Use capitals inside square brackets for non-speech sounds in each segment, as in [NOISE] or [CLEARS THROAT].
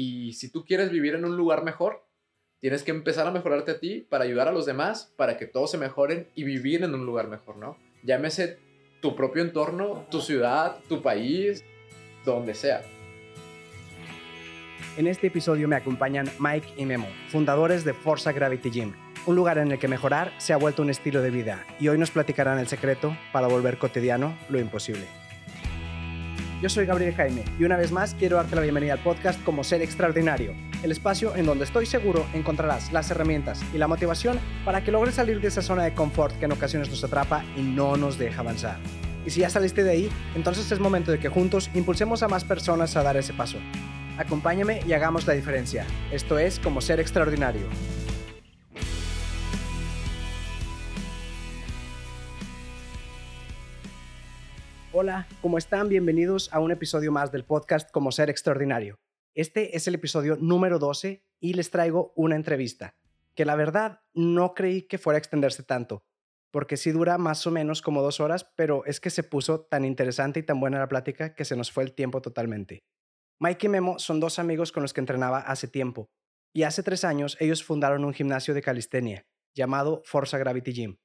Y si tú quieres vivir en un lugar mejor, tienes que empezar a mejorarte a ti para ayudar a los demás, para que todos se mejoren y vivir en un lugar mejor, ¿no? Llámese tu propio entorno, tu ciudad, tu país, donde sea. En este episodio me acompañan Mike y Memo, fundadores de Forza Gravity Gym, un lugar en el que mejorar se ha vuelto un estilo de vida y hoy nos platicarán el secreto para volver cotidiano lo imposible. Yo soy Gabriel Jaime y una vez más quiero darte la bienvenida al podcast como Ser Extraordinario, el espacio en donde estoy seguro encontrarás las herramientas y la motivación para que logres salir de esa zona de confort que en ocasiones nos atrapa y no nos deja avanzar. Y si ya saliste de ahí, entonces es momento de que juntos impulsemos a más personas a dar ese paso. Acompáñame y hagamos la diferencia. Esto es como ser extraordinario. Hola, ¿cómo están? Bienvenidos a un episodio más del podcast Como Ser Extraordinario. Este es el episodio número 12 y les traigo una entrevista, que la verdad no creí que fuera a extenderse tanto, porque sí dura más o menos como dos horas, pero es que se puso tan interesante y tan buena la plática que se nos fue el tiempo totalmente. Mike y Memo son dos amigos con los que entrenaba hace tiempo, y hace tres años ellos fundaron un gimnasio de calistenia llamado Forza Gravity Gym.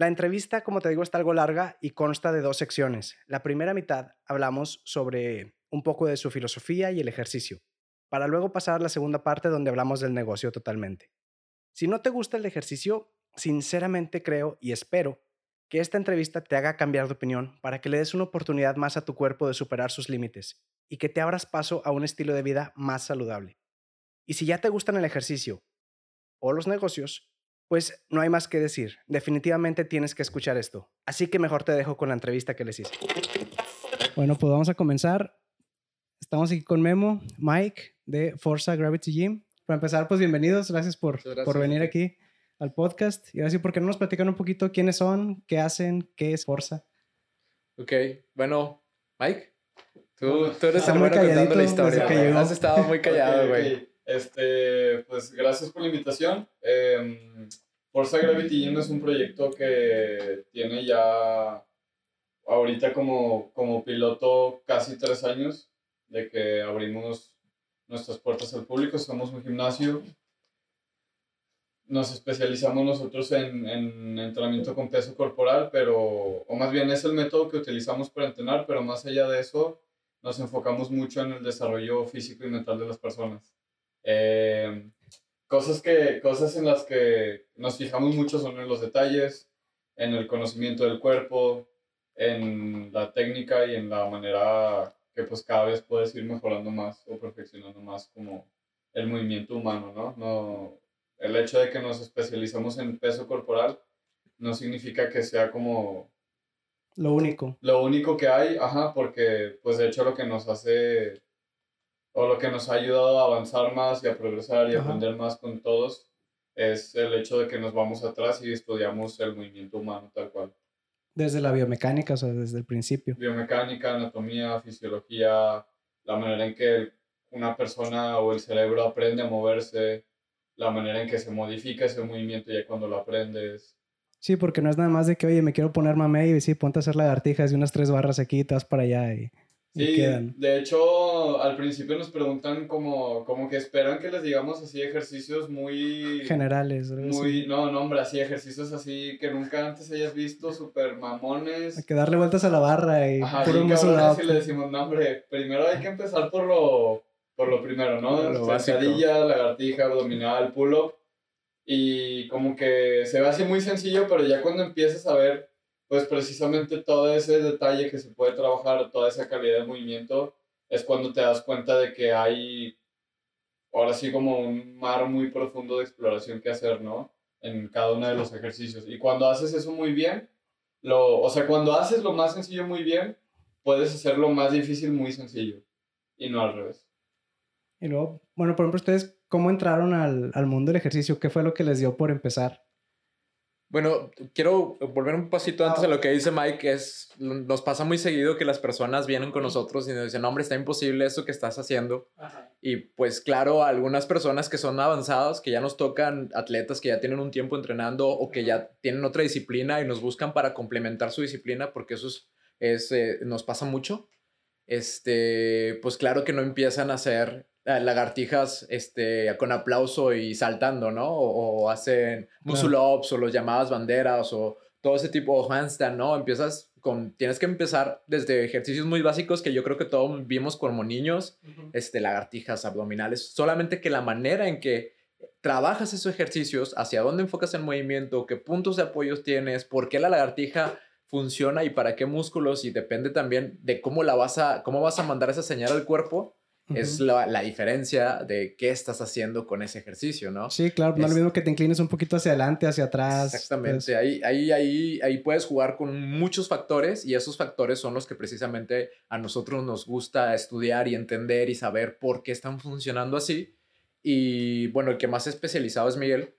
La entrevista, como te digo, está algo larga y consta de dos secciones. La primera mitad hablamos sobre un poco de su filosofía y el ejercicio, para luego pasar a la segunda parte donde hablamos del negocio totalmente. Si no te gusta el ejercicio, sinceramente creo y espero que esta entrevista te haga cambiar de opinión para que le des una oportunidad más a tu cuerpo de superar sus límites y que te abras paso a un estilo de vida más saludable. Y si ya te gustan el ejercicio o los negocios, pues no hay más que decir. Definitivamente tienes que escuchar esto. Así que mejor te dejo con la entrevista que les hice. Bueno, pues vamos a comenzar. Estamos aquí con Memo, Mike de Forza Gravity Gym. Para empezar, pues bienvenidos. Gracias por, por venir aquí al podcast. Y ahora sí, ¿por qué no nos platican un poquito quiénes son, qué hacen, qué es Forza? Ok, bueno, Mike. Tú, tú eres el bueno contando la historia. Has estado muy callado, güey. Este, pues gracias por la invitación. Eh, Forza Gravity Gym es un proyecto que tiene ya ahorita como, como piloto casi tres años de que abrimos nuestras puertas al público. Somos un gimnasio. Nos especializamos nosotros en, en entrenamiento con peso corporal, pero, o más bien es el método que utilizamos para entrenar, pero más allá de eso, nos enfocamos mucho en el desarrollo físico y mental de las personas. Eh, cosas, que, cosas en las que nos fijamos mucho son en los detalles, en el conocimiento del cuerpo, en la técnica y en la manera que pues cada vez puedes ir mejorando más o perfeccionando más como el movimiento humano, ¿no? no el hecho de que nos especializamos en peso corporal no significa que sea como lo único. Lo único que hay, ajá, porque pues de hecho lo que nos hace o lo que nos ha ayudado a avanzar más y a progresar y a aprender más con todos es el hecho de que nos vamos atrás y estudiamos el movimiento humano tal cual. Desde la biomecánica, o sea, desde el principio. Biomecánica, anatomía, fisiología, la manera en que una persona o el cerebro aprende a moverse, la manera en que se modifica ese movimiento ya cuando lo aprendes. Sí, porque no es nada más de que, oye, me quiero poner mamey y sí, ponte a hacer lagartijas y unas tres barras aquí y te vas para allá y, sí, quedan. De hecho, al principio nos preguntan como, como que esperan que les digamos así ejercicios muy... Generales. Muy, no, no, hombre, así ejercicios así que nunca antes hayas visto, súper mamones. Hay que darle vueltas a la barra y Ajá, puro y le decimos, no, hombre, primero hay que empezar por lo, por lo primero, ¿no? Lo lagartija, abdominal, pull-up y como que se ve así muy sencillo, pero ya cuando empiezas a ver, pues precisamente todo ese detalle que se puede trabajar, toda esa calidad de movimiento, es cuando te das cuenta de que hay ahora sí como un mar muy profundo de exploración que hacer, ¿no? En cada uno de los ejercicios. Y cuando haces eso muy bien, lo, o sea, cuando haces lo más sencillo muy bien, puedes hacer lo más difícil muy sencillo. Y no al revés. Y luego, bueno, por ejemplo, ustedes ¿Cómo entraron al, al, mundo del ejercicio? ¿Qué fue lo que les dio por empezar? Bueno, quiero volver un pasito antes a lo que dice Mike, es, nos pasa muy seguido que las personas vienen con nosotros y nos dicen, hombre, está imposible eso que estás haciendo. Y pues claro, algunas personas que son avanzadas, que ya nos tocan atletas que ya tienen un tiempo entrenando o que ya tienen otra disciplina y nos buscan para complementar su disciplina, porque eso es, eh, nos pasa mucho. Este, pues claro que no empiezan a hacer lagartijas este, con aplauso y saltando, ¿no? O, hacen muscle ups o los llamadas banderas o todo ese tipo, o handstand, ¿no? Empiezas con, tienes que empezar desde ejercicios muy básicos que yo creo que todos vimos como niños, este, lagartijas, abdominales, solamente que la manera en que trabajas esos ejercicios, hacia dónde enfocas el movimiento, qué puntos de apoyo tienes, por qué la lagartija funciona y para qué músculos y depende también de cómo la vas a, cómo vas a mandar esa señal al cuerpo. Es la, la, diferencia de qué estás haciendo con ese ejercicio, ¿no? Sí, claro, no es lo mismo que te inclines un poquito hacia adelante, hacia atrás. Exactamente, pues. ahí, ahí, ahí, ahí puedes jugar con muchos factores y esos factores son los que precisamente a nosotros nos gusta estudiar y entender y saber por qué están funcionando así y bueno, el que más especializado es Miguel,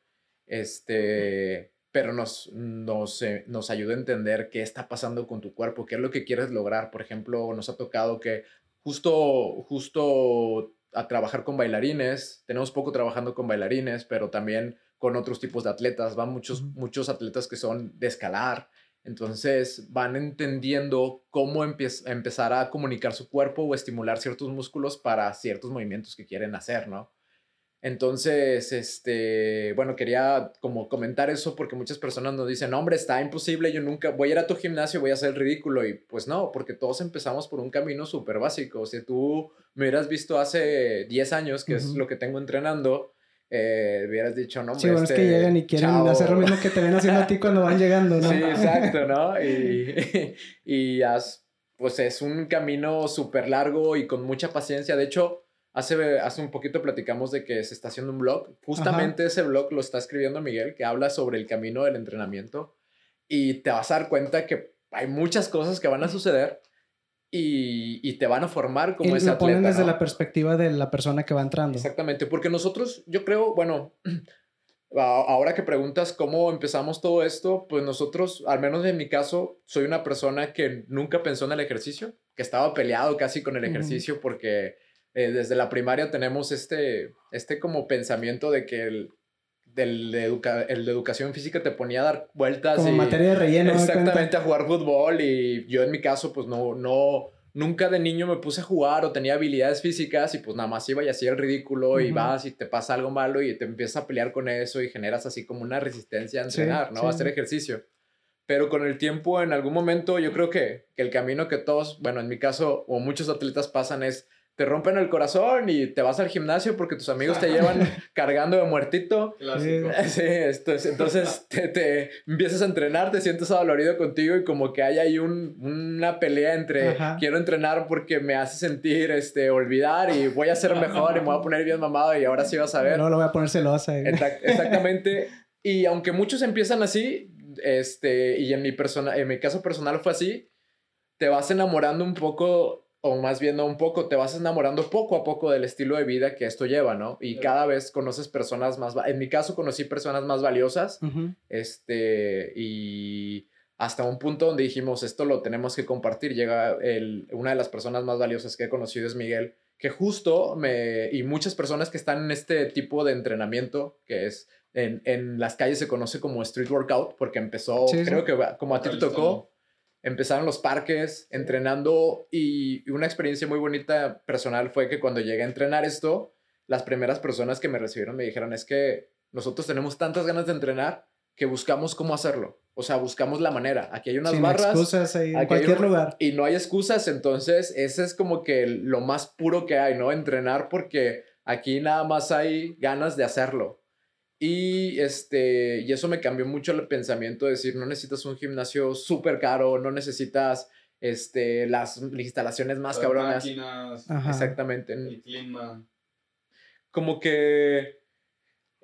este, pero nos, nos, eh, nos ayuda a entender qué está pasando con tu cuerpo, qué es lo que quieres lograr. Por ejemplo, nos ha tocado que justo, justo a trabajar con bailarines, tenemos poco trabajando con bailarines, pero también con otros tipos de atletas, van muchos, muchos atletas que son de escalar, entonces van entendiendo cómo empezar a comunicar su cuerpo o estimular ciertos músculos para ciertos movimientos que quieren hacer, ¿no? Entonces, este, bueno, quería como comentar eso porque muchas personas nos dicen, hombre, está imposible, yo nunca voy a ir a tu gimnasio, voy a hacer el ridículo. Y pues no, porque todos empezamos por un camino súper básico. Si tú me hubieras visto hace 10 años, que es lo que tengo entrenando, eh, hubieras dicho, no, hombre, Sí, bueno, es que este, llegan y quieren hacer lo mismo que te ven haciendo a ti cuando van llegando, ¿no? Sí, exacto, ¿no? Y, [LAUGHS] y pues es un camino súper largo y con mucha paciencia. De hecho, Hace, hace un poquito platicamos de que se está haciendo un blog. Justamente ese blog lo está escribiendo Miguel, que habla sobre el camino del entrenamiento. Y te vas a dar cuenta que hay muchas cosas que van a suceder y, y te van a formar como y ese lo ponen desde la perspectiva de la persona que va entrando. Exactamente, porque nosotros, yo creo, bueno, [CLEARS THROAT] ahora que preguntas cómo empezamos todo esto, pues nosotros, al menos en mi caso, soy una persona que nunca pensó en el ejercicio, que estaba peleado casi con el ejercicio porque eh, desde la primaria tenemos este, este como pensamiento de que el, del, de el de educación física te ponía a dar vueltas. Como materia de relleno. Exactamente, a jugar fútbol y yo en mi caso pues no, no, nunca de niño me puse a jugar o tenía habilidades físicas y pues nada más iba y hacía el ridículo y vas y te pasa algo malo y te empiezas a pelear con eso y generas así como una resistencia a entrenar, ¿no? A hacer ejercicio. Pero con el tiempo, en algún momento, yo creo que, que el camino que todos, bueno, en mi caso, o muchos atletas pasan es te rompen el corazón y te vas al gimnasio porque tus amigos te llevan [LAUGHS] cargando de muertito. Clásico. Sí, entonces [LAUGHS] te, te, empiezas a entrenar, te sientes adolorido contigo y como que hay ahí un, una pelea entre quiero entrenar porque me hace sentir, este, olvidar y voy a ser mejor y me voy a poner bien mamado y ahora sí vas a ver. No, lo voy a poner celosa. Eh. Exactamente. y aunque muchos empiezan así, este, y en mi, persona, en mi caso personal fue así, te vas enamorando un poco o más bien un poco, te vas enamorando poco a poco del estilo de vida que esto lleva, ¿no? Y cada vez conoces personas más, en mi caso conocí personas más valiosas, este, y hasta un punto donde dijimos, esto lo tenemos que compartir, llega el, una de las personas más valiosas que he conocido es Miguel, que justo me, y muchas personas que están en este tipo de entrenamiento, que es, en, en las calles se conoce como street workout, porque empezó, creo que como a ti te tocó, empezaron los parques, entrenando y una experiencia muy bonita personal fue que cuando llegué a entrenar esto, las primeras personas que me recibieron me dijeron es que nosotros tenemos tantas ganas de entrenar que buscamos cómo hacerlo. O sea, buscamos la manera. Aquí hay unas barras. excusas ahí, en cualquier lugar. Y no hay excusas, entonces ese es como que lo más puro que hay, ¿no? Entrenar porque aquí nada más hay ganas de hacerlo. Y, este, y eso me cambió mucho el pensamiento de decir, no necesitas un gimnasio súper caro, no necesitas este, las instalaciones más cabronas. Exactamente. El clima. Como que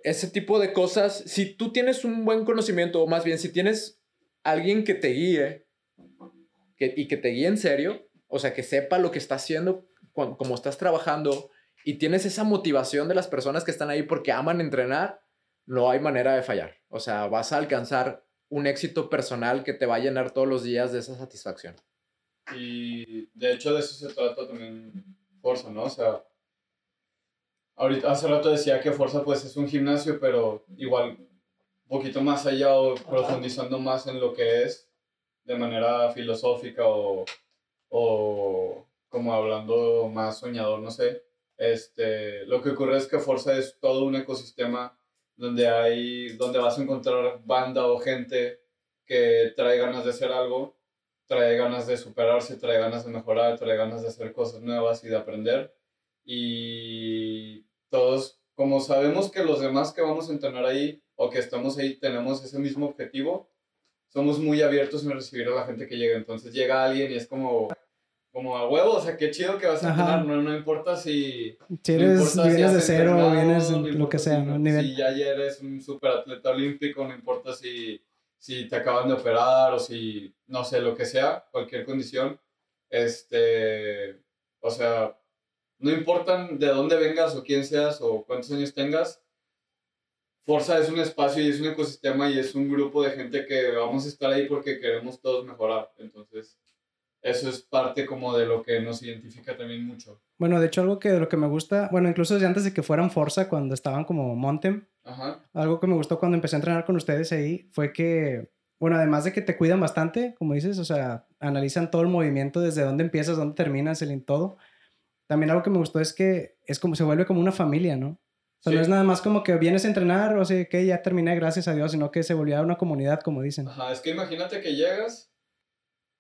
ese tipo de cosas, si tú tienes un buen conocimiento, o más bien si tienes alguien que te guíe que, y que te guíe en serio, o sea, que sepa lo que está haciendo, como estás trabajando, y tienes esa motivación de las personas que están ahí porque aman entrenar, no hay manera de fallar. O sea, vas a alcanzar un éxito personal que te va a llenar todos los días de esa satisfacción. Y de hecho de eso se trata también Forza, ¿no? O sea, ahorita hace rato decía que Forza pues es un gimnasio, pero igual un poquito más allá o profundizando más en lo que es de manera filosófica o, o como hablando más soñador, no sé. Este, lo que ocurre es que Forza es todo un ecosistema donde, hay, donde vas a encontrar banda o gente que trae ganas de hacer algo, trae ganas de superarse, trae ganas de mejorar, trae ganas de hacer cosas nuevas y de aprender. Y todos, como sabemos que los demás que vamos a entrenar ahí o que estamos ahí tenemos ese mismo objetivo, somos muy abiertos en recibir a la gente que llega. Entonces llega alguien y es como, como a huevo, o sea, qué chido que vas a entrenar, no, no importa si... Si eres, vienes de cero o vienes lo que sea, ¿no? Si ya eres un super atleta olímpico, no importa si, si te acaban de operar o si, no sé, lo que sea, cualquier condición, este, o sea, no importa de dónde vengas o quién seas o cuántos años tengas, Forza es un espacio y es un ecosistema y es un grupo de gente que vamos a estar ahí porque queremos todos mejorar. Entonces, eso es parte como de lo que nos identifica también mucho. Bueno, de hecho, algo que de lo que me gusta, bueno, incluso desde antes de que fueran Forza, cuando estaban como Montem, algo que me gustó cuando empecé a entrenar con ustedes ahí fue que, bueno, además de que te cuidan bastante, como dices, o sea, analizan todo el movimiento, desde dónde empiezas, dónde terminas, el en todo. También algo que me gustó es que es como se vuelve como una familia, ¿no? O sea, no es nada más como que vienes a entrenar o sea, que ya terminé, gracias a Dios, sino que se volvió a una comunidad, como dicen. Ajá, es que imagínate que llegas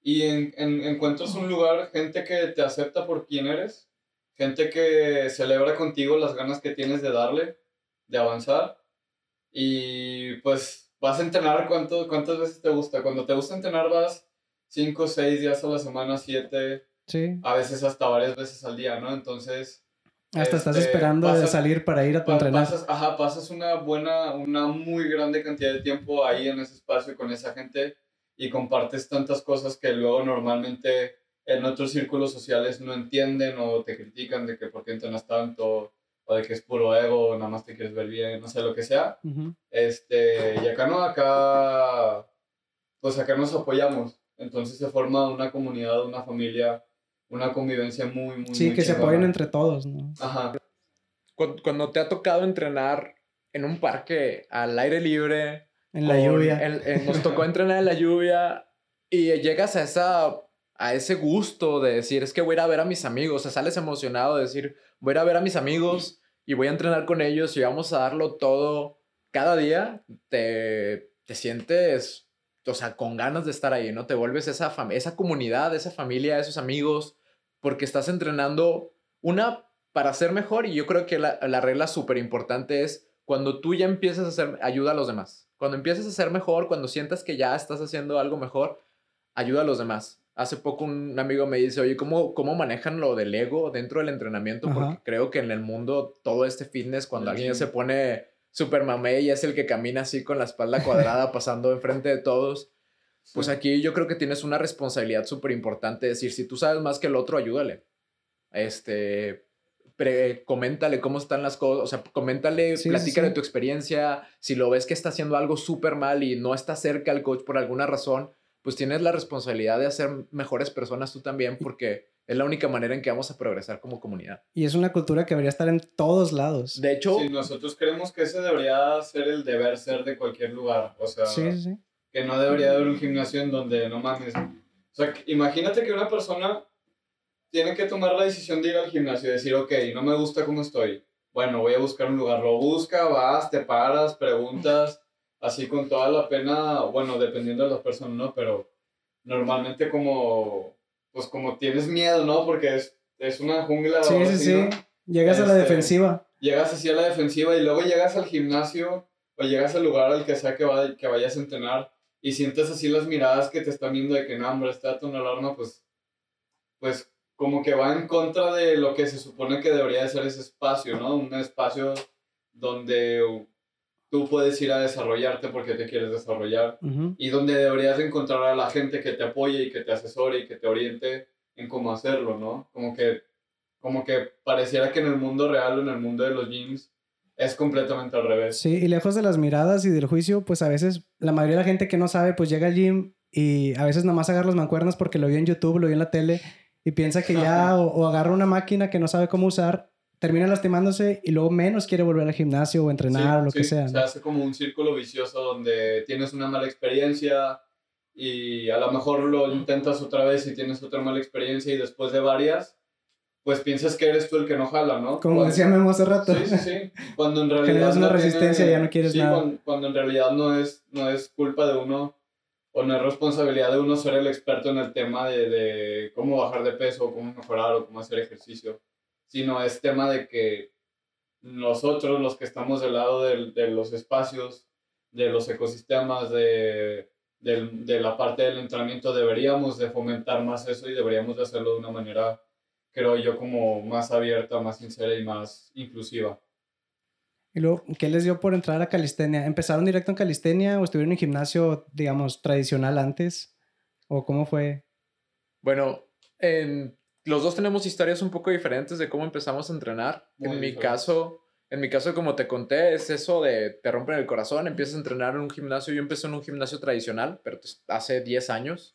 y en, en, encuentras un lugar, gente que te acepta por quien eres, gente que celebra contigo las ganas que tienes de darle, de avanzar. Y pues vas a entrenar cuánto, cuántas veces te gusta. Cuando te gusta entrenar vas 5, 6 días a la semana, 7, sí. a veces hasta varias veces al día, ¿no? Entonces hasta estás este, esperando de salir para ir a tu entrenar. Pasas, ajá, pasas una buena, una muy grande cantidad de tiempo ahí en ese espacio con esa gente y compartes tantas cosas que luego normalmente en otros círculos sociales no entienden o te critican de que por qué entrenas tanto o de que es puro ego, nada más te quieres ver bien, no sé, lo que sea. este, y acá no, acá, pues acá nos apoyamos. Entonces se forma una comunidad, una familia una convivencia muy, muy, Sí, que se apoyen entre todos, ¿no? Ajá. Cuando, te ha tocado entrenar en un parque al aire libre. En la lluvia. nos tocó entrenar en la lluvia y llegas a esa a ese gusto de decir, es que voy a ir a ver a mis amigos, o sea, sales emocionado de decir, voy a ir a ver a mis amigos y voy a entrenar con ellos y vamos a darlo todo cada día, te, te sientes, o sea, con ganas de estar ahí, ¿no? Te vuelves esa, esa comunidad, esa familia, esos amigos, porque estás entrenando una para ser mejor y yo creo que la, la regla súper importante es cuando tú ya empiezas a hacer, ayuda a los demás. Cuando empiezas a ser mejor, cuando sientas que ya estás haciendo algo mejor, ayuda a los demás. Hace poco un amigo me dice, oye, ¿cómo, cómo manejan lo del ego dentro del entrenamiento? Porque creo que en el mundo todo este fitness, cuando alguien se pone super mamey y es el que camina así con la espalda cuadrada [LAUGHS] pasando enfrente de todos, pues aquí yo creo que tienes una responsabilidad súper importante. decir, si tú sabes más que el otro, ayúdale. Este, coméntale cómo están las cosas, o sea, coméntale, platícale tu experiencia. Si lo ves que está haciendo algo súper mal y no está cerca al coach por alguna razón, pues tienes la responsabilidad de hacer mejores personas tú también, porque es la única manera en que vamos a progresar como comunidad. Y es una cultura que debería estar en todos lados. De hecho, sí, nosotros creemos que ese debería ser el deber ser de cualquier lugar. O sea, sí, sí que no debería haber un gimnasio en donde no mames. O sea, imagínate que una persona tiene que tomar la decisión de ir al gimnasio y decir, ok, no me gusta cómo estoy. Bueno, voy a buscar un lugar. Lo busca, vas, te paras, preguntas, así con toda la pena, bueno, dependiendo de las personas, ¿no? Pero normalmente como, pues como tienes miedo, ¿no? Porque es, es una jungla. Sí, sí, sí. Llegas a la este, defensiva. Llegas así a la defensiva y luego llegas al gimnasio o llegas al lugar al que sea que, va, que vayas a entrenar y sientes así las miradas que te están viendo de que no, hombre, está una alarma, pues, pues como que va en contra de lo que se supone que debería de ser ese espacio, ¿no? Un espacio donde tú puedes ir a desarrollarte porque te quieres desarrollar y donde deberías encontrar a la gente que te apoye y que te asesore y que te oriente en cómo hacerlo, ¿no? Como que, como que pareciera que en el mundo real o en el mundo de los gyms es completamente al revés. Sí, y lejos de las miradas y del juicio, pues a veces la mayoría de la gente que no sabe, pues llega al gym y a veces nomás agarra las mancuernas porque lo vio en YouTube, lo vio en la tele y piensa que ya o, agarra una máquina que no sabe cómo usar, termina lastimándose y luego menos quiere volver al gimnasio o entrenar o lo que sea. Se hace como un círculo vicioso donde tienes una mala experiencia y a lo mejor lo intentas otra vez y tienes otra mala experiencia y después de varias pues piensas que eres tú el que no jala, ¿no? Como decía Memo hace rato. Sí, sí, sí. [LAUGHS] Cuando en realidad... Generas una resistencia y ya no quieres sí, nada. Cuando, cuando en realidad no es, no es culpa de uno o no es responsabilidad de uno ser el experto en el tema de, de cómo bajar de peso, cómo mejorar o cómo hacer ejercicio, sino es tema de que nosotros, los que estamos del lado de, de los espacios, de los ecosistemas, de, de, de la parte del entrenamiento, deberíamos de fomentar más eso y deberíamos de hacerlo de una manera creo yo, como más abierta, más sincera y más inclusiva. Y luego, ¿qué les dio por entrar a calistenia? ¿Empezaron directo en calistenia o estuvieron en gimnasio, digamos, tradicional antes? ¿O cómo fue? Bueno, en, los dos tenemos historias un poco diferentes de cómo empezamos a entrenar. Muy en mi caso, en mi caso, como te conté, es eso de te rompen el corazón, empiezas a entrenar en un gimnasio. Yo empecé en un gimnasio tradicional, pero pues, hace 10 años.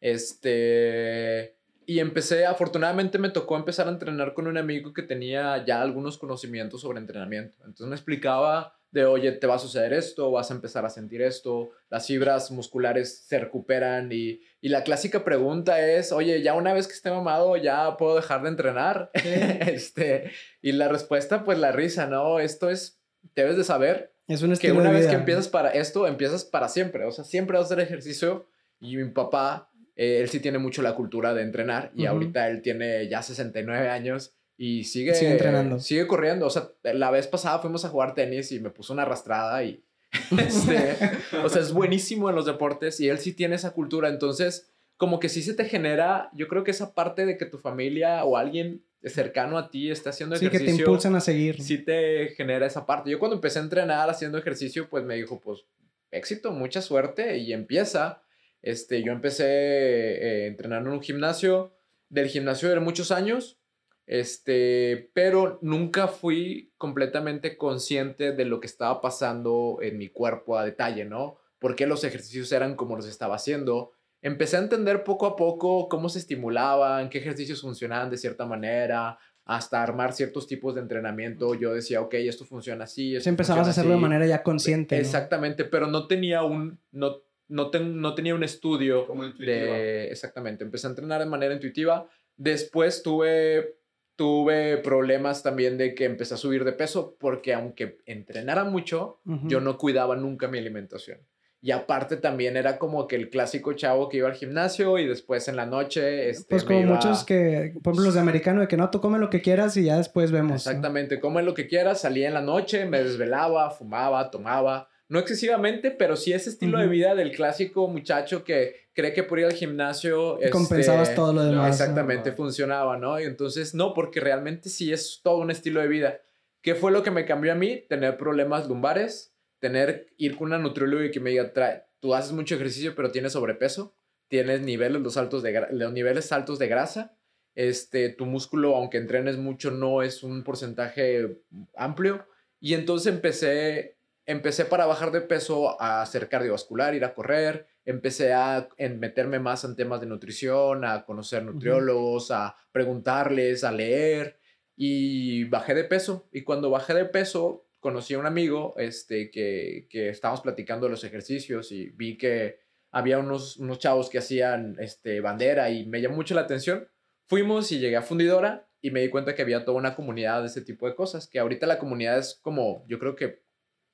Este. Y empecé, afortunadamente me tocó empezar a entrenar con un amigo que tenía ya algunos conocimientos sobre entrenamiento. Entonces me explicaba de, oye, te va a suceder esto, vas a empezar a sentir esto, las fibras musculares se recuperan y, y la clásica pregunta es, oye, ya una vez que esté mamado, ya puedo dejar de entrenar. [LAUGHS] este, y la respuesta, pues la risa, ¿no? Esto es, debes de saber Es un que una vez que empiezas para esto, empiezas para siempre. O sea, siempre vas a hacer ejercicio. Y mi papá, eh, él sí tiene mucho la cultura de entrenar. Y Ujú. ahorita él tiene ya 69 años y sigue, Sigue entrenando. Sigue corriendo. O sea, la vez pasada fuimos a jugar tenis y me puso una arrastrada y... [LAUGHS] este, o sea, es buenísimo en los deportes y él sí tiene esa cultura. Entonces, como que sí se te genera, yo creo que esa parte de que tu familia o alguien cercano a ti esté haciendo Sí, que ejercicio te impulsan a seguir. sí te genera esa parte. Yo cuando empecé a entrenar haciendo ejercicio, pues me dijo, pues éxito, mucha suerte y empieza. Este, yo empecé eh, entrenando en un gimnasio, del gimnasio de muchos años, este, pero nunca fui completamente consciente de lo que estaba pasando en mi cuerpo a detalle, ¿no? Por qué los ejercicios eran como los estaba haciendo. Empecé a entender poco a poco cómo se estimulaban, qué ejercicios funcionaban de cierta manera, hasta armar ciertos tipos de entrenamiento. Yo decía, ok, esto funciona así. Esto empezabas a hacerlo de manera ya consciente. ¿no? Exactamente, pero no tenía un, no, no, ten- no tenía un estudio Como intuitiva. de, exactamente, empecé a entrenar de manera intuitiva. Después tuve, tuve problemas también de que empecé a subir de peso porque aunque entrenara mucho, yo no cuidaba nunca mi alimentación. Y aparte también era como que el clásico chavo que iba al gimnasio y después en la noche... Este, Pues me como iba- muchos que, por ejemplo, los de americano, de que no, tú come lo que quieras y ya después vemos. ¿no? Exactamente, come lo que quieras, salía en la noche, me desvelaba, fumaba, tomaba, no excesivamente, pero sí ese estilo de vida del clásico muchacho que cree que por ir al gimnasio... este, Compensabas todo lo demás. Exactamente, ¿no? funcionaba, ¿no? Y entonces, no, porque realmente sí es todo un estilo de vida. ¿Qué fue lo que me cambió a mí? Tener problemas lumbares, tener, ir con una nutrióloga y que me diga, "Trae- tú haces mucho ejercicio, pero tienes sobrepeso, tienes niveles, los, altos de, los niveles altos de grasa, este, tu músculo, aunque entrenes mucho, no es un porcentaje amplio. Y entonces empecé, empecé para bajar de peso a hacer cardiovascular, ir a correr, empecé a en meterme más en temas de nutrición, a conocer nutriólogos, a preguntarles, a leer y bajé de peso. Y cuando bajé de peso, conocí a un amigo este, que, que estábamos platicando de los ejercicios y vi que había unos, unos chavos que hacían este, bandera y me llamó mucho la atención. Fuimos y llegué a Fundidora y me di cuenta que había toda una comunidad de ese tipo de cosas, que ahorita la comunidad es como, yo creo que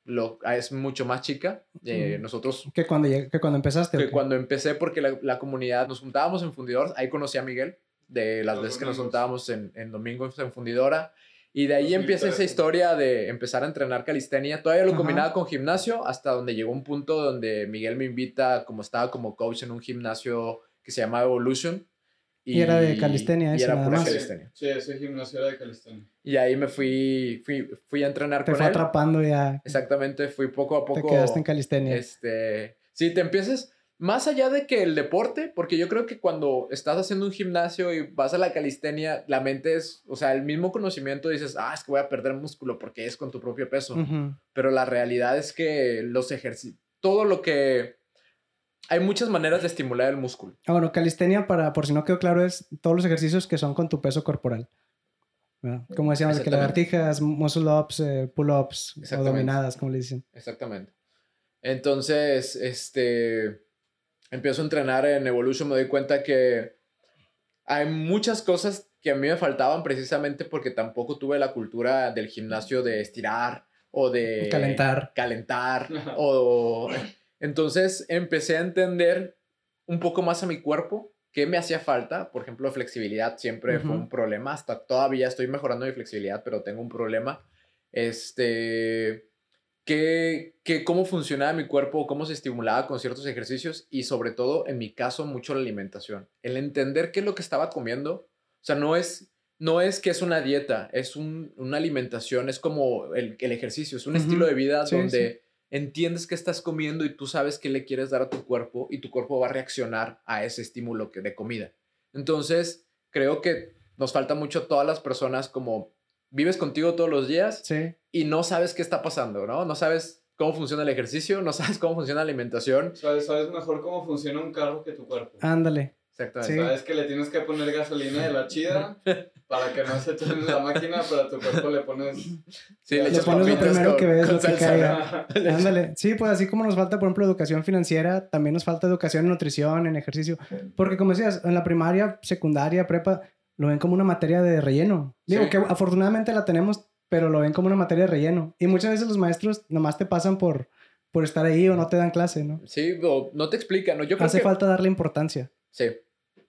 lo, es mucho más chica. Eh. Nosotros Que cuando, que cuando empezaste. ¿o que cuando empecé, porque la, la comunidad, nos juntábamos en Fundidor, ahí conocí a Miguel, de las Los veces que nos juntábamos en, en domingos en Fundidora, y de ahí 2013. empieza esa historia de empezar a entrenar calistenia. Todavía lo Ajá. combinaba con gimnasio, hasta donde llegó un punto donde Miguel me invita, como estaba como coach en un gimnasio que se llamaba Evolution. Y era de calistenia Y ese era nada pura más. calistenia. Sí, ese gimnasio era de calistenia. Y ahí me fui, fui, fui a entrenar Te con fue él. atrapando ya. Exactamente, fui poco a Te poco. quedaste en calistenia. Este, sí, te empiezas, más allá de que el deporte, porque yo creo que cuando estás haciendo un gimnasio y vas a la calistenia, la mente es, o sea, el mismo conocimiento dices, ah, es que voy a perder músculo porque es con tu propio peso. Pero la realidad es que los ejercicios, todo lo que... Hay muchas maneras de estimular el músculo. Ah, bueno, calistenia, para, por si no quedó claro, es todos los ejercicios que son con tu peso corporal. ¿verdad? Como decíamos, de que lagartijas, muscle ups, eh, pull ups o dominadas, como le dicen. Exactamente. Entonces, este, empiezo a entrenar en Evolution, me doy cuenta que hay muchas cosas que a mí me faltaban precisamente porque tampoco tuve la cultura del gimnasio de estirar o de calentar. Calentar [LAUGHS] o entonces empecé a entender un poco más a mi cuerpo qué me hacía falta, por ejemplo, flexibilidad siempre fue un problema, hasta todavía estoy mejorando mi flexibilidad, pero tengo un problema. Este que, que cómo funcionaba mi cuerpo, cómo se estimulaba con ciertos ejercicios y sobre todo, en mi caso, mucho la alimentación. El entender qué es lo que estaba comiendo, o sea, no es, no es que es una dieta, es un, una alimentación, es como el, el ejercicio, es un estilo de vida donde entiendes qué estás comiendo y tú sabes qué le quieres dar a tu cuerpo y tu cuerpo va a reaccionar a ese estímulo que de comida. Entonces, creo que nos falta mucho todas las personas como vives contigo todos los días y no sabes qué está pasando, ¿no? No sabes cómo funciona el ejercicio, no sabes cómo funciona la alimentación. Sabes, sabes mejor cómo funciona un carro que tu cuerpo. Ándale. Exactamente. Sabes que le tienes que poner gasolina de la chida [LAUGHS] para que no se en la máquina, pero a tu cuerpo le pones... Sí, le, le pones lo primero que ves, lo que caiga. [LAUGHS] Ándale. Sí, pues así como nos falta, por ejemplo, educación financiera, también nos falta educación en nutrición, en ejercicio. Porque como decías, en la primaria, secundaria, prepa, lo ven como una materia de relleno. Digo que afortunadamente la tenemos, pero lo ven como una materia de relleno. Y muchas veces los maestros nomás te pasan por, por estar ahí o no te dan clase, ¿no? Sí, o no te explican, ¿no? Yo Hace falta darle importancia. Sí.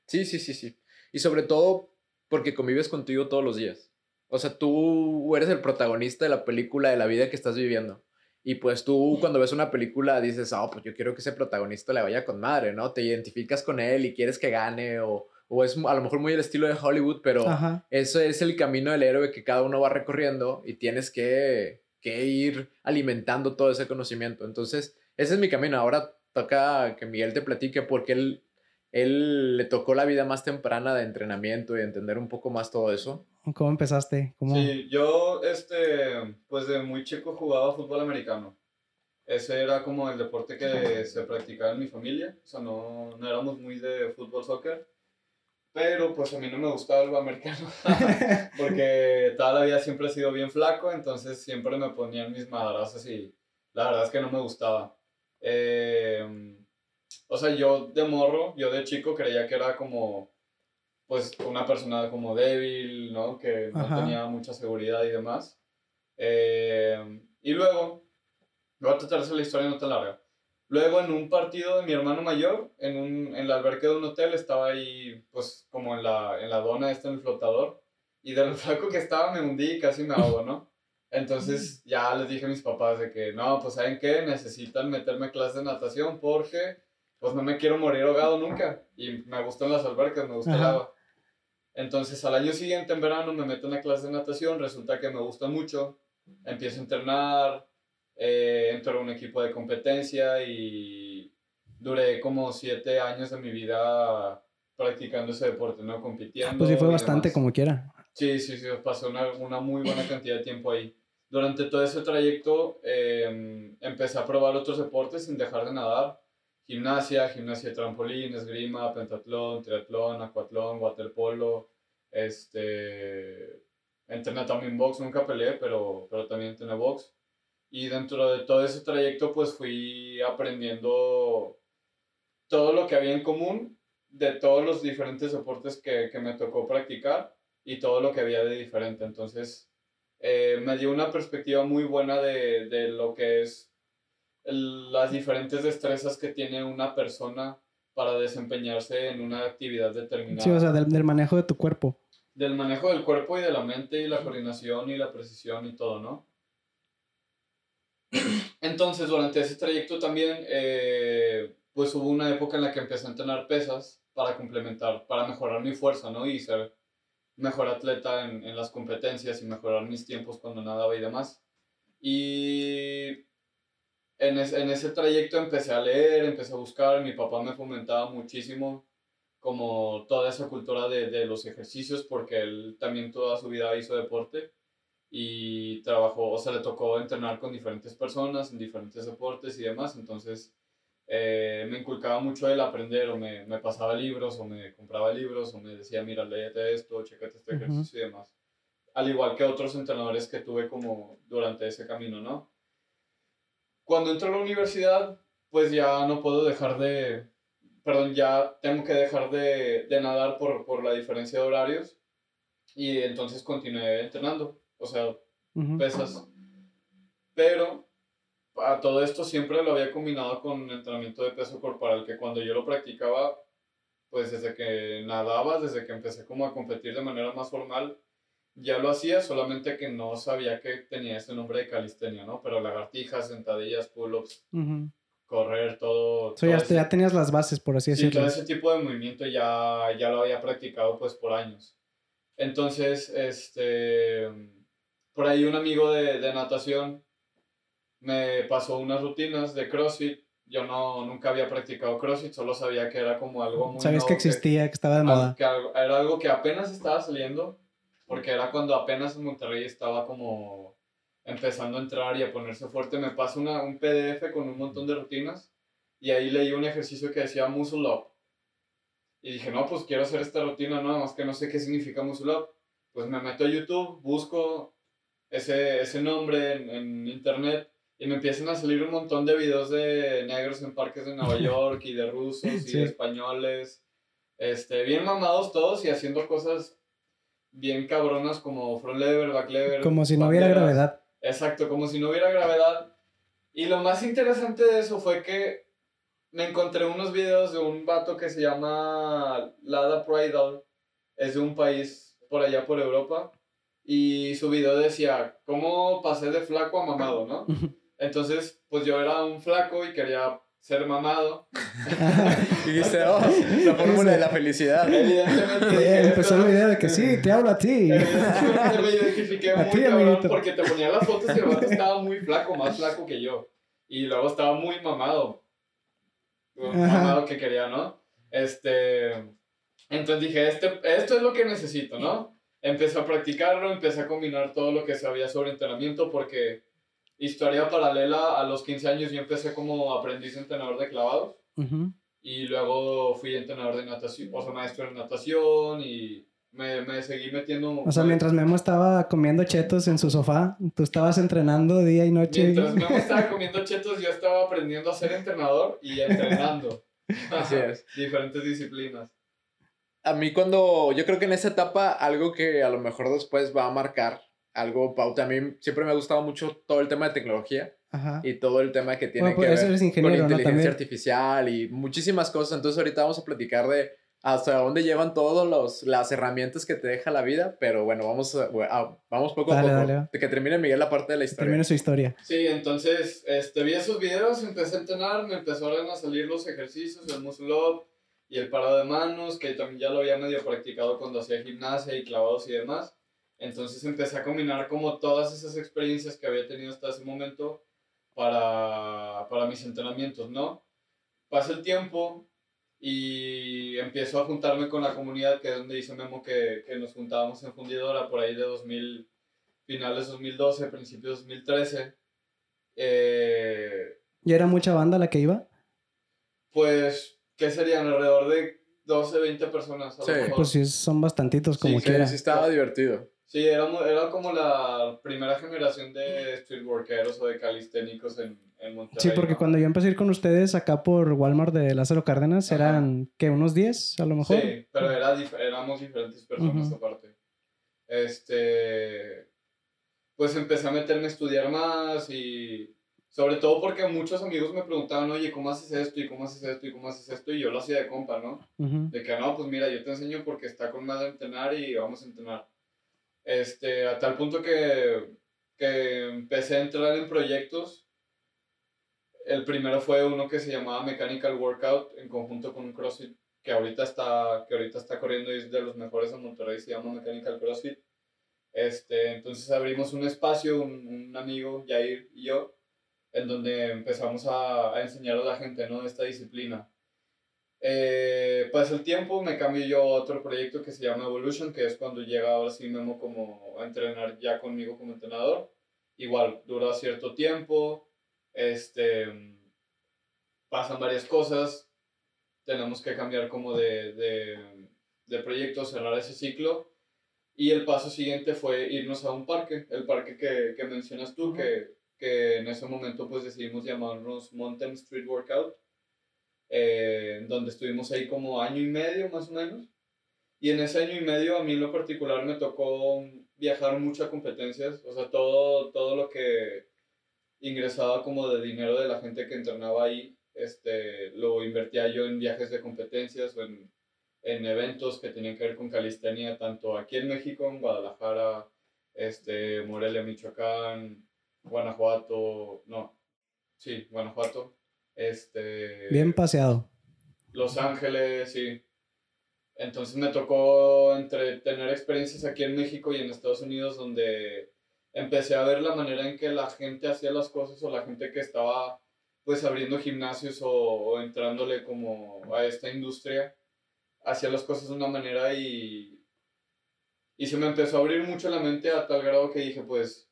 Sí, sí, sí, sí. Y sobre todo porque convives contigo todos los días. O sea, tú eres el protagonista de la película de la vida que estás viviendo. Y pues tú cuando ves una película dices, oh, pues yo quiero que ese protagonista le vaya con madre, ¿no? Te identificas con él y quieres que gane o, o es a lo mejor muy el estilo de Hollywood, pero eso es el camino del héroe que cada uno va recorriendo y tienes que, que ir alimentando todo ese conocimiento. Entonces, ese es mi camino. Ahora toca que Miguel te platique porque él, él le tocó la vida más temprana de entrenamiento y entender un poco más todo eso. ¿Cómo empezaste? ¿Cómo? Sí, yo, este, pues de muy chico jugaba fútbol americano. Ese era como el deporte que se practicaba en mi familia. O sea, no, no éramos muy de fútbol, soccer pero pues a mí no me gustaba el americano [LAUGHS] porque toda la vida siempre he sido bien flaco, entonces siempre me ponían mis madrazos y la verdad es que no me gustaba. Eh, o sea, yo de morro, yo de chico creía que era como pues una persona como débil, ¿no? Que no tenía mucha seguridad y demás. Eh, y luego, voy a tratar de hacer la historia no tan larga. Luego en un partido de mi hermano mayor, en, un, en la alberca de un hotel, estaba ahí pues como en la, en la dona, este en el flotador, y de lo [LAUGHS] flaco que estaba me hundí y casi me ahogo, ¿no? Entonces [LAUGHS] ya les dije a mis papás de que, no, pues ¿saben qué? Necesitan meterme a clase de natación porque pues no me quiero morir ahogado nunca. Y me gustan las albercas, me gusta el agua. Entonces al año siguiente, en verano, me meto en una clase de natación, resulta que me gusta mucho, empiezo a entrenar, eh, entré a un equipo de competencia y duré como siete años de mi vida practicando ese deporte, ¿no? Compitiendo. pues sí, fue bastante como quiera. Sí, sí, sí, pasó una, una, muy buena cantidad de tiempo ahí. Durante todo ese trayecto em, empecé a probar otros deportes sin dejar de nadar. Gimnasia, gimnasia de trampolín, esgrima, pentatlón, triatlón, acuatlón, waterpolo. Este, entrené también box, nunca peleé, pero, pero también entrené box. Y dentro de todo ese trayecto, pues fui aprendiendo todo lo que había en común de todos los diferentes deportes que, que me tocó practicar y todo lo que había de diferente. Entonces, eh, me dio una perspectiva muy buena de, de lo que es las diferentes destrezas que tiene una persona para desempeñarse en una actividad determinada. Sí, o sea, del, del, manejo de tu cuerpo. Del manejo del cuerpo y de la mente y la coordinación y la precisión y todo, ¿no? [CLEARS THROAT] Entonces, durante ese trayecto también, eh, pues hubo una época en la que empecé a entrenar pesas para complementar, para mejorar mi fuerza, ¿no? Y ser mejor atleta en, en las competencias y mejorar mis tiempos cuando nadaba y demás. Y en, en ese trayecto empecé a leer, empecé a buscar, mi papá me fomentaba muchísimo como toda esa cultura de, de los ejercicios porque él también toda su vida hizo deporte y trabajó, o sea, le tocó entrenar con diferentes personas en diferentes deportes y demás, entonces eh, me inculcaba mucho el aprender o me, me, pasaba libros o me compraba libros o me decía, mira, léete esto, chécate este ejercicio y demás. Al igual que otros entrenadores que tuve como durante ese camino, ¿no? Cuando entro a la universidad, pues ya no puedo dejar de, perdón, ya tengo que dejar de, de nadar por, por la diferencia de horarios Y entonces continué entrenando, o sea, pesas. Pero a todo esto siempre lo había combinado con entrenamiento de peso corporal, que cuando yo lo practicaba, pues desde que nadaba, desde que empecé como a competir de manera más formal, ya lo hacía, solamente que no sabía que tenía ese nombre de calistenia, ¿no? Pero lagartijas, sentadillas, pull-ups, correr, todo. So, ya, ya, tenías las bases, por así decirlo. Sí, todo ese tipo de movimiento ya, ya lo había practicado pues por años. Entonces, este, por ahí un amigo de, de natación me pasó unas rutinas de CrossFit. Yo no, nunca había practicado CrossFit, solo sabía que era como algo muy... Sabes que existía, que, estaba de moda. Que era algo que apenas estaba saliendo, porque era cuando apenas en Monterrey estaba como empezando a entrar y a ponerse fuerte. Me pasó una, un PDF con un montón de rutinas y ahí leí un ejercicio que decía Muscle Up. Y dije, no, pues quiero hacer esta rutina, nada más que no sé qué significa Muscle Up. Pues me meto a YouTube, busco ese, ese nombre en, en internet y me empiezan a salir un montón de videos de negros en parques de Nueva [LAUGHS] York y de rusos y de españoles. Este, bien mamados todos y haciendo cosas bien cabronas como front lever, back lever. Como si no hubiera gravedad. Exacto, como si no hubiera gravedad. Y lo más interesante de eso fue que me encontré unos videos de un vato que se llama Lada Pridal. Es de un país por allá por Europa. Y su video decía, ¿cómo pasé de flaco a mamado, no? Entonces, pues yo era un flaco y quería ser mamado. [LAUGHS] y dice, oh, la fórmula de la felicidad. Evidentemente. empezó la idea de que sí, te hablo a ti. Evidentemente me identifiqué [LAUGHS] muy ti, cabrón porque te ponía las fotos y el vato estaba muy flaco, más flaco que yo. Y luego estaba muy mamado. Mamado que quería, ¿no? Este. Entonces dije, este, esto es lo que necesito, ¿no? Empecé a practicarlo, empecé a combinar todo lo que sabía sobre entrenamiento porque historia paralela, a los 15 años yo empecé como aprendiz entrenador de clavados. Y luego fui entrenador de natación, o sea, maestro en natación y me, me, seguí metiendo. O sea, mientras Memo estaba comiendo chetos en su sofá, tú estabas entrenando día y noche. Mientras Memo estaba comiendo chetos, yo estaba aprendiendo a ser entrenador y entrenando. [LAUGHS] Así es. Diferentes disciplinas. A mí cuando, yo creo que en esa etapa, algo que a lo mejor después va a marcar algo pauta. A mí siempre me ha gustado mucho todo el tema de tecnología y todo el tema que tiene que pues, ver con inteligencia artificial y muchísimas cosas. Entonces ahorita vamos a platicar de hasta dónde llevan todas las herramientas que te deja la vida, pero bueno, vamos, vamos poco a poco. De que termine Miguel la parte de la historia. Termine su historia. Sí, entonces este, vi esos videos, empecé a entrenar, me empezaron a salir los ejercicios, el muscle up y el parado de manos, que también ya lo había medio practicado cuando hacía gimnasia y clavados y demás. Entonces empecé a combinar como todas esas experiencias que había tenido hasta ese momento para, para mis entrenamientos, ¿no? Pasa el tiempo y empiezo a juntarme con la comunidad, que es donde dice Memo que, que nos juntábamos en Fundidora por ahí de 2000, finales 2012, principios 2013. Eh, ¿Y era mucha banda la que iba? Pues, ¿qué serían? Alrededor de 12, 20 personas. sí, pues sí, son bastantitos como quiera. Sí, estaba divertido. Sí, era, era como la primera generación de streetworkeros o de calisténicos en, en Monterrey. Sí, porque cuando yo empecé a ir con ustedes acá por Walmart de Lázaro Cárdenas, eran, ¿qué? ¿Unos 10 a lo mejor? Sí, pero era éramos diferentes personas aparte. Este. Pues empecé a meterme a estudiar más y. Sobre todo porque muchos amigos me preguntaban, oye, ¿cómo haces esto? ¿Y cómo haces esto? ¿Y cómo haces esto? Y yo lo hacía de compa, ¿no? De que no, pues mira, yo te enseño porque está con más de entrenar y vamos a entrenar. Este, a tal punto que, que empecé a entrar en proyectos. El primero fue uno que se llamaba Mechanical Workout en conjunto con un CrossFit que ahorita está, que ahorita está corriendo y es de los mejores en Monterrey, se llama Mechanical CrossFit. Este, entonces abrimos un espacio, un, un amigo, Jair y yo, en donde empezamos a, a enseñar a la gente ¿no? esta disciplina. Eh, pasa el tiempo, me cambio yo a otro proyecto que se llama Evolution, que es cuando llega ahora sí Memo como a entrenar ya conmigo como entrenador. Igual, dura cierto tiempo, este, pasan varias cosas, tenemos que cambiar como de, de, de proyecto, cerrar ese ciclo. Y el paso siguiente fue irnos a un parque, el parque que, que mencionas tú, que, que en ese momento pues decidimos llamarnos Mountain Street Workout eh, donde estuvimos ahí como año y medio más o menos. Y en ese año y medio a mí en lo particular me tocó viajar muchas competencias, o sea, todo, todo lo que ingresaba como de dinero de la gente que entrenaba ahí, este, lo invertía yo en viajes de competencias o en, en eventos que tenían que ver con calistenia, tanto aquí en México, en Guadalajara, este, Morelia, Michoacán, Guanajuato, no, sí, Guanajuato, este... Bien paseado. Los Ángeles, sí. Entonces me tocó entre tener experiencias aquí en México y en Estados Unidos donde empecé a ver la manera en que la gente hacía las cosas o la gente que estaba pues abriendo gimnasios o, o entrándole como a esta industria hacía las cosas de una manera y, y se me empezó a abrir mucho la mente a tal grado que dije pues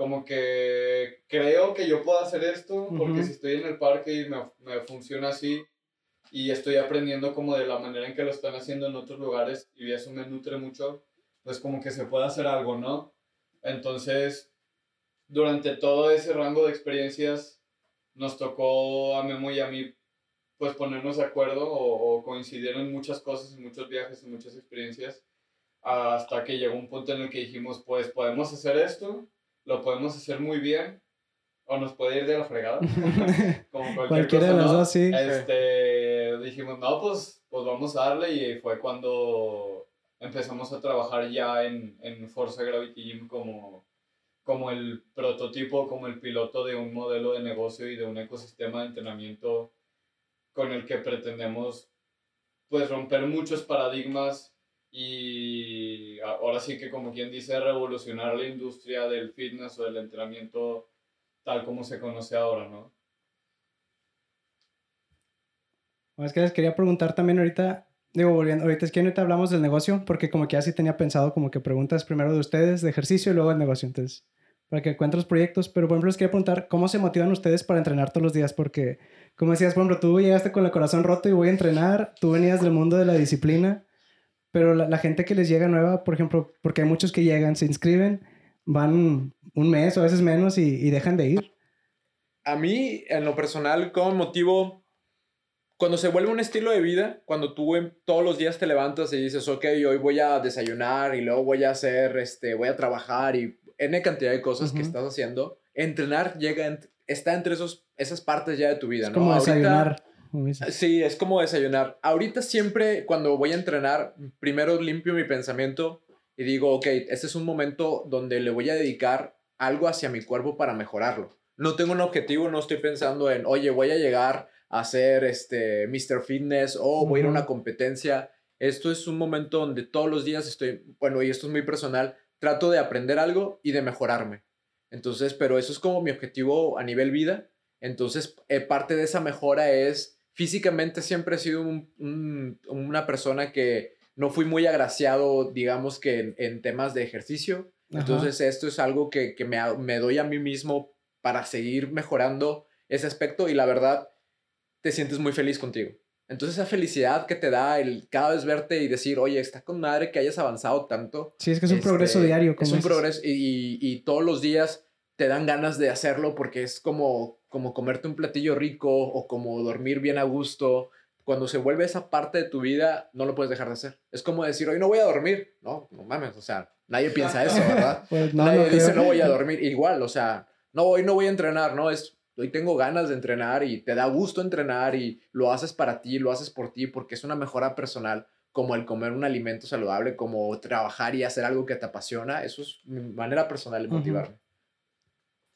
como que creo que yo puedo hacer esto porque si estoy en el parque y me, me funciona así y estoy aprendiendo como de la manera en que lo están haciendo en otros lugares y eso me nutre mucho, pues como que se puede hacer algo, ¿no? Entonces, durante todo ese rango de experiencias, nos tocó a Memo y a mí, pues ponernos de acuerdo o, o coincidir en muchas cosas, en muchos viajes, en muchas experiencias, hasta que llegó un punto en el que dijimos, pues podemos hacer esto, lo podemos hacer muy bien, o nos puede ir de la fregada, [LAUGHS] como cualquier Cualquiera cosa, de las ¿no? dos, sí. Este, dijimos, no, pues, pues vamos a darle y fue cuando empezamos a trabajar ya en, en Forza Gravity Gym como, como el prototipo, como el piloto de un modelo de negocio y de un ecosistema de entrenamiento con el que pretendemos pues romper muchos paradigmas y ahora sí que como quien dice revolucionar la industria del fitness o del entrenamiento tal como se conoce ahora, ¿no? Es que les quería preguntar también ahorita, digo, volviendo, ahorita es que ahorita hablamos del negocio, porque como que ya sí tenía pensado como que preguntas primero de ustedes, de ejercicio y luego del negocio, entonces, para que encuentres proyectos, pero por ejemplo les quería preguntar, ¿cómo se motivan ustedes para entrenar todos los días? Porque, como decías, por ejemplo, tú llegaste con el corazón roto y voy a entrenar, tú venías del mundo de la disciplina, pero la, la gente que les llega nueva, por ejemplo, porque hay muchos que llegan, se inscriben, van un mes o a veces menos y, y dejan de ir. A mí, en lo personal, como motivo, cuando se vuelve un estilo de vida, cuando tú todos los días te levantas y dices, ok, hoy voy a desayunar y luego voy a hacer, este, voy a trabajar y N cantidad de cosas que estás haciendo, entrenar llega, está entre esos, esas partes ya de tu vida, Es ¿no? como Ahorita- desayunar. Dices. Sí, es como desayunar. Ahorita siempre cuando voy a entrenar, primero limpio mi pensamiento y digo, ok, este es un momento donde le voy a dedicar algo hacia mi cuerpo para mejorarlo. No tengo un objetivo, no estoy pensando en, oye, voy a llegar a ser este Mr. Fitness o voy a ir a una competencia. Esto es un momento donde todos los días estoy, bueno, y esto es muy personal, trato de aprender algo y de mejorarme. Entonces, pero eso es como mi objetivo a nivel vida. Entonces, eh, parte de esa mejora es, físicamente siempre he sido un- un- una persona que no fui muy agraciado, digamos que en, en temas de ejercicio. Ajá. Entonces, esto es algo que, que me, me doy a mí mismo para seguir mejorando ese aspecto y la verdad, te sientes muy feliz contigo. Entonces, esa felicidad que te da el cada vez verte y decir, oye, está con madre que hayas avanzado tanto. Sí, es que es un Este, progreso diario. Es un dices. progreso y, y- y todos los días te dan ganas de hacerlo porque es como, como comerte un platillo rico o como dormir bien a gusto. Cuando se vuelve esa parte de tu vida, no lo puedes dejar de hacer. Es como decir, hoy no voy a dormir. No, no mames, o sea, nadie piensa eso, ¿verdad? [LAUGHS] Pues no, nadie no dice, no voy a [LAUGHS] dormir. Igual, o sea, no, hoy no voy a entrenar, no, es, hoy tengo ganas de entrenar y te da gusto entrenar y lo haces para ti, lo haces por ti porque es una mejora personal como el comer un alimento saludable, como trabajar y hacer algo que te apasiona. Eso es mi manera personal de motivarme.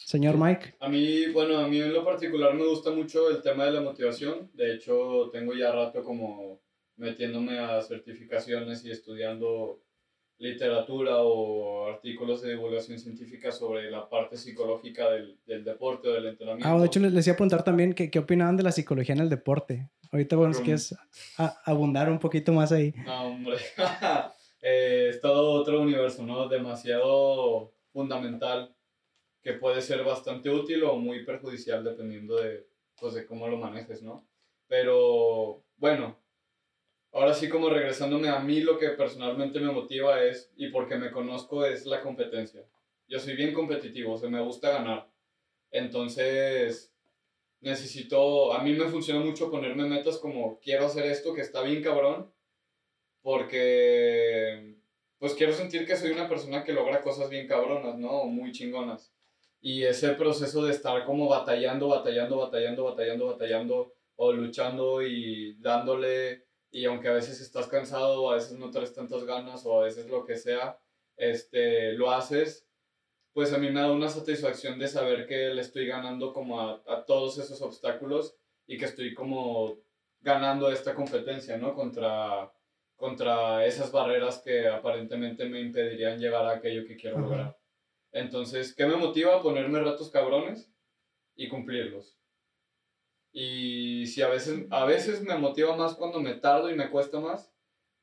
Señor Mike. A mí, bueno, a mí en lo particular me gusta mucho el tema de la motivación. De hecho, tengo ya rato como metiéndome a certificaciones y estudiando literatura o artículos de divulgación científica sobre la parte psicológica del, del deporte o del entrenamiento. Ah, de hecho, les, les iba a preguntar también qué, qué opinaban de la psicología en el deporte. Ahorita, bueno, quieres a- abundar un poquito más ahí. No, hombre. [LAUGHS] Eh, es todo otro universo, ¿no? Demasiado fundamental que puede ser bastante útil o muy perjudicial dependiendo de, pues, de cómo lo manejes, ¿no? Pero, bueno, ahora sí como regresándome a mí, lo que personalmente me motiva es, y porque me conozco, es la competencia. Yo soy bien competitivo, o sea, me gusta ganar. Entonces, necesito, a mí me funciona mucho ponerme metas como quiero hacer esto que está bien cabrón, porque pues quiero sentir que soy una persona que logra cosas bien cabronas, ¿no? Muy chingonas. Y ese proceso de estar como batallando, batallando, batallando, batallando, batallando, o luchando y dándole, y aunque a veces estás cansado, a veces no traes tantas ganas, o a veces lo que sea, este, lo haces, pues a mí me da una satisfacción de saber que le estoy ganando como a, a todos esos obstáculos y que estoy como ganando esta competencia, ¿no? Contra, contra esas barreras que aparentemente me impedirían llegar a aquello que quiero lograr. Entonces, ¿qué me motiva? Ponerme retos cabrones y cumplirlos. Y si a veces, a veces me motiva más cuando me tardo y me cuesta más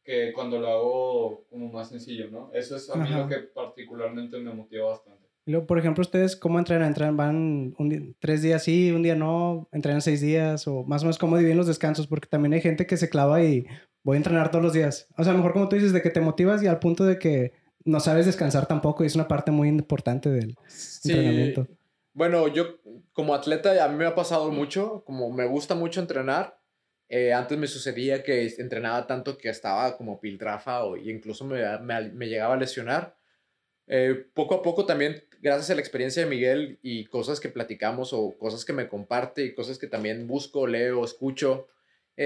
que cuando lo hago como más sencillo, ¿no? Eso es a mí lo que particularmente me motiva bastante. Y luego, por ejemplo, ¿ustedes cómo entrenan? ¿Entrenan? ¿Van un tres días sí, un día no? ¿Entrenan seis días? ¿O más o menos cómo dividen los descansos? Porque también hay gente que se clava y voy a entrenar todos los días. O sea, a mejor como tú dices, de que te motivas y al punto de que no sabes descansar tampoco y es una parte muy importante del entrenamiento. Bueno, yo como atleta a mí me ha pasado mucho, como me gusta mucho entrenar. Eh, antes me sucedía que entrenaba tanto que estaba como piltrafa o incluso me, me, llegaba a lesionar. Eh, poco a poco también, gracias a la experiencia de Miguel y cosas que platicamos o cosas que me comparte y cosas que también busco, leo, escucho,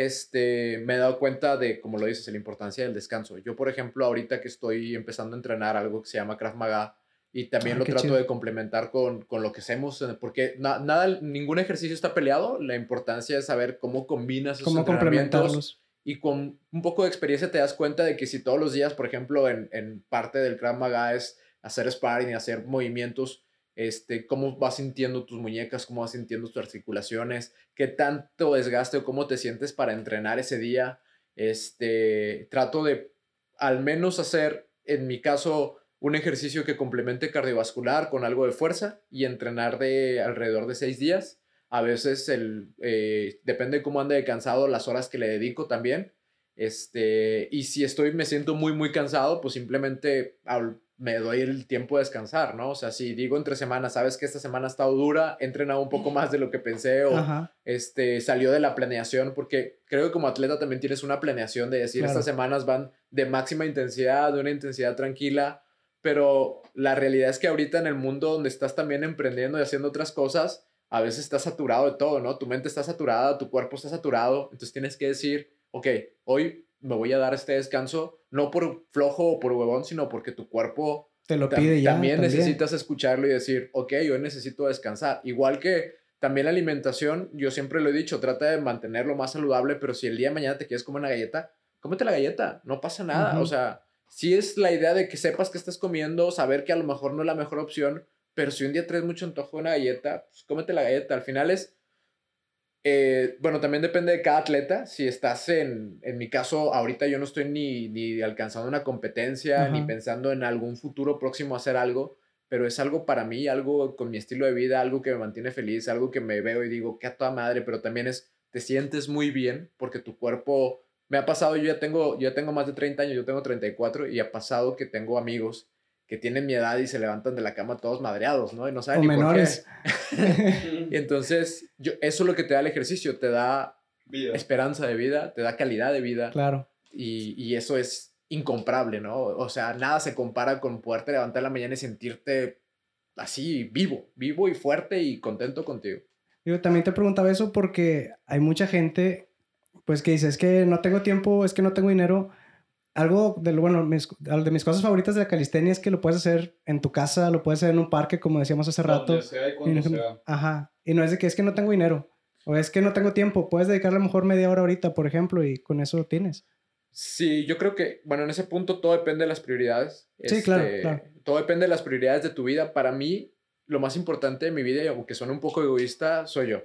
este, me he dado cuenta de, como lo dices, la importancia del descanso. Yo, por ejemplo, ahorita que estoy empezando a entrenar algo que se llama Krav Maga y también ah, lo trato de complementar con, con, lo que hacemos, eh, porque nada, ningún ejercicio está peleado. La importancia es saber cómo combinas esos ¿Cómo entrenamientos y con un poco de experiencia te das cuenta de que si todos los días, por ejemplo, en, en parte del Krav Maga es hacer sparring y hacer movimientos este, cómo vas sintiendo tus muñecas, cómo vas sintiendo tus articulaciones, qué tanto desgaste o cómo te sientes para entrenar ese día. Este, trato de al menos hacer, en mi caso, un ejercicio que complemente cardiovascular con algo de fuerza y entrenar de alrededor de seis días. A veces el, eh, depende de cómo ande de cansado, las horas que le dedico también. Este, y si estoy, me siento muy, muy cansado, pues simplemente me doy el tiempo de descansar, ¿no? O sea, si digo entre semanas, sabes que esta semana ha estado dura, he entrenado un poco más de lo que pensé o este, salió de la planeación, porque creo que como atleta también tienes una planeación de decir, estas semanas van de máxima intensidad, de una intensidad tranquila, pero la realidad es que ahorita en el mundo donde estás también emprendiendo y haciendo otras cosas, a veces estás saturado de todo, ¿no? Tu mente está saturada, tu cuerpo está saturado, entonces tienes que decir, ok, hoy me voy a dar este descanso, no por flojo o por huevón, sino porque tu cuerpo te lo pide ya. También, necesitas escucharlo y decir, ok, yo necesito descansar. Igual que también la alimentación, yo siempre lo he dicho, trata de mantenerlo más saludable, pero si el día de mañana te quieres comer una galleta, cómete la galleta, no pasa nada. O sea, si es la idea de que sepas que estás comiendo, saber que a lo mejor no es la mejor opción, pero si un día traes mucho antojo de una galleta, pues cómete la galleta. Al final es eh, bueno, también depende de cada atleta. Si estás en, en mi caso, ahorita yo no estoy ni, ni alcanzando una competencia, ni pensando en algún futuro próximo hacer algo, pero es algo para mí, algo con mi estilo de vida, algo que me mantiene feliz, algo que me veo y digo, que a toda madre, pero también es, te sientes muy bien porque tu cuerpo, me ha pasado, yo ya tengo, yo ya tengo más de 30 años, yo tengo 34 y ha pasado que tengo amigos que tienen mi edad y se levantan de la cama todos madreados, ¿no? Y no saben ni menores. por qué. [LAUGHS] y entonces, yo, eso es lo que te da el ejercicio, te da esperanza de vida, te da calidad de vida. Claro. Y, y, eso es incomparable, ¿no? O sea, nada se compara con poderte levantar en la mañana y sentirte así, vivo, vivo y fuerte y contento contigo. Yo también te preguntaba eso porque hay mucha gente, pues que dice, es que no tengo tiempo, es que no tengo dinero, algo de, bueno, mis, de mis cosas favoritas de la calistenia es que lo puedes hacer en tu casa, lo puedes hacer en un parque, como decíamos hace rato. Sea y cuando sea. Ajá. Y no es de que es que no tengo dinero o es que no tengo tiempo. Puedes dedicarle a lo mejor media hora ahorita, por ejemplo, y con eso lo tienes. Sí, yo creo que, bueno, en ese punto todo depende de las prioridades. Sí, claro, este, claro. Todo depende de las prioridades de tu vida. Para mí, lo más importante de mi vida, y aunque suene un poco egoísta, soy yo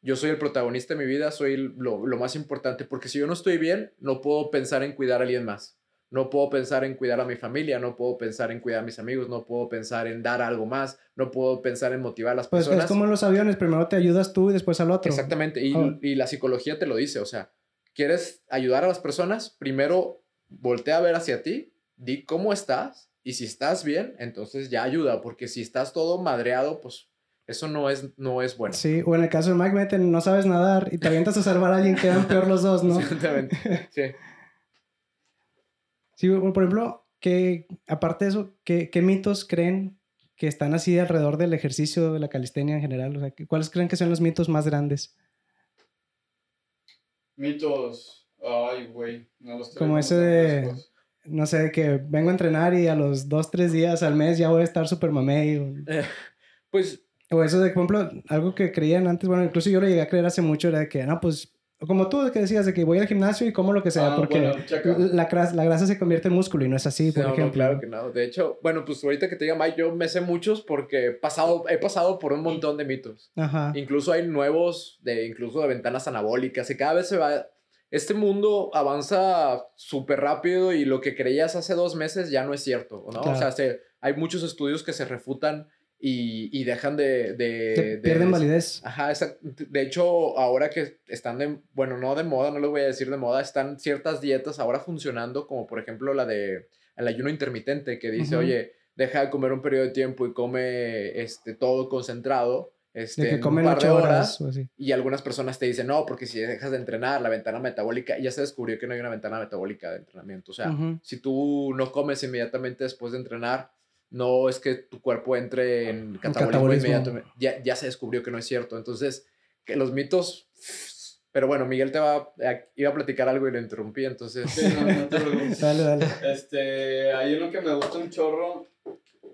yo soy el protagonista de mi vida, soy lo, más importante, porque si yo no estoy bien, no puedo pensar en cuidar a alguien más. No puedo pensar en cuidar a mi familia, no puedo pensar en cuidar a mis amigos, no puedo pensar en dar algo más, no puedo pensar en motivar a las personas. Pues es como en los aviones, primero te ayudas tú y después al otro. Exactamente, y, oh. y la psicología te lo dice, o sea, ¿quieres ayudar a las personas? Primero voltea a ver hacia ti, di cómo estás y si estás bien, entonces ya ayuda, porque si estás todo madreado, pues eso no es, no es bueno. Sí, o en el caso de Mike Meten, no sabes nadar y te avientas a salvar a alguien, quedan peor los dos, ¿no? [LAUGHS] Exactamente, sí. Sí, por ejemplo, que aparte de eso, ¿qué, ¿qué, mitos creen que están así alrededor del ejercicio de la calistenia en general? O sea, ¿cuáles creen que son los mitos más grandes? Mitos. Ay, güey. No los Como ese de. No sé, que vengo a entrenar y a los dos, tres días al mes ya voy a estar súper mamey. pues. O eso de, por ejemplo, algo que creían antes, bueno, incluso yo lo llegué a creer hace mucho, era de que, no, pues como tú que decías, de que voy al gimnasio y como lo que sea, ah, porque la, la, grasa se convierte en músculo y no es así, por ejemplo. claro que no. De hecho, bueno, pues ahorita que te diga Mike, yo me sé muchos porque he pasado, he pasado por un montón de mitos. Ajá. Incluso hay nuevos, de, incluso de ventanas anabólicas, y cada vez se va... Este mundo avanza súper rápido y lo que creías hace dos meses ya no es cierto, ¿no? O sea, se, hay muchos estudios que se refutan y, y dejan de... de, pierden validez. Ajá, de hecho, ahora que están de, bueno, no de moda, no les voy a decir de moda, están ciertas dietas ahora funcionando, como por ejemplo la de el ayuno intermitente, que dice, oye, deja de comer un periodo de tiempo y come este, todo concentrado. Este, de que comen un par de horas, y algunas personas te dicen, no, porque si dejas de entrenar, la ventana metabólica, ya se descubrió que no hay una ventana metabólica de entrenamiento. O sea, si tú no comes inmediatamente después de entrenar, no es que tu cuerpo entre en catabolismo, inmediatamente. Ya, ya se descubrió que no es cierto. Entonces, que los mitos. Pero bueno, Miguel te va, iba a platicar algo y lo interrumpí, entonces. [LAUGHS] dale, dale. Este, hay uno que me gusta un chorro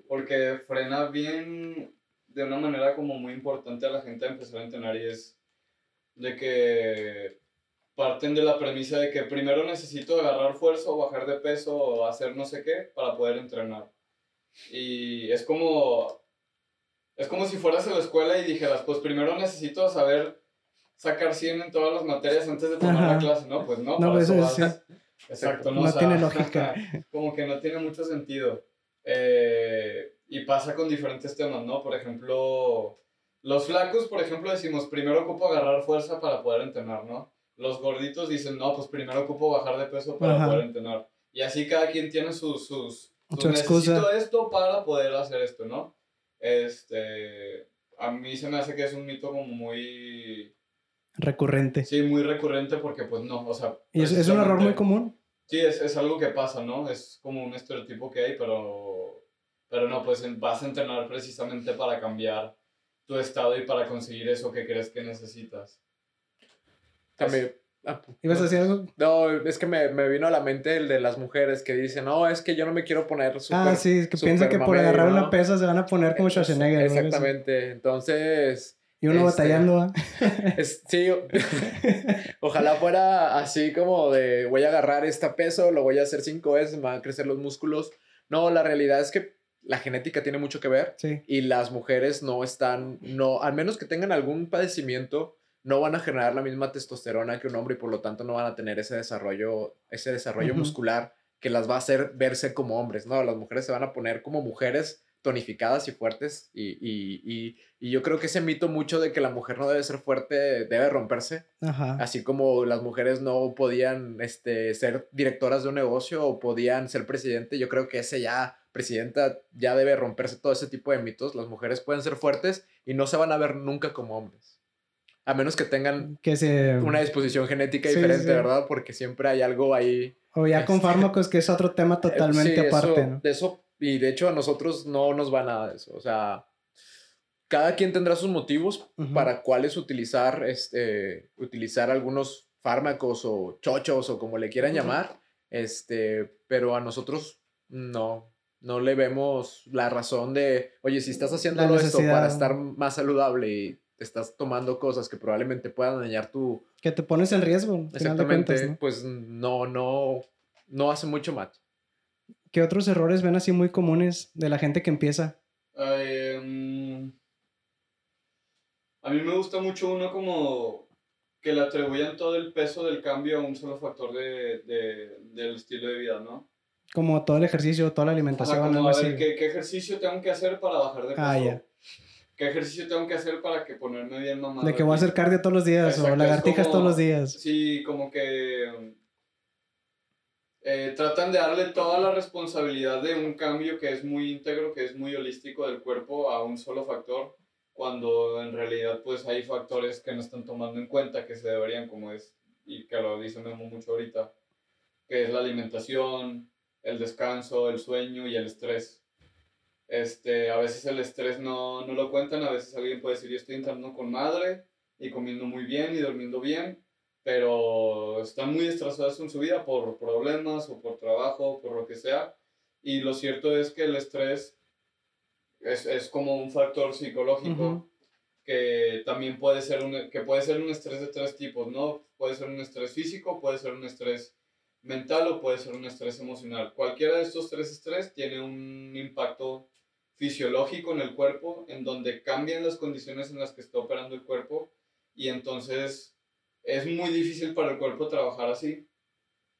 porque frena bien de una manera como muy importante a la gente a empezar a entrenar y es de que parten de la premisa de que primero necesito agarrar fuerza o bajar de peso o hacer no sé qué para poder entrenar. Y es como, es como si fueras a la escuela y dijeras, pues primero necesito saber sacar 100 en todas las materias antes de tomar la clase, ¿no? Pues no, no pues eso sí. Exacto, no, no tiene [LAUGHS] lógica. Como que no tiene mucho sentido. Eh, y pasa con diferentes temas, ¿no? Por ejemplo, los flacos, por ejemplo, decimos, primero ocupo agarrar fuerza para poder entrenar, ¿no? Los gorditos dicen, no, pues primero ocupo bajar de peso para poder entrenar. Y así cada quien tiene sus, sus, necesito esto para poder hacer esto, ¿no? Este, a mí se me hace que es un mito como muy... Recurrente. Sí, muy recurrente porque pues no, o sea... ¿Y es, un error muy común? Sí, es, es, algo que pasa, ¿no? Es como un estereotipo que hay, pero, pero no, pues vas a entrenar precisamente para cambiar tu estado y para conseguir eso que crees que necesitas. También, Ah, ¿Ibas a decir algo? No, es que me, me, vino a la mente el de las mujeres que dicen, no, es que yo no me quiero poner super, Ah, sí, es que piensan que por agarrar una pesa se van a poner como Schwarzenegger. Exactamente, entonces... Y uno este, batallando. [LAUGHS] sí, [LAUGHS] ojalá fuera así como de voy a agarrar este peso, lo voy a hacer cinco veces, me van a crecer los músculos. No, la realidad es que la genética tiene mucho que ver sí. y las mujeres no están, no, al menos que tengan algún padecimiento, no van a generar la misma testosterona que un hombre y por lo tanto no van a tener ese desarrollo, ese desarrollo muscular que las va a hacer verse como hombres, ¿no? Las mujeres se van a poner como mujeres tonificadas y fuertes y, y, y, y yo creo que ese mito mucho de que la mujer no debe ser fuerte debe romperse, así como las mujeres no podían este, ser directoras de un negocio o podían ser presidente, yo creo que ese ya, presidenta, ya debe romperse todo ese tipo de mitos, las mujeres pueden ser fuertes y no se van a ver nunca como hombres. A menos que tengan una disposición genética diferente, ¿verdad? Porque siempre hay algo ahí. O ya con este, fármacos, que es otro tema [LAUGHS] totalmente aparte, ¿no? De eso, y de hecho a nosotros no nos va nada de eso. O sea, cada quien tendrá sus motivos para cuáles utilizar, este, utilizar algunos fármacos o chochos o como le quieran llamar. Este, pero a nosotros no, no le vemos la razón de, oye, si estás haciendo esto para estar más saludable y estás tomando cosas que probablemente puedan dañar tu... Que te pones en riesgo. Exactamente, pues no, no, no hace mucho match. ¿Qué otros errores ven así muy comunes de la gente que empieza? Em, a mí me gusta mucho uno como que le atribuyan todo el peso del cambio a un solo factor de, de, del estilo de vida, ¿no? Como todo el ejercicio, toda la alimentación. a ver, ¿qué, ¿qué, ejercicio tengo que hacer para bajar de ah, peso? Ah, ya. ¿Qué ejercicio tengo que hacer para que ponerme bien mamado? De que voy a hacer cardio todos los días o lagartijas todos los días. Sí, como que eh, tratan de darle toda la responsabilidad de un cambio que es muy íntegro, que es muy holístico del cuerpo a un solo factor, cuando en realidad pues hay factores que no están tomando en cuenta que se deberían, como es, y que lo dice Memo mucho ahorita, que es la alimentación, el descanso, el sueño y el estrés. Este, a veces el estrés no, no lo cuentan, a veces alguien puede decir, yo estoy entrando con madre y comiendo muy bien y durmiendo bien, pero están muy estresados en su vida por problemas o por trabajo, por lo que sea. Y lo cierto es que el estrés es, es como un factor psicológico que también puede ser un, que puede ser un estrés de tres tipos, ¿no? Puede ser un estrés físico, puede ser un estrés mental o puede ser un estrés emocional. Cualquiera de estos tres estrés tiene un impacto fisiológico en el cuerpo, en donde cambian las condiciones en las que está operando el cuerpo y entonces es muy difícil para el cuerpo trabajar así.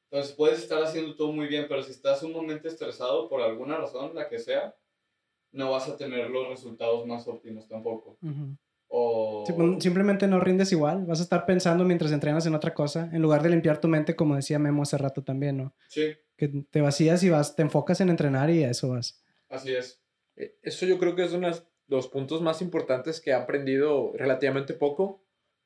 Entonces puedes estar haciendo todo muy bien, pero si estás sumamente estresado por alguna razón, la que sea, no vas a tener los resultados más óptimos tampoco. O... Pues, simplemente no rindes igual, vas a estar pensando mientras entrenas en otra cosa, en lugar de limpiar tu mente, como decía Memo hace rato también, ¿no? Sí. Que te vacías y vas, te enfocas en entrenar y a eso vas. Así es. E, eso yo creo que es uno de los puntos más importantes que he aprendido relativamente poco,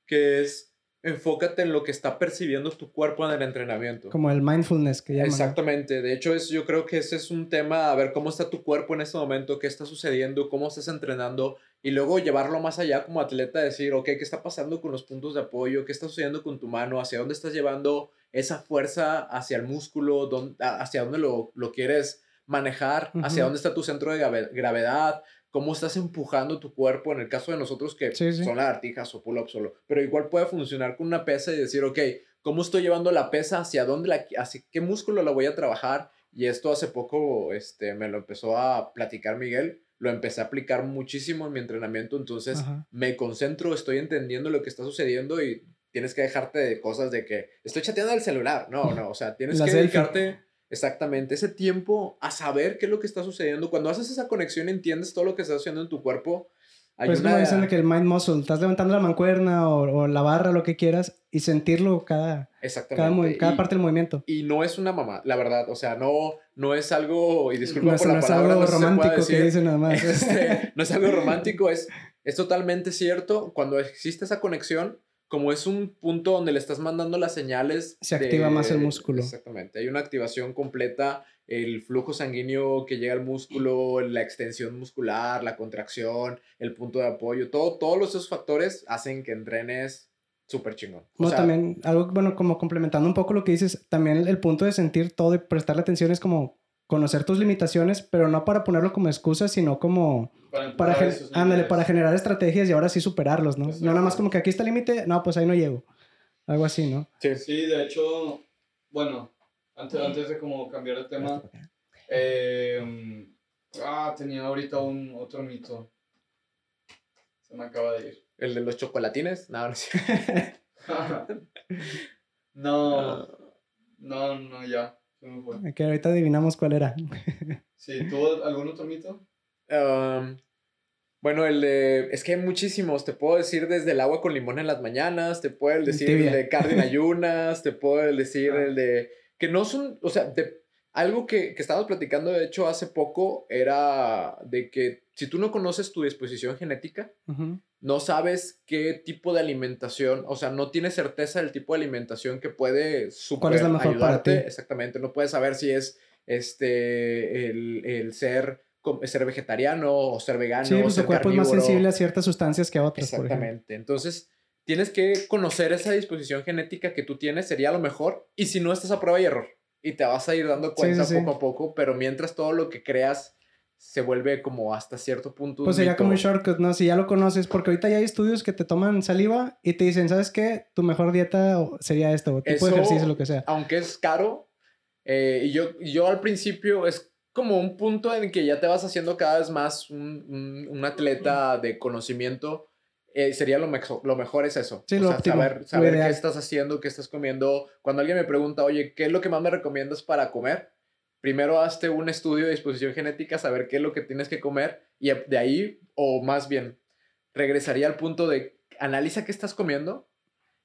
que es enfócate en lo que está percibiendo tu cuerpo en el entrenamiento. Como el mindfulness que llaman. Exactamente. De hecho, es, yo creo que ese es un tema, a ver cómo está tu cuerpo en este momento, qué está sucediendo, cómo estás entrenando y luego llevarlo más allá como atleta, decir, ok, ¿qué está pasando con los puntos de apoyo? ¿Qué está sucediendo con tu mano? ¿Hacia dónde estás llevando esa fuerza hacia el músculo? ¿Hacia dónde lo, lo quieres manejar? ¿Hacia dónde está tu centro de gravedad? cómo estás empujando tu cuerpo, en el caso de nosotros que son lagartijas o pull-up solo, pero igual puede funcionar con una pesa y decir, ok, ¿cómo estoy llevando la pesa? ¿Hacia dónde la, hacia qué músculo la voy a trabajar? Y esto hace poco este, me lo empezó a platicar Miguel, lo empecé a aplicar muchísimo en mi entrenamiento, entonces me concentro, estoy entendiendo lo que está sucediendo y tienes que dejarte de cosas de que estoy chateando al celular, no, no, o sea, tienes que dedicarte Exactamente, ese tiempo a saber qué es lo que está sucediendo. Cuando haces esa conexión, entiendes todo lo que está haciendo en tu cuerpo. Hay pues como dicen que el mind muscle, estás levantando la mancuerna o, la barra, lo que quieras, y sentirlo cada, cada, cada parte del movimiento. Y no es una mamá, la verdad, o sea, no, no es algo, y disculpa por la no palabra, es algo romántico que dicen nada más. [LAUGHS] Este, [LAUGHS] no es algo romántico, es, es totalmente cierto. Cuando existe esa conexión, como es un punto donde le estás mandando las señales. Se activa más el músculo. Exactamente. Hay una activación completa, el flujo sanguíneo que llega al músculo, la extensión muscular, la contracción, el punto de apoyo, todo, todos esos factores hacen que entrenes súper chingón. no, también, algo, bueno, como complementando un poco lo que dices, también el punto de sentir todo y prestarle atención es como conocer tus limitaciones, pero no para ponerlo como excusa, sino como para, para, para generar estrategias y ahora sí superarlos, ¿no? No nada más como que aquí está el límite, no, pues ahí no llego. Algo así, ¿no? Sí, sí de hecho, bueno, antes, antes de como cambiar de tema, eh, ah, tenía ahorita un otro mito. Se me acaba de ir. ¿El de los chocolatines? No, no, [LAUGHS] no, no, ya. Que ahorita adivinamos cuál era. sí, ¿tuvo algún otro mito? bueno, el de. Es que hay muchísimos. Te puedo decir desde el agua con limón en las mañanas. Te puedo decir el de carne en ayunas. Te puedo decir ah. el de. Que no son. O sea, de, algo que, que estábamos platicando, de hecho, hace poco era de que si tú no conoces tu disposición genética, no sabes qué tipo de alimentación, o sea, no tienes certeza del tipo de alimentación que puede super ¿Cuál es la mejor Para ti? Exactamente, no puedes saber si es este el, el ser ser vegetariano o ser vegano. Sí, pues tu cuerpo es más sensible a ciertas sustancias que a otras. Exactamente. Entonces, tienes que conocer esa disposición genética que tú tienes, sería lo mejor. Y si no, estás a prueba y error. Y te vas a ir dando cuenta poco a poco, pero mientras todo lo que creas se vuelve como hasta cierto punto. Pues sería como un shortcut, ¿no? Si ya lo conoces, porque ahorita ya hay estudios que te toman saliva y te dicen, ¿sabes qué? Tu mejor dieta sería esto, o tipo de ejercicio, lo que sea. Aunque es caro, eh, y yo, yo al principio es como un punto en que ya te vas haciendo cada vez más un, un, atleta de conocimiento. Eh, sería lo, mejor lo mejor es eso. Sí, lo saber, saber qué estás haciendo, qué estás comiendo. Cuando alguien me pregunta, oye, ¿qué es lo que más me recomiendas para comer? Primero hazte un estudio de disposición genética, saber qué es lo que tienes que comer y de ahí, o más bien, regresaría al punto de analiza qué estás comiendo,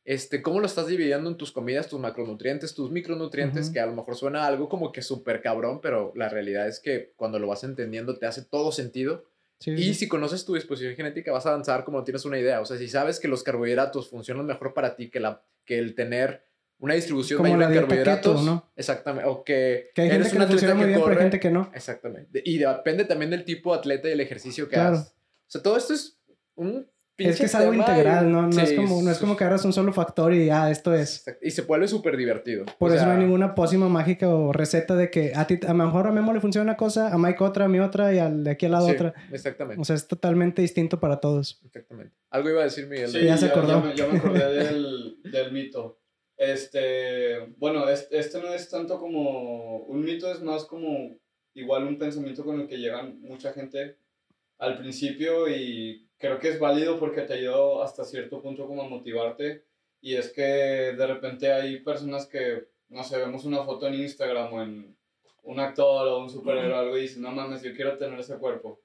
este, cómo lo estás dividiendo en tus comidas, tus macronutrientes, tus micronutrientes, que a lo mejor suena algo como que súper cabrón, pero la realidad es que cuando lo vas entendiendo te hace todo sentido. y si conoces tu disposición genética vas a avanzar como tienes una idea. O sea, si sabes que los carbohidratos funcionan mejor para ti que, la, que el tener una distribución Como mayor la de carbohidratos. ¿no? Exactamente. O que, Que hay gente eres que un atleta muy que bien, pero hay corre. gente que no. Exactamente. Y depende también del tipo de atleta y el ejercicio que Claro. hagas. O sea, todo esto es un Es que es algo integral, y- ¿no? No, es sí, como, no es como que agarras un solo factor y ya, esto es. Exacto. Y se vuelve súper divertido. Por O eso no hay ninguna pócima mágica o receta de que a ti, a lo mejor a Memo le funciona una cosa, a Mike otra, a mí otra y al de aquí al lado sí, otra. Exactamente. O sea, es totalmente distinto para todos. exactamente. Algo iba a decir Miguel. Sí, Ya se acordó. me, ya me acordé del, del mito. Este, bueno, este, este no es tanto como un mito, es más como igual un pensamiento con el que llegan mucha gente al principio y creo que es válido porque te ayuda hasta cierto punto como a motivarte y es que de repente hay personas que, no sé, vemos una foto en Instagram o en un actor o un superhéroe algo y dicen, no mames, yo quiero tener ese cuerpo.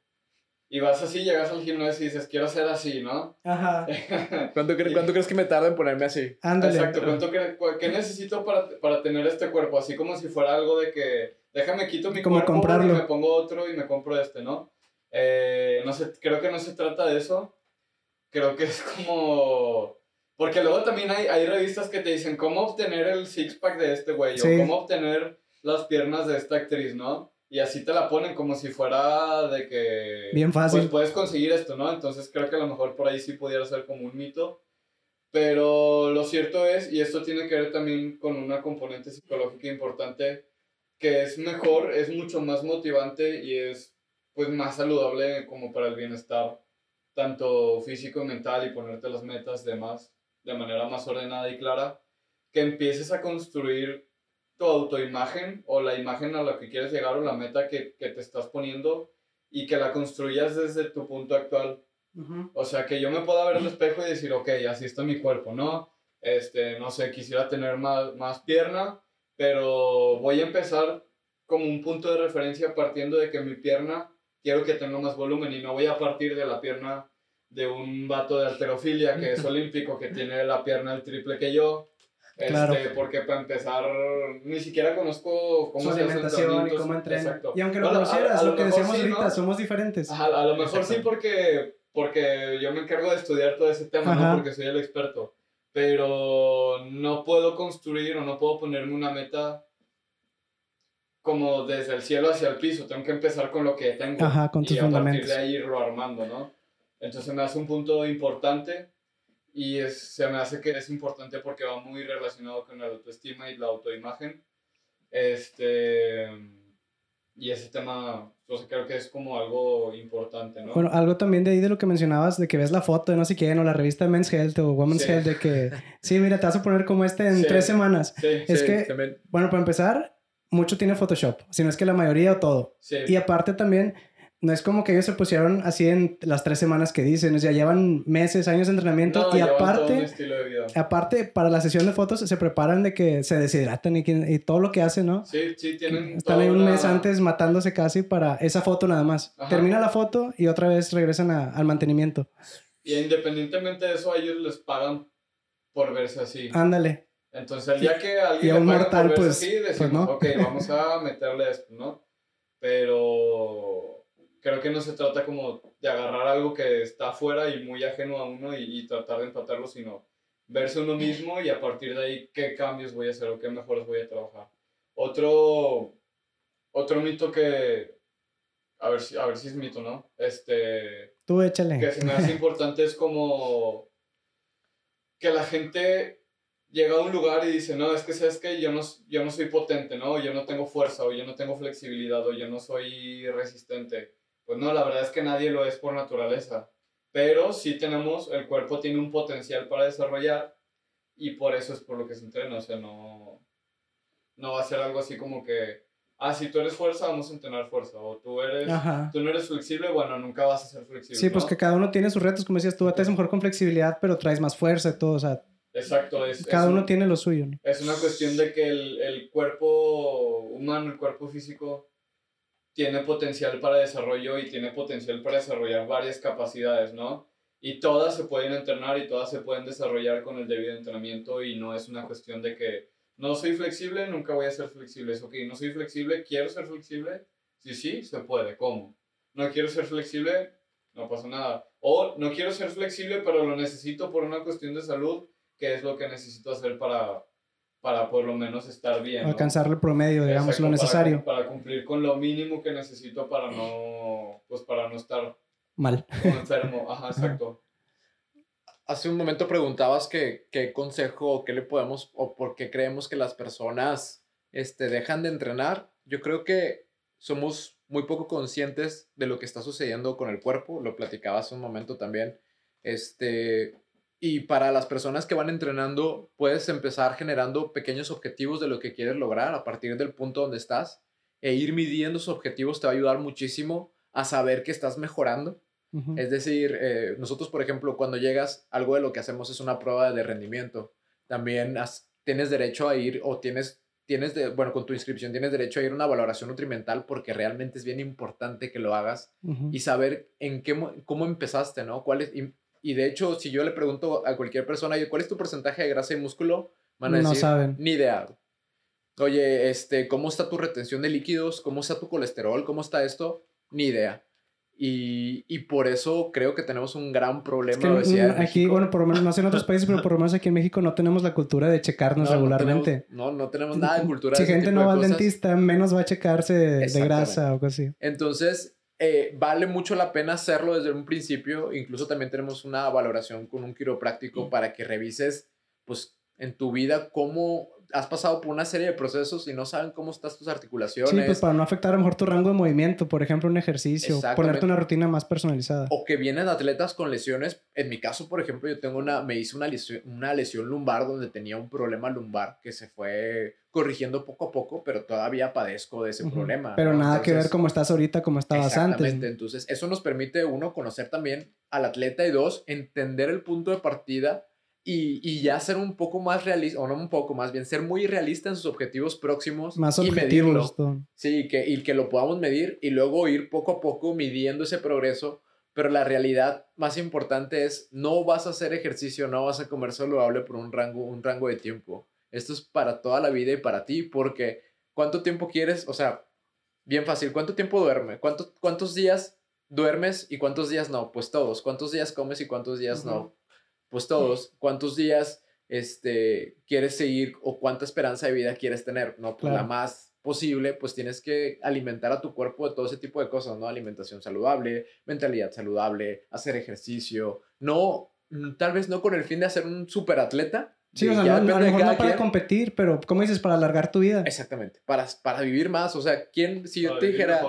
Y vas así, llegas al gimnasio y dices, quiero ser así, ¿no? Ajá. [LAUGHS] ¿Cuánto, cre- cuánto crees que me tarda en ponerme así? Ándale. Exacto, ¿cuánto cre- ¿qué necesito para, para tener este cuerpo? Así como si fuera algo de que, déjame quito mi Como cuerpo comprarlo. y me pongo otro y me compro este, ¿no? Eh, no sé, creo que no se trata de eso. Creo que es como... Porque luego también hay, hay revistas que te dicen cómo obtener el six-pack de este güey Sí. o cómo obtener las piernas de esta actriz, ¿no? Y así te la ponen como si fuera de que... Bien fácil. Pues puedes conseguir esto, ¿no? Entonces creo que a lo mejor por ahí sí pudiera ser como un mito. Pero lo cierto es, y esto tiene que ver también con una componente psicológica importante, que es mejor, es mucho más motivante y es pues más saludable como para el bienestar, tanto físico y mental y ponerte las metas de, más, de manera más ordenada y clara, que empieces a construir tu autoimagen o la imagen a la que quieres llegar o la meta que, que te estás poniendo y que la construyas desde tu punto actual. Ujú. O sea, que yo me pueda ver al espejo y decir, ok, así está mi cuerpo, ¿no? Este, no sé, quisiera tener más, más pierna, pero voy a empezar como un punto de referencia partiendo de que mi pierna quiero que tenga más volumen y no voy a partir de la pierna de un vato de alterofilia que es [LAUGHS] olímpico, que tiene la pierna el triple que yo. Este, Claro. Porque para empezar, ni siquiera conozco cómo Su se alimentación y cómo entrena. Exacto. Y aunque lo Bueno, a- conocieras, a lo que mejor decíamos sí, ahorita, ¿no? somos diferentes. Ajá, a lo mejor sí porque, porque yo me encargo de estudiar todo ese tema, Ajá. ¿no? Porque soy el experto. Pero no puedo construir o no puedo ponerme una meta como desde el cielo hacia el piso. Tengo que empezar con lo que tengo. Ajá, con tus y a partir fundamentos. de ahí irlo armando, ¿no? Entonces me hace un punto importante y es, se me hace que es importante porque va muy relacionado con la autoestima y la autoimagen. Este, y ese tema, yo sé, creo que es como algo importante, ¿no? Bueno, algo también de ahí de lo que mencionabas, de que ves la foto de no sé quién, o la revista Men's Health o Women's Sí. Health, de que, sí, mira, te vas a poner como este en Sí. tres semanas. sí, Es Sí, que- también. Bueno, para empezar, mucho tiene Photoshop, si no es que la mayoría o todo. sí. Y aparte también, no es como que ellos se pusieron así en las tres semanas que dicen, o sea, llevan meses, años de entrenamiento No, y aparte, de aparte, para la sesión de fotos se preparan de que se deshidratan y, y todo lo que hacen, ¿no? Sí, sí, tienen Están ahí un mes antes matándose casi para esa foto nada más. Ajá. Termina la foto y otra vez regresan a- al mantenimiento. Y independientemente de eso, a ellos les pagan por verse así. Ándale. Entonces, el día que a Y alguien a le un paguen mortal, por verse pues- así, pues decimos, no. ok, vamos a meterle esto, ¿no? Pero creo que no se trata como de agarrar algo que está afuera y muy ajeno a uno y, y tratar de empatarlo, sino verse uno mismo y a partir de ahí qué cambios voy a hacer o qué mejores voy a trabajar. Otro, otro mito que, a ver, si, a ver si es mito, ¿no? Este, Tú échale. que se me hace importante es como que la gente llega a un lugar y dice, no, es que sabes que yo no, yo no soy potente, ¿no? Yo no tengo fuerza, o yo no tengo flexibilidad, o yo no soy resistente. Pues no, la verdad es que nadie lo es por naturaleza. Pero sí tenemos, el cuerpo tiene un potencial para desarrollar y por eso es por lo que se entrena. O sea, no, no va a ser algo así como que, ah, si tú eres fuerza, vamos a entrenar fuerza. O tú eres, Ajá. tú no eres flexible, bueno, nunca vas a ser flexible. Sí, pues ¿no? que cada uno tiene sus retos, como decías tú, te es mejor con flexibilidad, pero traes más fuerza y todo, o sea, Exacto, es, cada es uno un- tiene lo suyo, ¿no? Es una cuestión de que el, el cuerpo humano, el cuerpo físico, tiene potencial para desarrollo y tiene potencial para desarrollar varias capacidades, ¿no? Y todas se pueden entrenar y todas se pueden desarrollar con el debido entrenamiento y no es una cuestión de que no soy flexible, nunca voy a ser flexible. Es ok, no soy flexible, quiero ser flexible. Sí, sí, se puede. ¿Cómo? No quiero ser flexible, no pasa nada. O no quiero ser flexible, pero lo necesito por una cuestión de salud, que es lo que necesito hacer para, para por lo menos estar bien. Alcanzar el promedio, digamos, lo necesario. Para, cumplir con lo mínimo que necesito para no, pues para no estar mal. enfermo. [LAUGHS] Ajá, exacto. Hace un momento preguntabas qué consejo o qué le podemos o por qué creemos que las personas este, dejan de entrenar. Yo creo que somos muy poco conscientes de lo que está sucediendo con el cuerpo. Lo platicaba hace un momento también. Este, y para las personas que van entrenando, puedes empezar generando pequeños objetivos de lo que quieres lograr a partir del punto donde estás. E ir midiendo esos objetivos te va a ayudar muchísimo a saber que estás mejorando. Es decir, eh, nosotros, por ejemplo, cuando llegas, algo de lo que hacemos es una prueba de rendimiento. También tienes derecho a ir o tienes, tienes de, bueno, con tu inscripción tienes derecho a ir a una valoración nutrimental porque realmente es bien importante que lo hagas y saber en qué, cómo empezaste, ¿no? ¿Cuál es, y de hecho, si yo le pregunto a cualquier persona, ¿cuál es tu porcentaje de grasa y músculo? Van a decir, no saben. Ni idea. Oye, este, ¿cómo está tu retención de líquidos? ¿Cómo está tu colesterol? ¿Cómo está esto? Ni idea. Y, y por eso creo que tenemos un gran problema. aquí, bueno, por lo menos no sé en otros países, pero por lo menos aquí en México no tenemos la cultura de checarnos regularmente. No, no tenemos, nada de cultura. Si gente no va al dentista, menos va a checarse de grasa o algo así. Entonces, eh, vale mucho la pena hacerlo desde un principio. Incluso también tenemos una valoración con un quiropráctico mm. para que revises, pues, en tu vida cómo has pasado por una serie de procesos y no saben cómo estás tus articulaciones. Sí, pues para no afectar a lo mejor tu rango de movimiento, por ejemplo, un ejercicio, ponerte una rutina más personalizada. O que vienen atletas con lesiones. En mi caso, por ejemplo, yo tengo una, me hice una lesión, una lesión lumbar donde tenía un problema lumbar que se fue corrigiendo poco a poco, pero todavía padezco de ese problema. Pero nada que ver cómo estás ahorita, cómo estabas antes. Entonces, eso nos permite, uno, conocer también al atleta y dos, entender el punto de partida y, ya ser un poco más realista, o no un poco, más bien ser muy realista en sus objetivos próximos. Más y medirlo. Sí, que, y que lo podamos medir y luego ir poco a poco midiendo ese progreso. Pero la realidad más importante es, no vas a hacer ejercicio, no vas a comer saludable por un rango, un rango de tiempo. Esto es para toda la vida y para ti, porque ¿cuánto tiempo quieres? O sea, bien fácil, ¿cuánto tiempo duerme? ¿Cuántos, cuántos días duermes y cuántos días no? Pues todos. ¿Cuántos días comes y cuántos días no? Pues todos, ¿cuántos días este, quieres seguir o cuánta esperanza de vida quieres tener? No, pues la más posible, pues tienes que alimentar a tu cuerpo de todo ese tipo de cosas, ¿no? Alimentación saludable, mentalidad saludable, hacer ejercicio, no, mm, tal vez no con el fin de hacer un superatleta. Sí, o sea, no, a lo mejor no para competir, pero ¿cómo dices? Para alargar tu vida. Exactamente, para, para vivir más, o sea, ¿quién, si yo te dijera,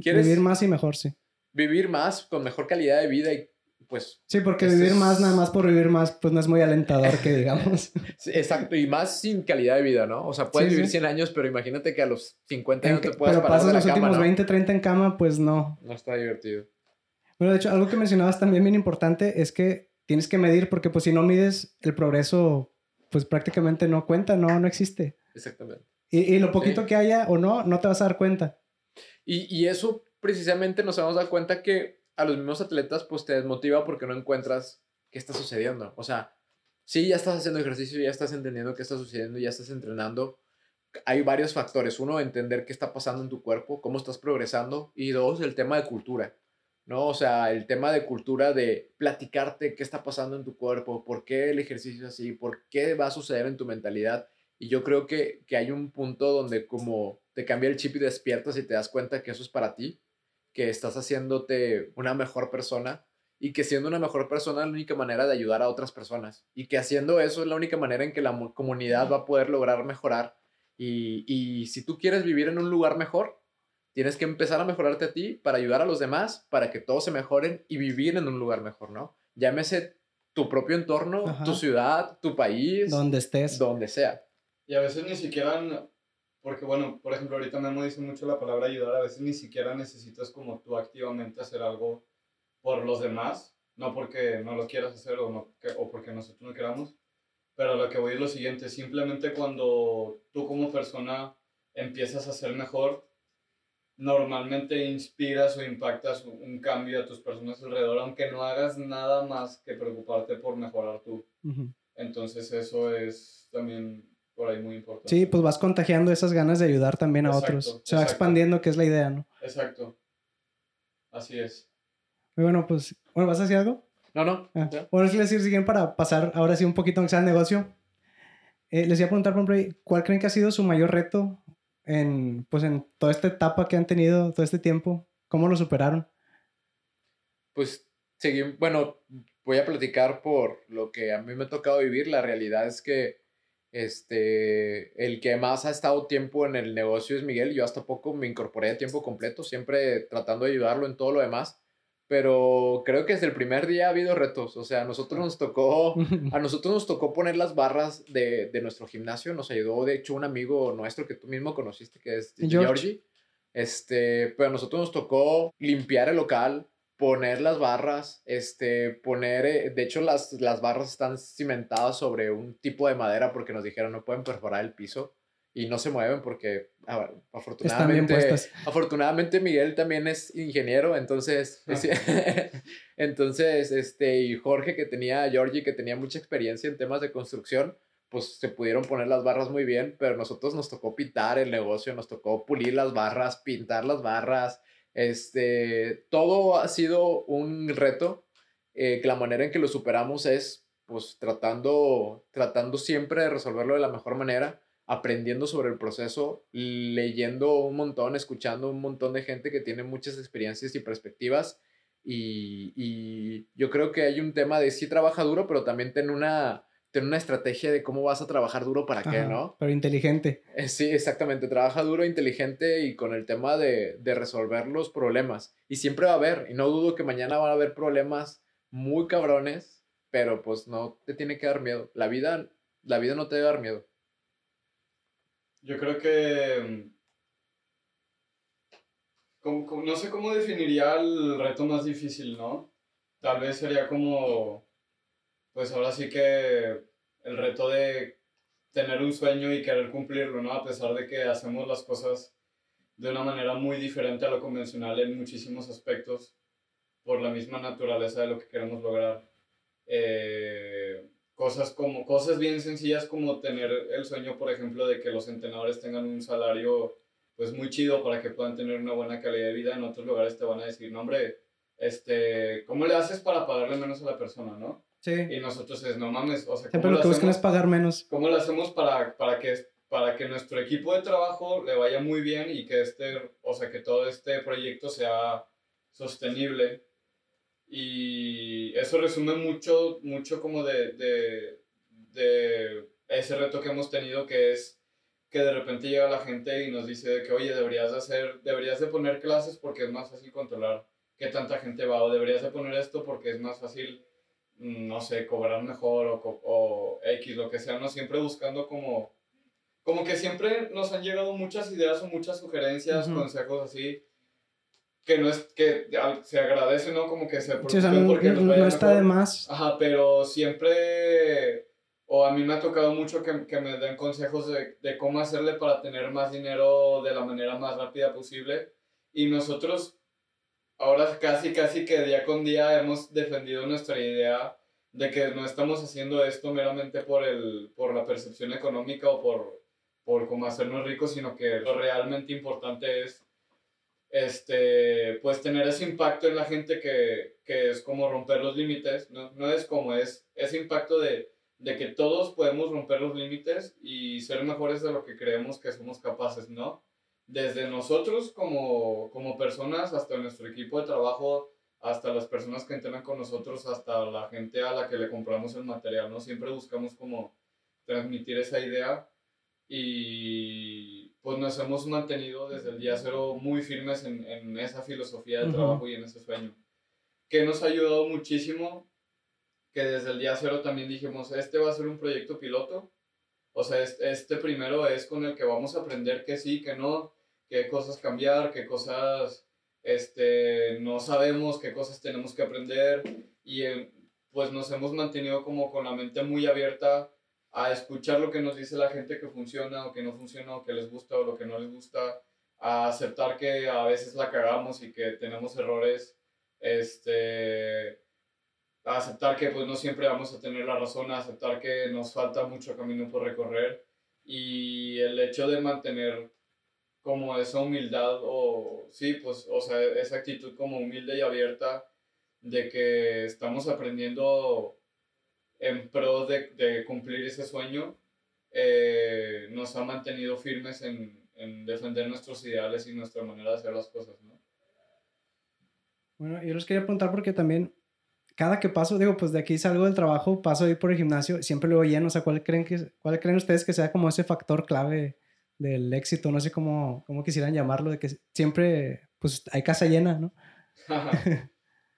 ¿quieres vivir más y mejor, sí. Vivir más con mejor calidad de vida y pues... Sí, porque vivir más, nada más por vivir más, pues no es muy alentador que digamos. [LAUGHS] exacto, y más sin calidad de vida, ¿no? O sea, puedes vivir 100 años, pero imagínate que a los 50 años te puedas Pero pasas los últimos 20, 30 en cama, pues no. No está divertido. Bueno, de hecho, algo que mencionabas también bien importante es que tienes que medir, porque pues si no mides, el progreso pues prácticamente no cuenta, no, no existe. Exactamente. Y, y lo poquito que haya o no, no te vas a dar cuenta. Y, y eso precisamente nos a dar cuenta que a los mismos atletas, pues te desmotiva porque no encuentras qué está sucediendo. O sea, sí, ya estás haciendo ejercicio, ya estás entendiendo qué está sucediendo, ya estás entrenando. Hay varios factores. Uno, entender qué está pasando en tu cuerpo, cómo estás progresando. Y dos, el tema de cultura. ¿no? O sea, el tema de cultura de platicarte qué está pasando en tu cuerpo, por qué el ejercicio es así, por qué va a suceder en tu mentalidad. Y yo creo que, que hay un punto donde como te cambia el chip y despiertas y te das cuenta que eso es para ti que estás haciéndote una mejor persona y que siendo una mejor persona es la única manera de ayudar a otras personas y que haciendo eso es la única manera en que la comunidad va a poder lograr mejorar y, y si tú quieres vivir en un lugar mejor, tienes que empezar a mejorarte a ti para ayudar a los demás, para que todos se mejoren y vivir en un lugar mejor, ¿no? Llámese tu propio entorno, tu ciudad, tu país. Donde estés. Donde sea. Y a veces ni siquiera porque bueno, por ejemplo, ahorita Memo dice mucho la palabra ayudar, a veces ni siquiera necesitas como tú activamente hacer algo por los demás, no porque no lo quieras hacer o, no, o porque nosotros no queramos, pero lo que voy es lo siguiente, simplemente cuando tú como persona empiezas a ser mejor, normalmente inspiras o impactas un cambio a tus personas alrededor, aunque no hagas nada más que preocuparte por mejorar tú. Entonces eso es también por ahí muy importante. Sí, pues vas contagiando esas ganas de ayudar también a otros. Se va expandiendo, que es la idea, ¿no? Exacto. Así es. Muy bueno, pues, bueno, ¿vas a decir algo? No, no. Ah. Bueno, es decir, siguen para pasar ahora sí un poquito aunque sea el negocio. Eh, les iba a preguntar, por ejemplo, ¿cuál creen que ha sido su mayor reto en, pues, en toda esta etapa que han tenido, todo este tiempo? ¿Cómo lo superaron? Pues seguí, bueno, voy a platicar por lo que a mí me ha tocado vivir. La realidad es que este, el que más ha estado tiempo en el negocio es Miguel. Yo hasta poco me incorporé a tiempo completo, siempre tratando de ayudarlo en todo lo demás. Pero creo que desde el primer día ha habido retos. O sea, a nosotros nos tocó, [LAUGHS] a nosotros nos tocó poner las barras de, de nuestro gimnasio. Nos ayudó, de hecho, un amigo nuestro que tú mismo conociste, que es Georgie. Este, pero a nosotros nos tocó limpiar el local, poner las barras, este, poner, eh, de hecho las, las barras están cimentadas sobre un tipo de madera porque nos dijeron no pueden perforar el piso y no se mueven porque afortunadamente, afortunadamente Miguel también es ingeniero, entonces, ah. [LAUGHS] entonces, este, y Jorge que tenía, Georgie que tenía mucha experiencia en temas de construcción, pues se pudieron poner las barras muy bien, pero nosotros nos tocó pintar el negocio, nos tocó pulir las barras, pintar las barras, este, todo ha sido un reto, eh, la manera en que lo superamos es, pues, tratando, tratando siempre de resolverlo de la mejor manera, aprendiendo sobre el proceso, leyendo un montón, escuchando un montón de gente que tiene muchas experiencias y perspectivas. Y, y yo creo que hay un tema de sí trabaja duro, pero también tiene una, tener una estrategia de cómo vas a trabajar duro para qué, ¿no? Pero inteligente. Eh, sí, exactamente. Trabaja duro, inteligente y con el tema de, de, resolver los problemas. Y siempre va a haber, y no dudo que mañana van a haber problemas muy cabrones, pero pues no te tiene que dar miedo. La vida, la vida no te debe dar miedo. Yo creo que... Mm, no sé cómo definiría el reto más difícil, ¿no? Tal vez sería como pues ahora sí que el reto de tener un sueño y querer cumplirlo, ¿no? A pesar de que hacemos las cosas de una manera muy diferente a lo convencional en muchísimos aspectos, por la misma naturaleza de lo que queremos lograr. Eh, cosas como cosas bien sencillas como tener el sueño por ejemplo de que los entrenadores tengan un salario pues muy chido para que puedan tener una buena calidad de vida en otros lugares te van a decir no hombre este cómo le haces para pagarle menos a la persona no y nosotros es, no mames, o sea, Siempre lo que buscan es pagar menos. ¿Cómo lo hacemos para, para, que, para que nuestro equipo de trabajo le vaya muy bien y que este, o sea, que todo este proyecto sea sostenible? Y eso resume mucho, mucho como de, de, de ese reto que hemos tenido que es que de repente llega la gente y nos dice que, oye, deberías de hacer, deberías de poner clases porque es más fácil controlar qué tanta gente va, o deberías de poner esto porque es más fácil no sé, cobrar mejor o, o, X, lo que sea, ¿no? Siempre buscando como, como que siempre nos han llegado muchas ideas o muchas sugerencias, consejos así, que no es, que se agradece, ¿no? Como que se sí, porque no, está de más. Ajá, pero siempre, o a mí me ha tocado mucho que, que me den consejos de, de cómo hacerle para tener más dinero de la manera más rápida posible. Y nosotros ahora casi, casi que día con día hemos defendido nuestra idea de que no estamos haciendo esto meramente por, el, por la percepción económica o por, por cómo hacernos ricos, sino que lo realmente importante es este, pues tener ese impacto en la gente que, que es como romper los límites, no, no es como es ese impacto de, de que todos podemos romper los límites y ser mejores de lo que creemos que somos capaces, ¿no? Desde nosotros como, como personas hasta nuestro equipo de trabajo, hasta las personas que entrenan con nosotros, hasta la gente a la que le compramos el material, ¿no? Siempre buscamos como transmitir esa idea y pues nos hemos mantenido desde el día cero muy firmes en, en esa filosofía de trabajo y en ese sueño, que nos ha ayudado muchísimo, que desde el día cero también dijimos, este va a ser un proyecto piloto, o sea, este, primero es con el que vamos a aprender que sí, que no, qué cosas cambiar, qué cosas este, no sabemos, qué cosas tenemos que aprender. Y eh, pues nos hemos mantenido como con la mente muy abierta a escuchar lo que nos dice la gente que funciona o que no funciona o que les gusta o lo que no les gusta, a aceptar que a veces la cagamos y que tenemos errores, este, a aceptar que pues no siempre vamos a tener la razón, a aceptar que nos falta mucho camino por recorrer y el hecho de mantener como esa humildad o sí, pues, o sea, esa actitud como humilde y abierta de que estamos aprendiendo en pro de, de cumplir ese sueño, eh, nos ha mantenido firmes en, en, defender nuestros ideales y nuestra manera de hacer las cosas, ¿no? Bueno, yo les quería preguntar porque también cada que paso, digo, pues de aquí salgo del trabajo, paso ahí por el gimnasio, siempre lo lleno, o sea, ¿cuál creen, que, ¿cuál creen ustedes que sea como ese factor clave del éxito? No sé cómo, cómo quisieran llamarlo, de que siempre, pues hay casa llena, ¿no? [LAUGHS]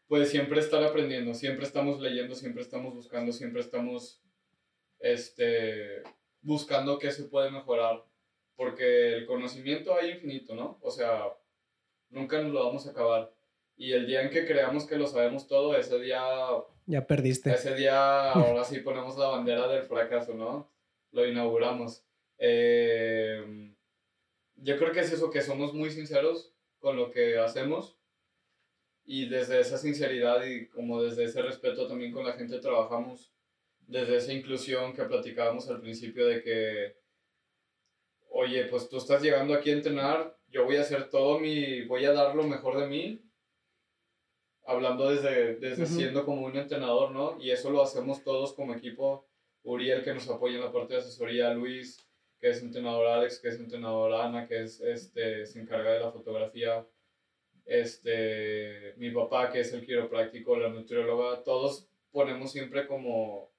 pues siempre estar aprendiendo, siempre estamos leyendo, siempre estamos buscando, siempre estamos, este, buscando qué se puede mejorar, porque el conocimiento hay infinito, ¿no? O sea, nunca nos lo vamos a acabar y el día en que creamos que lo sabemos todo, ese día... Ya perdiste. Ese día, ahora sí ponemos la bandera del fracaso, ¿no? Lo inauguramos. Eh, yo creo que es eso, que somos muy sinceros con lo que hacemos y desde esa sinceridad y como desde ese respeto también con la gente trabajamos, desde esa inclusión que platicábamos al principio de que, oye, pues tú estás llegando aquí a entrenar, yo voy a hacer todo mi, voy a dar lo mejor de mí hablando desde, desde siendo como un entrenador, ¿no? Y eso lo hacemos todos como equipo. Uriel, que nos apoya en la parte de asesoría, Luis, que es entrenador, Alex, que es entrenador, Ana, que es, este, se encarga de la fotografía, este, mi papá, que es el quiropráctico, la nutrióloga, todos ponemos siempre como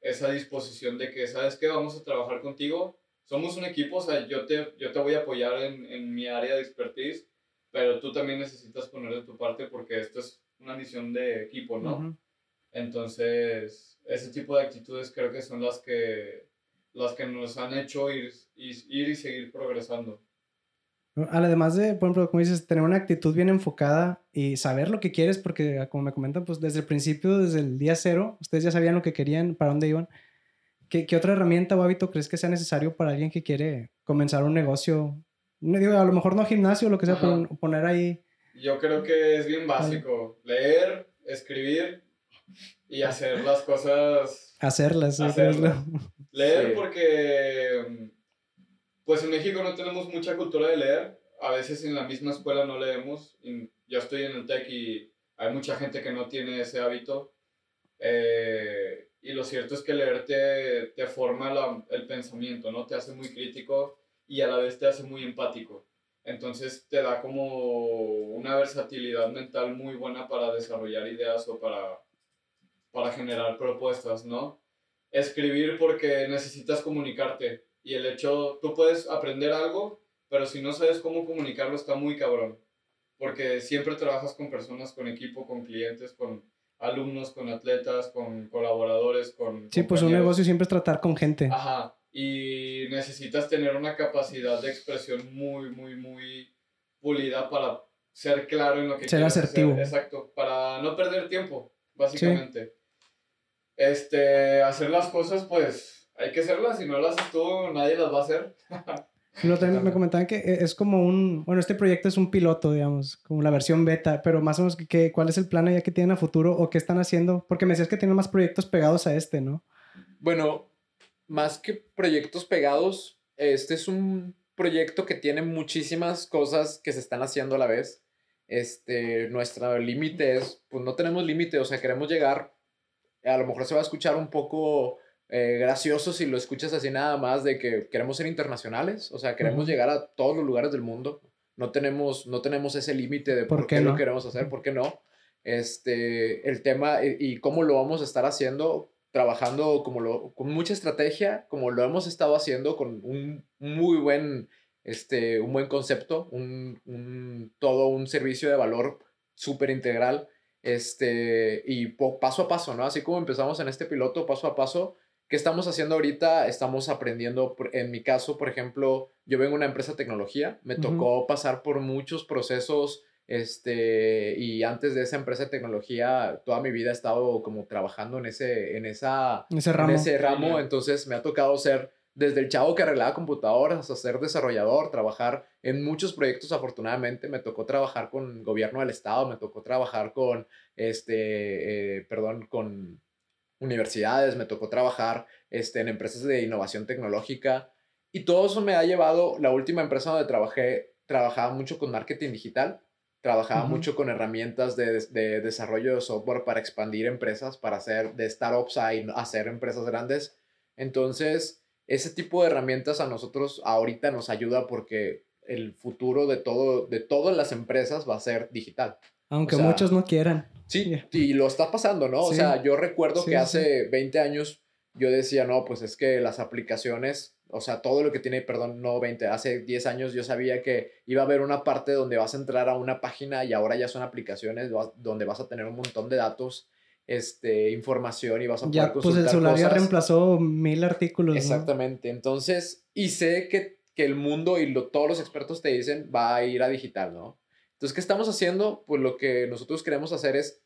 esa disposición de que, ¿sabes qué? Vamos a trabajar contigo. Somos un equipo, o sea, yo te, yo te voy a apoyar en, en mi área de expertise, pero tú también necesitas poner de tu parte porque esto es una misión de equipo, ¿no? Entonces, ese tipo de actitudes creo que son las que, las que nos han hecho ir, ir y seguir progresando. Además de, por ejemplo, como dices, tener una actitud bien enfocada y saber lo que quieres, porque como me comentan, pues desde el principio, desde el día cero, ustedes ya sabían lo que querían, para dónde iban. ¿Qué, qué otra herramienta o hábito crees que sea necesario para alguien que quiere comenzar un negocio? No digo, a lo mejor no gimnasio, lo que sea, poner ahí yo creo que es bien básico. Leer, escribir y hacer las cosas. Hacerlas, hacerlas. Leer porque, pues en México no tenemos mucha cultura de leer. A veces en la misma escuela no leemos. Yo estoy en el TEC y hay mucha gente que no tiene ese hábito. Eh, y lo cierto es que leer te, te forma el pensamiento, ¿no? Te hace muy crítico y a la vez te hace muy empático. Entonces te da como una versatilidad mental muy buena para desarrollar ideas o para, para generar propuestas, ¿no? Escribir porque necesitas comunicarte y el hecho, tú puedes aprender algo, pero si no sabes cómo comunicarlo está muy cabrón, porque siempre trabajas con personas, con equipo, con clientes, con alumnos, con atletas, con colaboradores, con... Sí, pues un negocio siempre es tratar con gente. Ajá, y necesitas tener una capacidad de expresión muy, muy, muy pulida para ser claro en lo que ser quieres asertivo. Exacto, para no perder tiempo, básicamente. Este, hacer las cosas, pues hay que hacerlas, si no las haces tú, nadie las va a hacer. [LAUGHS] No, también me comentaban que e, es como un, bueno, este proyecto es un piloto, digamos, como la versión beta, pero más o menos, que, ¿cuál es el plan ya que tienen a futuro o qué están haciendo? Porque me decías que tienen más proyectos pegados a este, ¿no? Bueno, más que proyectos pegados, este es un proyecto que tiene muchísimas cosas que se están haciendo a la vez. Este, nuestro límite es, pues no tenemos límite, o sea, queremos llegar, a lo mejor se va a escuchar un poco eh, gracioso si lo escuchas así nada más, de que queremos ser internacionales, o sea, queremos llegar a todos los lugares del mundo. No tenemos, no tenemos ese límite de por, qué, no? lo queremos hacer, por qué no. Este, el tema y, y cómo lo vamos a estar haciendo, trabajando como lo, con mucha estrategia, como lo hemos estado haciendo con un muy buen, este, un buen concepto, un, un todo un servicio de valor súper integral, este, y paso a paso, ¿no? Así como empezamos en este piloto, paso a paso, ¿qué estamos haciendo ahorita? Estamos aprendiendo, en mi caso, por ejemplo, yo vengo de una empresa de tecnología, me tocó pasar por muchos procesos este, y antes de esa empresa de tecnología, toda mi vida he estado como trabajando en ese, en esa, ese ramo. En ese ramo. Entonces me ha tocado ser desde el chavo que arreglaba computadoras hasta ser desarrollador, trabajar en muchos proyectos afortunadamente. Me tocó trabajar con gobierno del estado, me tocó trabajar con, este, eh, perdón, con universidades, me tocó trabajar este, en empresas de innovación tecnológica. Y todo eso me ha llevado, la última empresa donde trabajé, trabajaba mucho con marketing digital Trabajaba mucho con herramientas de, de, desarrollo de software para expandir empresas, para hacer de startups a hacer empresas grandes. Entonces, ese tipo de herramientas a nosotros ahorita nos ayuda porque el futuro de todo, de todas las empresas va a ser digital. Aunque muchos no quieran. Sí, y lo está pasando, ¿no? O sea, yo recuerdo que hace 20 años yo decía, no, pues es que las aplicaciones, o sea, todo lo que tiene, perdón, no 20, hace 10 años yo sabía que iba a haber una parte donde vas a entrar a una página y ahora ya son aplicaciones donde vas a tener un montón de datos, este, información y vas a poder ya, Pues el celular ya reemplazó mil artículos. Exactamente, entonces, y sé que, que el mundo y lo, todos los expertos te dicen va a ir a digital, ¿no? Entonces, ¿qué estamos haciendo? Pues lo que nosotros queremos hacer es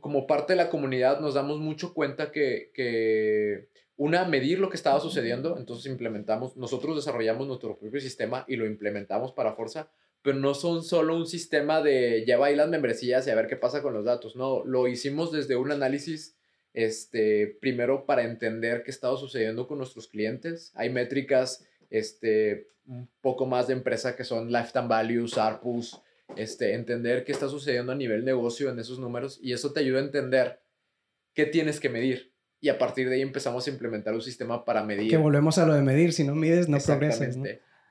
como parte de la comunidad nos damos mucho cuenta que, que, una, medir lo que estaba sucediendo, entonces implementamos, nosotros desarrollamos nuestro propio sistema y lo implementamos para Forza, pero no son solo un sistema de lleva ahí las membresías y a ver qué pasa con los datos, no, lo hicimos desde un análisis, este, primero para entender qué estaba sucediendo con nuestros clientes, hay métricas, este, un poco más de empresa que son lifetime values, ARPUs, este, entender qué está sucediendo a nivel negocio en esos números y eso te ayuda a entender qué tienes que medir. Y a partir de ahí empezamos a implementar un sistema para medir. Que volvemos a lo de medir, si no mides no progresas.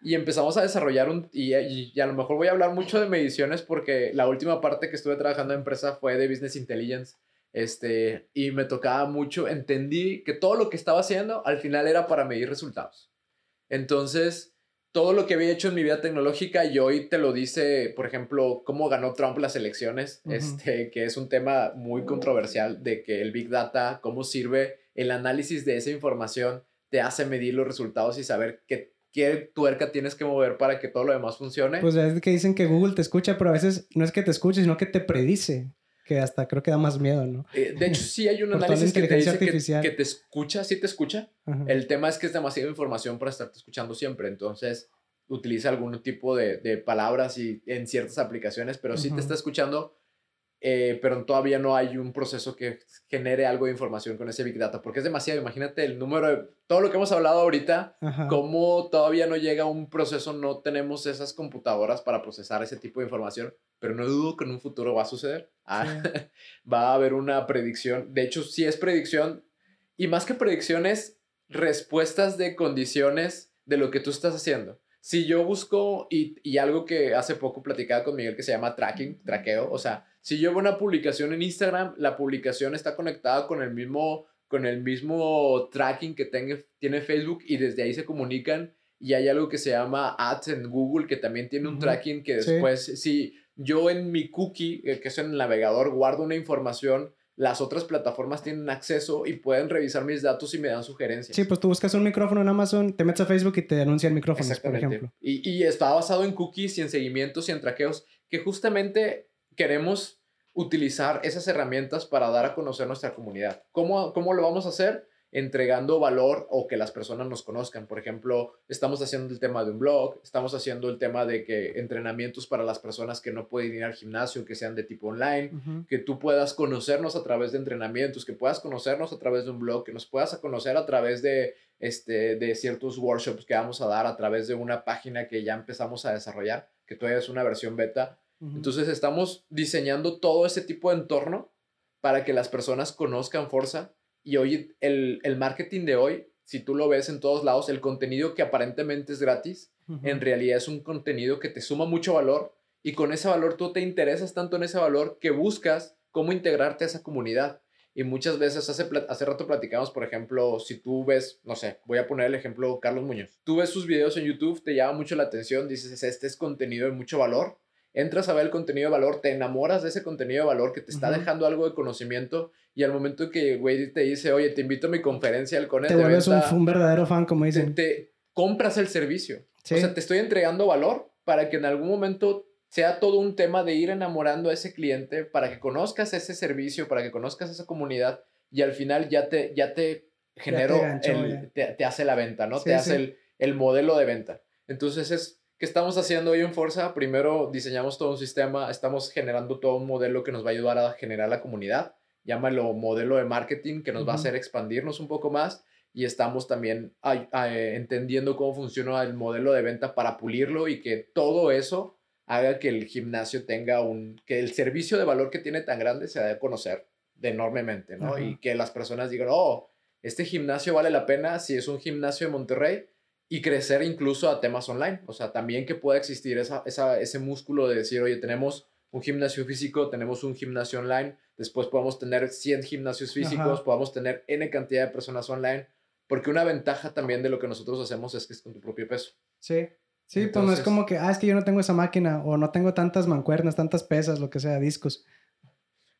Y empezamos a desarrollar un, y, y, a lo mejor voy a hablar mucho de mediciones porque la última parte que estuve trabajando en empresa fue de Business Intelligence. Este, y me tocaba mucho, entendí que todo lo que estaba haciendo al final era para medir resultados. Entonces, todo lo que había hecho en mi vida tecnológica y hoy te lo dice, por ejemplo, cómo ganó Trump las elecciones, este, que es un tema muy controversial de que el Big Data, cómo sirve el análisis de esa información, te hace medir los resultados y saber qué, qué tuerca tienes que mover para que todo lo demás funcione. Pues es que dicen que Google te escucha, pero a veces no es que te escuche, sino que te predice que hasta creo que da más miedo, ¿no? Eh, de hecho, sí hay un análisis que te dice que, te escucha, sí te escucha. El tema es que es demasiada información para estarte escuchando siempre, entonces utiliza algún tipo de, de palabras y en ciertas aplicaciones, pero sí te está escuchando, eh, pero todavía no hay un proceso que genere algo de información con ese Big Data, porque es demasiado. Imagínate el número de todo lo que hemos hablado ahorita, cómo todavía no llega un proceso, no tenemos esas computadoras para procesar ese tipo de información, pero no dudo que en un futuro va a suceder. Ah, [LAUGHS] va a haber una predicción. De hecho, sí es predicción, y más que predicciones, respuestas de condiciones de lo que tú estás haciendo si yo busco, y, y, algo que hace poco platicaba con Miguel que se llama tracking, traqueo, o sea, si yo veo una publicación en Instagram, la publicación está conectada con el mismo, con el mismo tracking que tenga, tiene Facebook y desde ahí se comunican y hay algo que se llama ads en Google que también tiene un tracking que después, si yo en mi cookie, eh, que es en el navegador, guardo una información, las otras plataformas tienen acceso y pueden revisar mis datos y me dan sugerencias. Sí, pues tú buscas un micrófono en Amazon, te metes a Facebook y te anuncian micrófonos, por ejemplo. Y, y está basado en cookies y en seguimientos y en traqueos que justamente queremos utilizar esas herramientas para dar a conocer nuestra comunidad. ¿Cómo, cómo lo vamos a hacer? entregando valor o que las personas nos conozcan. Por ejemplo, estamos haciendo el tema de un blog, estamos haciendo el tema de que entrenamientos para las personas que no pueden ir al gimnasio, que sean de tipo online, que tú puedas conocernos a través de entrenamientos, que puedas conocernos a través de un blog, que nos puedas conocer a través de, este, de ciertos workshops que vamos a dar, a través de una página que ya empezamos a desarrollar, que todavía es una versión beta. Entonces estamos diseñando todo ese tipo de entorno para que las personas conozcan Forza y hoy el, el, marketing de hoy, si tú lo ves en todos lados, el contenido que aparentemente es gratis, en realidad es un contenido que te suma mucho valor y con ese valor tú te interesas tanto en ese valor que buscas cómo integrarte a esa comunidad. Y muchas veces, hace, hace rato platicamos, por ejemplo, si tú ves, no sé, voy a poner el ejemplo Carlos Muñoz. Tú ves sus videos en YouTube, te llama mucho la atención, dices, este es contenido de mucho valor entras a ver el contenido de valor, te enamoras de ese contenido de valor que te está dejando algo de conocimiento y al momento que güey te dice, oye, te invito a mi conferencia al Cone. Te, vuelves un, verdadero fan, como dicen. Te, compras el servicio. O sea, te estoy entregando valor para que en algún momento sea todo un tema de ir enamorando a ese cliente, para que conozcas ese servicio, para que conozcas esa comunidad y al final ya te, ya te genero, te, hace la venta, ¿no? te hace el, el modelo de venta. Entonces es ¿Qué estamos haciendo hoy en Forza? Primero diseñamos todo un sistema, estamos generando todo un modelo que nos va a ayudar a generar la comunidad. Llámalo modelo de marketing que nos va a hacer expandirnos un poco más y estamos también entendiendo cómo funciona el modelo de venta para pulirlo y que todo eso haga que el gimnasio tenga un, que el servicio de valor que tiene tan grande se dé a conocer de enormemente, ¿no? Y que las personas digan, oh, este gimnasio vale la pena si es un gimnasio de Monterrey y crecer incluso a temas online. O sea, también que pueda existir esa, esa, ese músculo de decir, oye, tenemos un gimnasio físico, tenemos un gimnasio online, después podemos tener 100 gimnasios físicos, podemos tener N cantidad de personas online, porque una ventaja también de lo que nosotros hacemos es que es con tu propio peso. Sí. Sí, pues no es como que, ah, es que yo no tengo esa máquina o no tengo tantas mancuernas, tantas pesas, lo que sea, discos.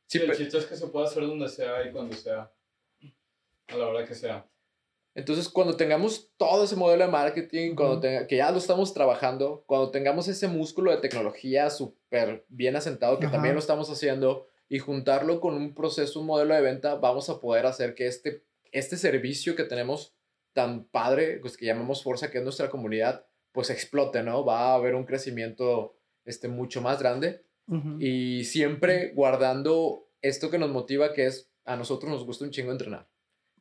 Sí, el chiste es que se puede hacer donde sea y cuando sea, a la hora que sea. Entonces, cuando tengamos todo ese modelo de marketing, cuando tenga, que ya lo estamos trabajando, cuando tengamos ese músculo de tecnología súper bien asentado, que también lo estamos haciendo, y juntarlo con un proceso, un modelo de venta, vamos a poder hacer que este, este servicio que tenemos tan padre, pues que llamamos Forza, que es nuestra comunidad, pues explote, ¿no? Va a haber un crecimiento este, mucho más grande. Y siempre guardando esto que nos motiva, que es a nosotros nos gusta un chingo entrenar.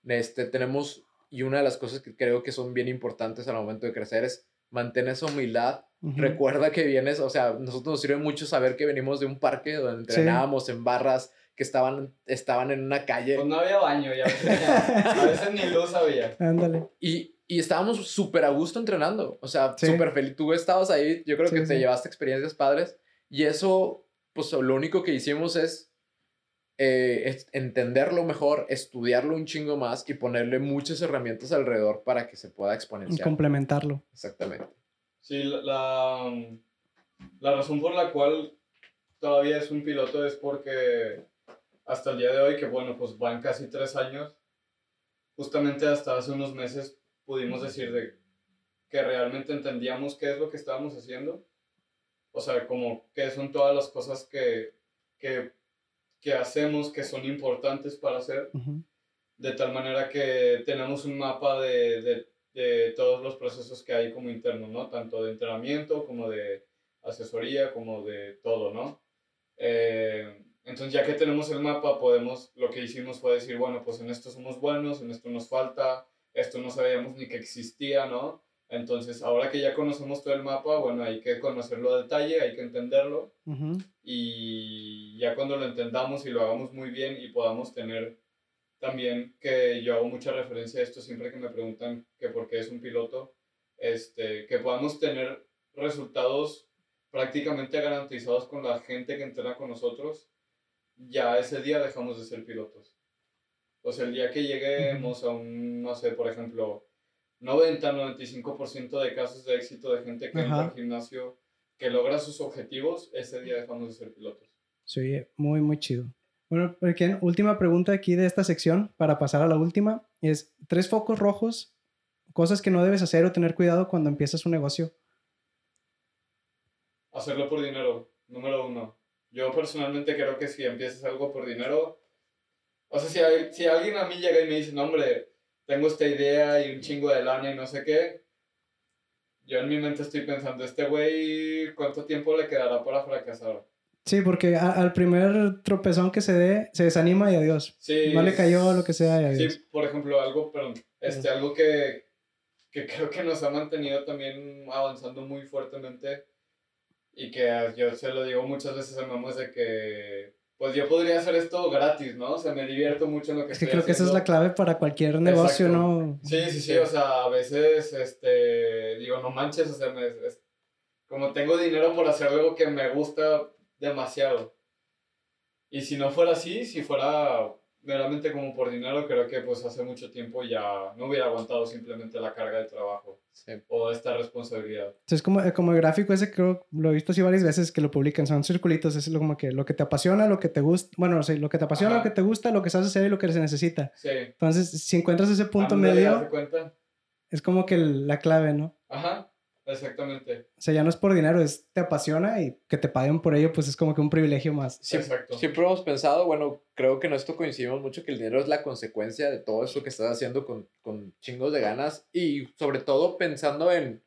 Este, tenemos y una de las cosas que creo que son bien importantes al momento de crecer es mantener esa humildad. Recuerda que vienes, o sea, nosotros nos sirve mucho saber que venimos de un parque donde entrenábamos en barras que estaban, estaban en una calle. Pues no había baño, ya, a veces ni luz había. Ándale. Y, y estábamos súper a gusto entrenando, o sea, súper feliz. Tú estabas ahí, yo creo que te llevaste experiencias padres y eso, pues lo único que hicimos es eh, entenderlo mejor, estudiarlo un chingo más y ponerle muchas herramientas alrededor para que se pueda exponenciar. Complementarlo. Exactamente. Sí, la, la razón por la cual todavía es un piloto es porque hasta el día de hoy, que bueno, pues van casi tres años, justamente hasta hace unos meses pudimos decir de que realmente entendíamos qué es lo que estábamos haciendo. O sea, como qué son todas las cosas que, que que hacemos que son importantes para hacer, de tal manera que tenemos un mapa de, de, de, todos los procesos que hay como internos, ¿no? Tanto de entrenamiento como de asesoría, como de todo, ¿no? Eh, entonces, ya que tenemos el mapa, podemos, lo que hicimos fue decir, bueno, pues en esto somos buenos, en esto nos falta, esto no sabíamos ni que existía, ¿no? Entonces, ahora que ya conocemos todo el mapa, bueno, hay que conocerlo a detalle, hay que entenderlo. Y ya cuando lo entendamos y lo hagamos muy bien y podamos tener también, que yo hago mucha referencia a esto siempre que me preguntan que por qué es un piloto, este, que podamos tener resultados prácticamente garantizados con la gente que entrena con nosotros, ya ese día dejamos de ser pilotos. O sea, el día que lleguemos a un, no sé, por ejemplo, 90-95% de casos de éxito de gente que entra al gimnasio, que logra sus objetivos, ese día dejamos de ser pilotos. Sí, muy, muy chido. Bueno, porque última pregunta aquí de esta sección, para pasar a la última, es tres focos rojos, cosas que no debes hacer o tener cuidado cuando empiezas un negocio. Hacerlo por dinero, número uno. Yo personalmente creo que si empiezas algo por dinero, o sea, si, hay, si alguien a mí llega y me dice, no, hombre, tengo esta idea y un chingo de lana y no sé qué, yo en mi mente estoy pensando, este güey, ¿cuánto tiempo le quedará para fracasar? Sí, porque al primer tropezón que se dé, se desanima y adiós. Sí, no le cayó lo que sea y adiós. Sí, por ejemplo, algo, perdón, este, algo que, que creo que nos ha mantenido también avanzando muy fuertemente y que yo se lo digo muchas veces a mamá de que pues yo podría hacer esto gratis, ¿no? O sea, me divierto mucho en lo que es que creo que esa es la clave para cualquier negocio, ¿no? Sí, sí, sí, o sea, a veces, este, digo, no manches, o sea, me, como tengo dinero por hacer algo que me gusta demasiado. Y si no fuera así, si fuera meramente como por dinero, creo que pues hace mucho tiempo ya no hubiera aguantado simplemente la carga de trabajo o esta responsabilidad. Entonces, como, eh, como el gráfico ese, creo, lo he visto así varias veces que lo publican, son circulitos, es como que lo que te apasiona, lo que te gusta, bueno, no sé, lo que te apasiona, lo que te gusta, lo que sabes hacer y lo que se necesita. Sí. Entonces, si encuentras ese punto medio, es como que la clave, ¿no? Ajá. Exactamente. O sea, ya no es por dinero, es te apasiona y que te paguen por ello, pues es como que un privilegio más. Siempre, Exacto. Siempre hemos pensado, bueno, creo que en esto coincidimos mucho, que el dinero es la consecuencia de todo eso que estás haciendo con, con chingos de ganas y sobre todo pensando en,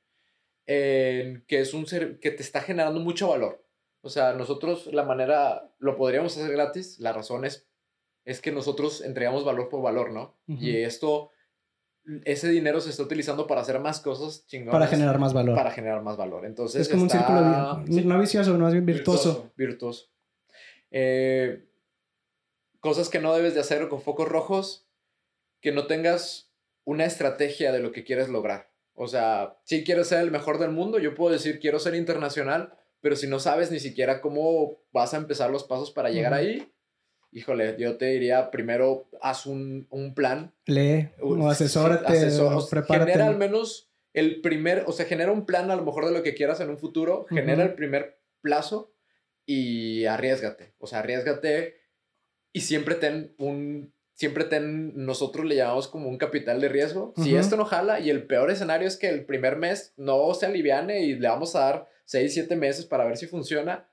en que es un ser que te está generando mucho valor. O sea, nosotros la manera, lo podríamos hacer gratis, la razón es, es que nosotros entregamos valor por valor, ¿no? Y esto ese dinero se está utilizando para hacer más cosas chingonas. Para generar más valor. Para generar más valor. Entonces. Es como un círculo, no vicioso, más bien virtuoso. Virtuoso. Eh, cosas que no debes de hacer con focos rojos. que no tengas una estrategia de lo que quieres lograr. O sea, si quieres ser el mejor del mundo, yo puedo decir quiero ser internacional, pero si no sabes ni siquiera cómo vas a empezar los pasos para llegar ahí, híjole, yo te diría primero haz un, un plan. Lee o asesórate, prepárate. Genera al menos el primer, o sea, genera un plan a lo mejor de lo que quieras en un futuro, genera el primer plazo y arriesgate. O sea, arriesgate y siempre ten un, siempre ten, nosotros le llamamos como un capital de riesgo. Si esto no jala y el peor escenario es que el primer mes no se aliviane y le vamos a dar 6, 7 meses para ver si funciona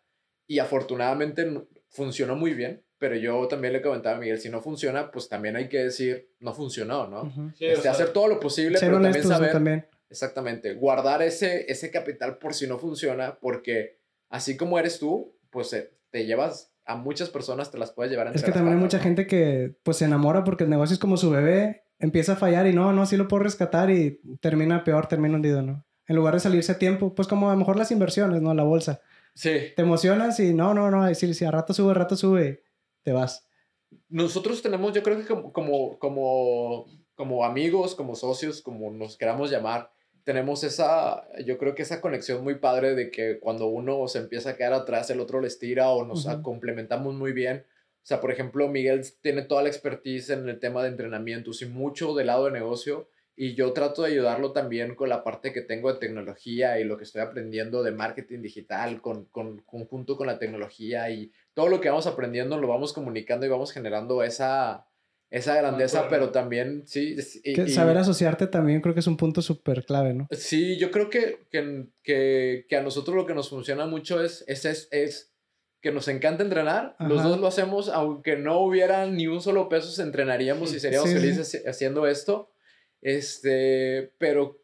y afortunadamente funcionó muy bien. Pero yo también le comentaba a Miguel, si no funciona, pues también hay que decir, no funcionó, ¿no? Este, hacer todo lo posible, pero también saber... También. Exactamente, guardar ese, ese capital por si no funciona, porque así como eres tú, pues eh, te llevas a muchas personas, te las puedes llevar. Es que también hay mucha gente que pues se enamora porque el negocio es como su bebé, empieza a fallar y no, no, sí lo puedo rescatar y termina peor, termina hundido, ¿no? En lugar de salirse a tiempo, pues como a lo mejor las inversiones, ¿no? La bolsa. Sí. Te emocionas y no, no, no, si, si a rato sube, a rato sube te vas. Nosotros tenemos, yo creo que como, como, como, como amigos, como socios, como nos queramos llamar, tenemos esa, yo creo que esa conexión muy padre de que cuando uno se empieza a quedar atrás, el otro les tira o nos complementamos muy bien. O sea, por ejemplo, Miguel tiene toda la expertise en el tema de entrenamientos y mucho del lado de negocio y yo trato de ayudarlo también con la parte que tengo de tecnología y lo que estoy aprendiendo de marketing digital con, con, conjunto con la tecnología y todo lo que vamos aprendiendo lo vamos comunicando y vamos generando esa, esa grandeza, pero también, sí. saber asociarte también creo que es un punto súper clave, ¿no? Sí, yo creo que, que, que, que, a nosotros lo que nos funciona mucho es, es, es, es que nos encanta entrenar. Los dos lo hacemos, aunque no hubiera ni un solo peso, entrenaríamos y seríamos felices haciendo esto. Este, pero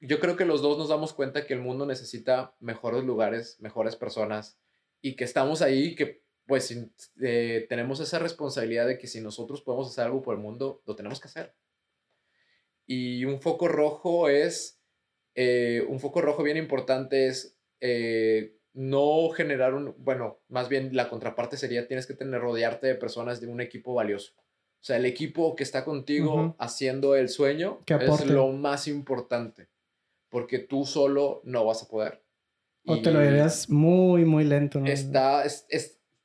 yo creo que los dos nos damos cuenta que el mundo necesita mejores lugares, mejores personas y que estamos ahí, que pues eh, tenemos esa responsabilidad de que si nosotros podemos hacer algo por el mundo, lo tenemos que hacer. Y un foco rojo es, eh, un foco rojo bien importante es eh, no generar un, bueno, más bien la contraparte sería tienes que tener, rodearte de personas de un equipo valioso. O sea, el equipo que está contigo haciendo el sueño es lo más importante, porque tú solo no vas a poder. O te lo dirías muy, muy lento. ¿no? Está, es,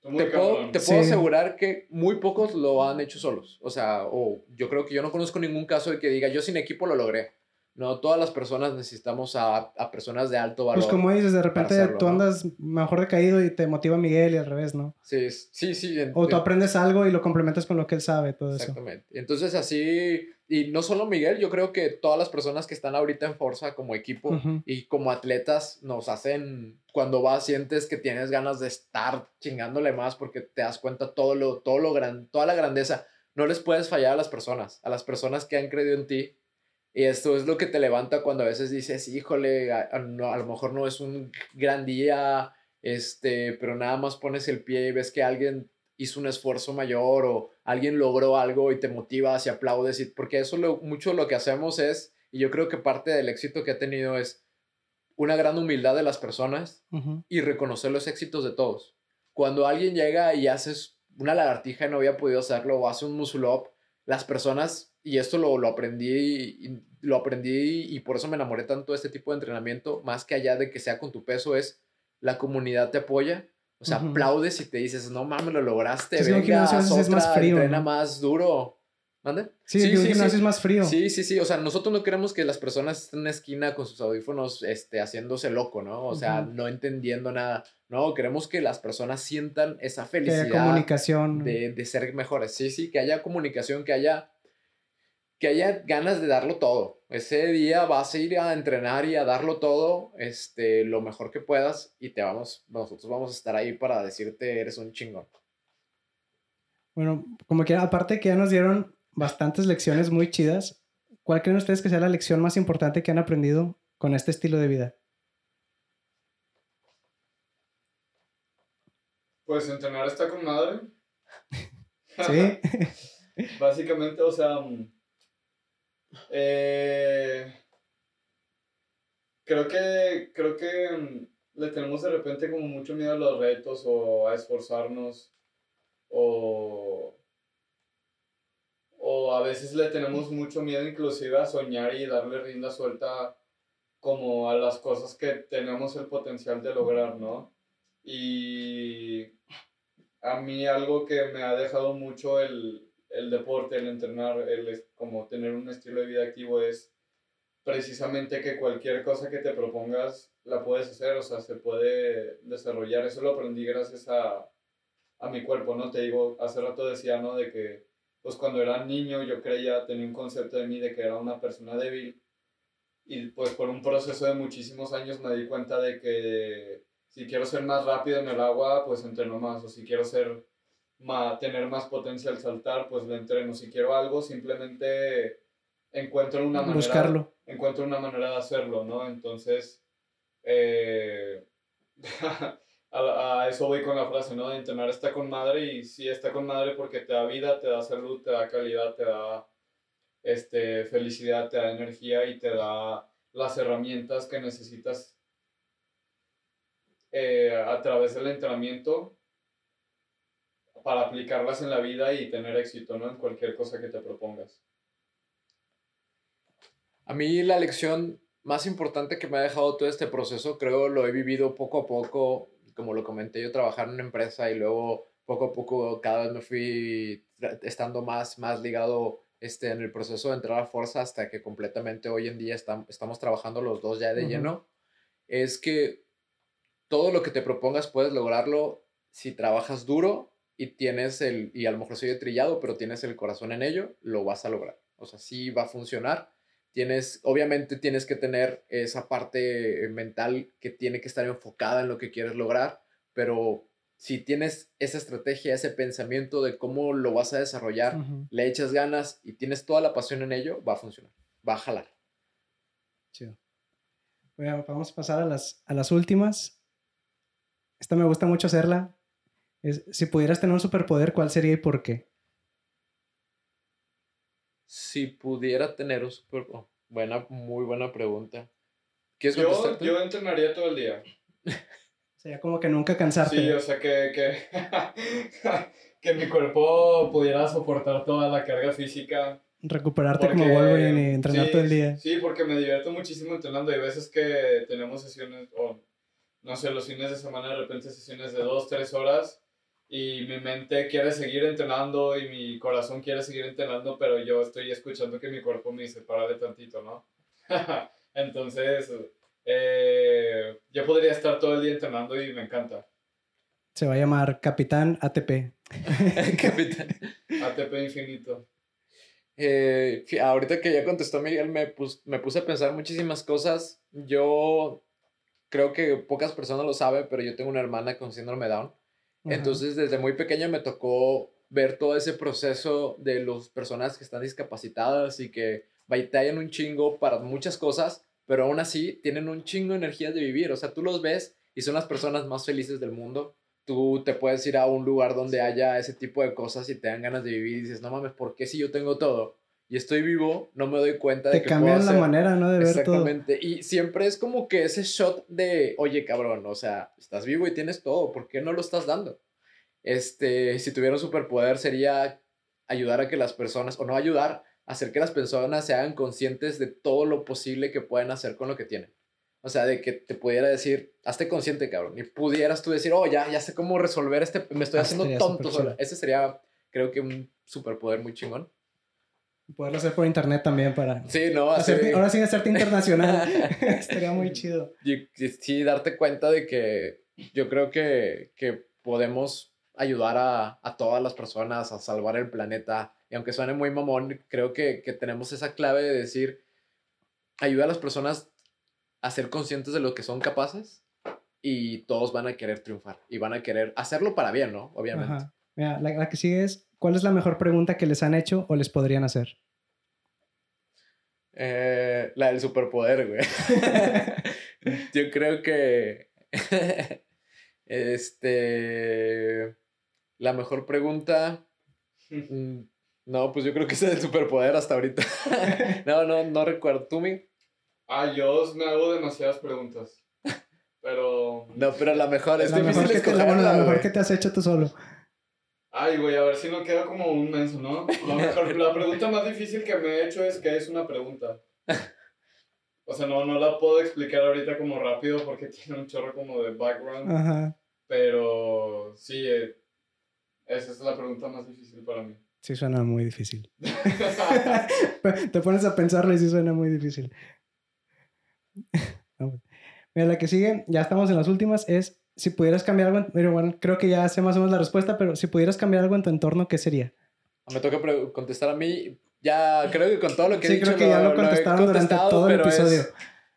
te puedo, te puedo asegurar que muy pocos lo han hecho solos. O sea, o yo creo que yo no conozco ningún caso de que diga, yo sin equipo lo logré. No, todas las personas necesitamos a, a personas de alto valor. Pues como dices, de repente tú andas mejor decaído y te motiva Miguel y al revés, ¿no? Sí, sí, sí. o tú aprendes algo y lo complementas con lo que él sabe, todo eso. Exactamente. Entonces así, y no solo Miguel, yo creo que todas las personas que están ahorita en Forza como equipo y como atletas nos hacen, cuando vas sientes que tienes ganas de estar chingándole más porque te das cuenta todo lo, todo lo gran, toda la grandeza. No les puedes fallar a las personas, a las personas que han creído en ti y esto es lo que te levanta cuando a veces dices, híjole, a, no, a lo mejor no es un gran día, este, pero nada más pones el pie y ves que alguien hizo un esfuerzo mayor o alguien logró algo y te motivas y aplaudes, y, porque eso lo, mucho lo que hacemos es, y yo creo que parte del éxito que ha tenido es una gran humildad de las personas y reconocer los éxitos de todos. Cuando alguien llega y haces una lagartija y no había podido hacerlo o hace un muscle up, las personas y esto lo, lo aprendí y, lo aprendí y por eso me enamoré tanto de este tipo de entrenamiento, más que allá de que sea con tu peso, es la comunidad te apoya. O sea, aplaudes y te dices, no mames, lo lograste, sí, venga, es más frío, entrena más duro. ¿Mande? Sí, sí, sí, gimnasio es más frío. Sí, sí, sí. O sea, nosotros no queremos que las personas estén en una esquina con sus audífonos este, haciéndose loco, ¿no? O sea, no entendiendo nada. No, queremos que las personas sientan esa felicidad. Que haya comunicación. De, de ser mejores. Sí, sí, que haya comunicación, que haya que haya ganas de darlo todo. Ese día vas a ir a entrenar y a darlo todo, este, lo mejor que puedas y te vamos, nosotros vamos a estar ahí para decirte eres un chingón. Bueno, como que aparte que ya nos dieron bastantes lecciones muy chidas, ¿cuál creen ustedes que sea la lección más importante que han aprendido con este estilo de vida? Pues entrenar está con madre. [LAUGHS] sí. [LAUGHS] Básicamente, o sea, eh, creo que, creo que mm, le tenemos de repente como mucho miedo a los retos o a esforzarnos o, o a veces le tenemos mucho miedo inclusive a soñar y darle rienda suelta como a las cosas que tenemos el potencial de lograr, ¿no? Y a mí algo que me ha dejado mucho el, el deporte, el entrenar, el como tener un estilo de vida activo es precisamente que cualquier cosa que te propongas la puedes hacer, o sea, se puede desarrollar. Eso lo aprendí gracias a, a mi cuerpo, ¿no? Te digo, hace rato decía, ¿no? De que, pues cuando era niño yo creía, tenía un concepto de mí de que era una persona débil y pues por un proceso de muchísimos años me di cuenta de que si quiero ser más rápido en el agua, pues entreno más, o si quiero ser más, tener más potencia al saltar, pues lo entreno. Si quiero algo, simplemente encuentro una manera, Buscarlo. encuentro una manera de hacerlo, ¿no? Entonces, eh, [LAUGHS] a, eso voy con la frase, ¿no? De entrenar está con madre y sí está con madre porque te da vida, te da salud, te da calidad, te da este, felicidad, te da energía y te da las herramientas que necesitas eh, a través del entrenamiento para aplicarlas en la vida y tener éxito, ¿no? En cualquier cosa que te propongas. A mí la lección más importante que me ha dejado todo este proceso, creo lo he vivido poco a poco, como lo comenté, yo trabajar en una empresa y luego poco a poco cada vez me fui estando más, más ligado este, en el proceso de entrar a fuerza hasta que completamente hoy en día estamos trabajando los dos ya de lleno, es que todo lo que te propongas puedes lograrlo si trabajas duro y tienes el, y a lo mejor soy trillado, pero tienes el corazón en ello, lo vas a lograr. O sea, sí va a funcionar. Tienes, obviamente tienes que tener esa parte mental que tiene que estar enfocada en lo que quieres lograr, pero si tienes esa estrategia, ese pensamiento de cómo lo vas a desarrollar, le echas ganas y tienes toda la pasión en ello, va a funcionar, va a jalar. Chido. Bueno, vamos a pasar a las, a las últimas. Esta me gusta mucho hacerla. Es, si pudieras tener un superpoder, ¿cuál sería y por qué? Si pudiera tener un superpoder. Buena, muy buena pregunta. ¿Quieres yo, yo entrenaría todo el día. Sería como que nunca cansarte. Sí, o sea, que, que, [LAUGHS] que mi cuerpo pudiera soportar toda la carga física. Recuperarte como Wolverine y entrenar todo el día. Sí, porque me divierto muchísimo entrenando. Hay veces que tenemos sesiones, o no sé, los fines de semana de repente sesiones de dos, tres horas y mi mente quiere seguir entrenando y mi corazón quiere seguir entrenando, pero yo estoy escuchando que mi cuerpo me dice, párale tantito, ¿no? [LAUGHS] Entonces, eh, yo podría estar todo el día entrenando y me encanta. Se va a llamar Capitán ATP. [LAUGHS] Capitán. ATP infinito. Eh, ahorita que ya contestó Miguel, me, me puse a pensar muchísimas cosas. Yo creo que pocas personas lo saben, pero yo tengo una hermana con síndrome Down. Entonces, desde muy pequeña me tocó ver todo ese proceso de las personas que están discapacitadas y que batallan un chingo para muchas cosas, pero aún así tienen un chingo de energía de vivir. O sea, tú los ves y son las personas más felices del mundo. Tú te puedes ir a un lugar donde haya ese tipo de cosas y te dan ganas de vivir y dices, no mames, ¿por qué si yo tengo todo? Y estoy vivo, no me doy cuenta de que cambian la manera, ¿no? De ver Exactamente. Y siempre es como que ese shot de, oye, cabrón, o sea, estás vivo y tienes todo, ¿por qué no lo estás dando? Este, si tuviera un superpoder sería ayudar a que las personas, o no ayudar, hacer que las personas se hagan conscientes de todo lo posible que pueden hacer con lo que tienen. O sea, de que te pudiera decir, hazte consciente, cabrón. Y pudieras tú decir, oh, ya, ya sé cómo resolver este, me estoy haciendo tonto. Ese sería, creo que, un superpoder muy chingón. Poderlo hacer por internet también para... Sí, ¿no? ahora sin hacerte internacional. [LAUGHS] Estaría muy chido. Y, sí, darte cuenta de que yo creo que, que podemos ayudar a, a, todas las personas a salvar el planeta. Y aunque suene muy mamón, creo que, que tenemos esa clave de decir, ayuda a las personas a ser conscientes de lo que son capaces y todos van a querer triunfar y van a querer hacerlo para bien, ¿no? Obviamente. Mira, la, la, que sigue es, ¿cuál es la mejor pregunta que les han hecho o les podrían hacer? Eh, la del superpoder, güey. [LAUGHS] Yo creo que. [LAUGHS] este. La mejor pregunta. Mm, no, pues yo creo que es el superpoder hasta ahorita. [LAUGHS] no, no, no recuerdo. ¿Tú, mi? Ah, yo me hago demasiadas preguntas. Pero. No, pero la mejor es la mejor que te, la mejor que te has hecho tú solo. Ay, güey, a ver si no queda como un menso, ¿no? La, mejor, la pregunta más difícil que me he hecho es que es una pregunta. O sea, no, no la puedo explicar ahorita como rápido porque tiene un chorro como de background. Ajá. Pero sí, eh, esa es la pregunta más difícil para mí. Sí, suena muy difícil. [LAUGHS] Te pones a pensarlo y sí suena muy difícil. [LAUGHS] Mira, la que sigue, ya estamos en las últimas, es si pudieras cambiar algo, pero bueno, creo que ya sé más o menos la respuesta, pero si pudieras cambiar algo en tu entorno, ¿qué sería? Me toca contestar a mí. Ya creo que con todo lo que he dicho. creo que ya lo, contestaron durante todo el episodio.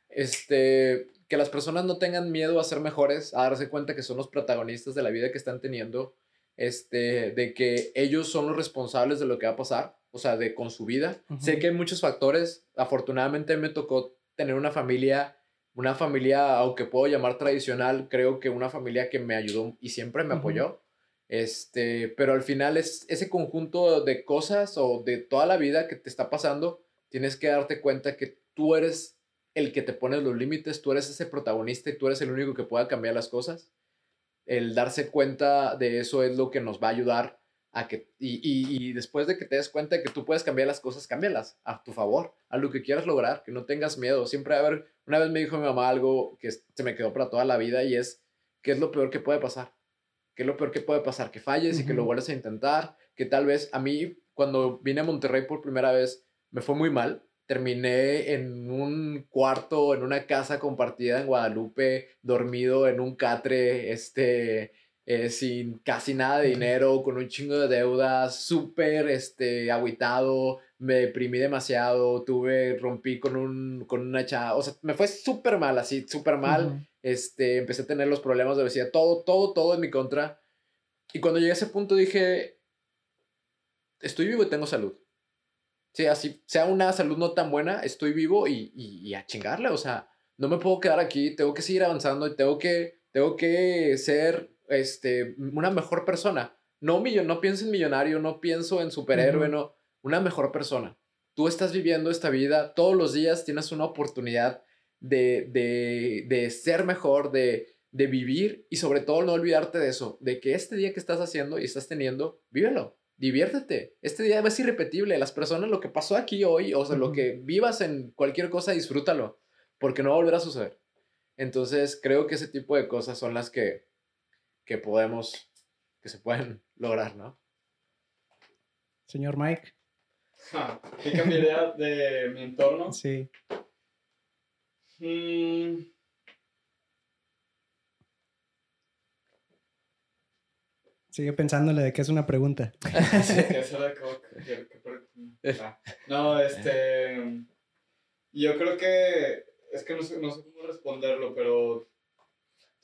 este, que las personas no tengan miedo a ser mejores, a darse cuenta que son los protagonistas de la vida que están teniendo, este, de que ellos son los responsables de lo que va a pasar, o sea, de con su vida. Sé que hay muchos factores. Afortunadamente me tocó tener una familia una familia, aunque puedo llamar tradicional, creo que una familia que me ayudó y siempre me apoyó. Este, pero al final es ese conjunto de cosas o de toda la vida que te está pasando, tienes que darte cuenta que tú eres el que te pone los límites, tú eres ese protagonista y tú eres el único que pueda cambiar las cosas. El darse cuenta de eso es lo que nos va a ayudar a que, y, y, después de que te des cuenta de que tú puedes cambiar las cosas, cámbialas a tu favor, a lo que quieras lograr, que no tengas miedo. Siempre a ver, una vez me dijo mi mamá algo que se me quedó para toda la vida y es, ¿qué es lo peor que puede pasar? ¿Qué es lo peor que puede pasar? Que falles y que lo vuelvas a intentar, que tal vez a mí cuando vine a Monterrey por primera vez me fue muy mal. Terminé en un cuarto, en una casa compartida en Guadalupe, dormido en un catre, este, eh, sin casi nada de dinero, con un chingo de deudas, súper este, aguitado, me deprimí demasiado, tuve, rompí con, un, con una chava, o sea, me fue súper mal, así, súper mal, este, empecé a tener los problemas de obesidad, todo, todo, todo en mi contra. Y cuando llegué a ese punto dije, estoy vivo y tengo salud. Sí, así, sea una salud no tan buena, estoy vivo y, y, y a chingarle, o sea, no me puedo quedar aquí, tengo que seguir avanzando y tengo que, tengo que ser este, una mejor persona. No, no pienso en millonario, no pienso en superhéroe, no, una mejor persona. Tú estás viviendo esta vida, todos los días tienes una oportunidad de, de, de ser mejor, de, de vivir y sobre todo no olvidarte de eso, de que este día que estás haciendo y estás teniendo, vívelo, diviértete. Este día es irrepetible. Las personas, lo que pasó aquí hoy, o sea, lo que vivas en cualquier cosa, disfrútalo, porque no va a volver a suceder. Entonces, creo que ese tipo de cosas son las que, que podemos, que se pueden [LAUGHS] lograr, ¿no? Señor Mike. ¿Qué cambiaría de mi entorno? Sí. Mm. Sigue pensándole de qué es una pregunta. [LAUGHS] Ah. No, este. Yo creo que. Es que no sé, no sé cómo responderlo, pero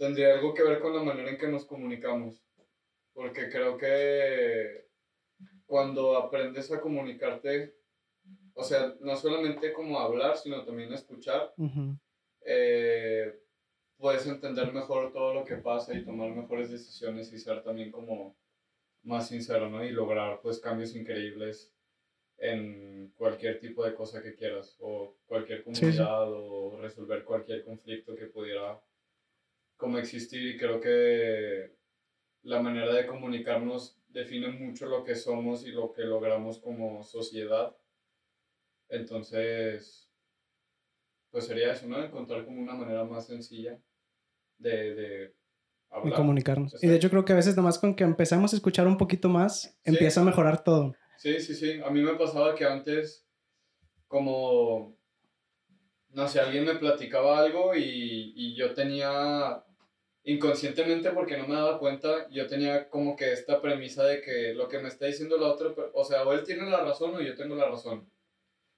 tendría algo que ver con la manera en que nos comunicamos. Porque creo que cuando aprendes a comunicarte, o sea, no solamente como hablar, sino también escuchar, eh, puedes entender mejor todo lo que pasa y tomar mejores decisiones y ser también como más sincero, ¿no? Y lograr pues cambios increíbles en cualquier tipo de cosa que quieras o cualquier comunidad o resolver cualquier conflicto que pudiera como existir y creo que la manera de comunicarnos define mucho lo que somos y lo que logramos como sociedad. Entonces, pues sería eso, ¿no? Encontrar como una manera más sencilla de, de hablar. comunicarnos. Y de hecho creo que a veces nomás con que empezamos a escuchar un poquito más, empieza a mejorar todo. Sí, sí, sí. A mí me pasaba que antes, como, no sé, alguien me platicaba algo y, y yo tenía inconscientemente porque no me daba cuenta, yo tenía como que esta premisa de que lo que me está diciendo la otra, o sea, o él tiene la razón o yo tengo la razón.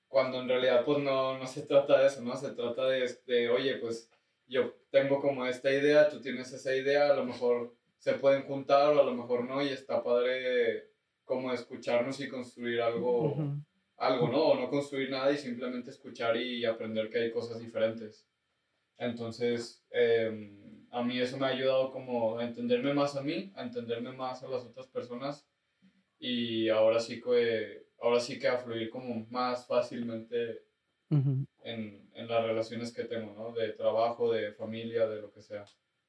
Cuando en realidad pues no, no se trata de eso, ¿no? Se trata de, de, oye, pues yo tengo como esta idea, tú tienes esa idea, a lo mejor se pueden juntar o a lo mejor no y está padre como escucharnos y construir algo, algo, ¿no? O no construir nada y simplemente escuchar y aprender que hay cosas diferentes. Entonces, eh, a mí eso me ha ayudado como a entenderme más a mí, a entenderme más a las otras personas y ahora sí que, ahora sí que a fluir como más fácilmente en, en, las relaciones que tengo, ¿no? De trabajo, de familia, de lo que sea.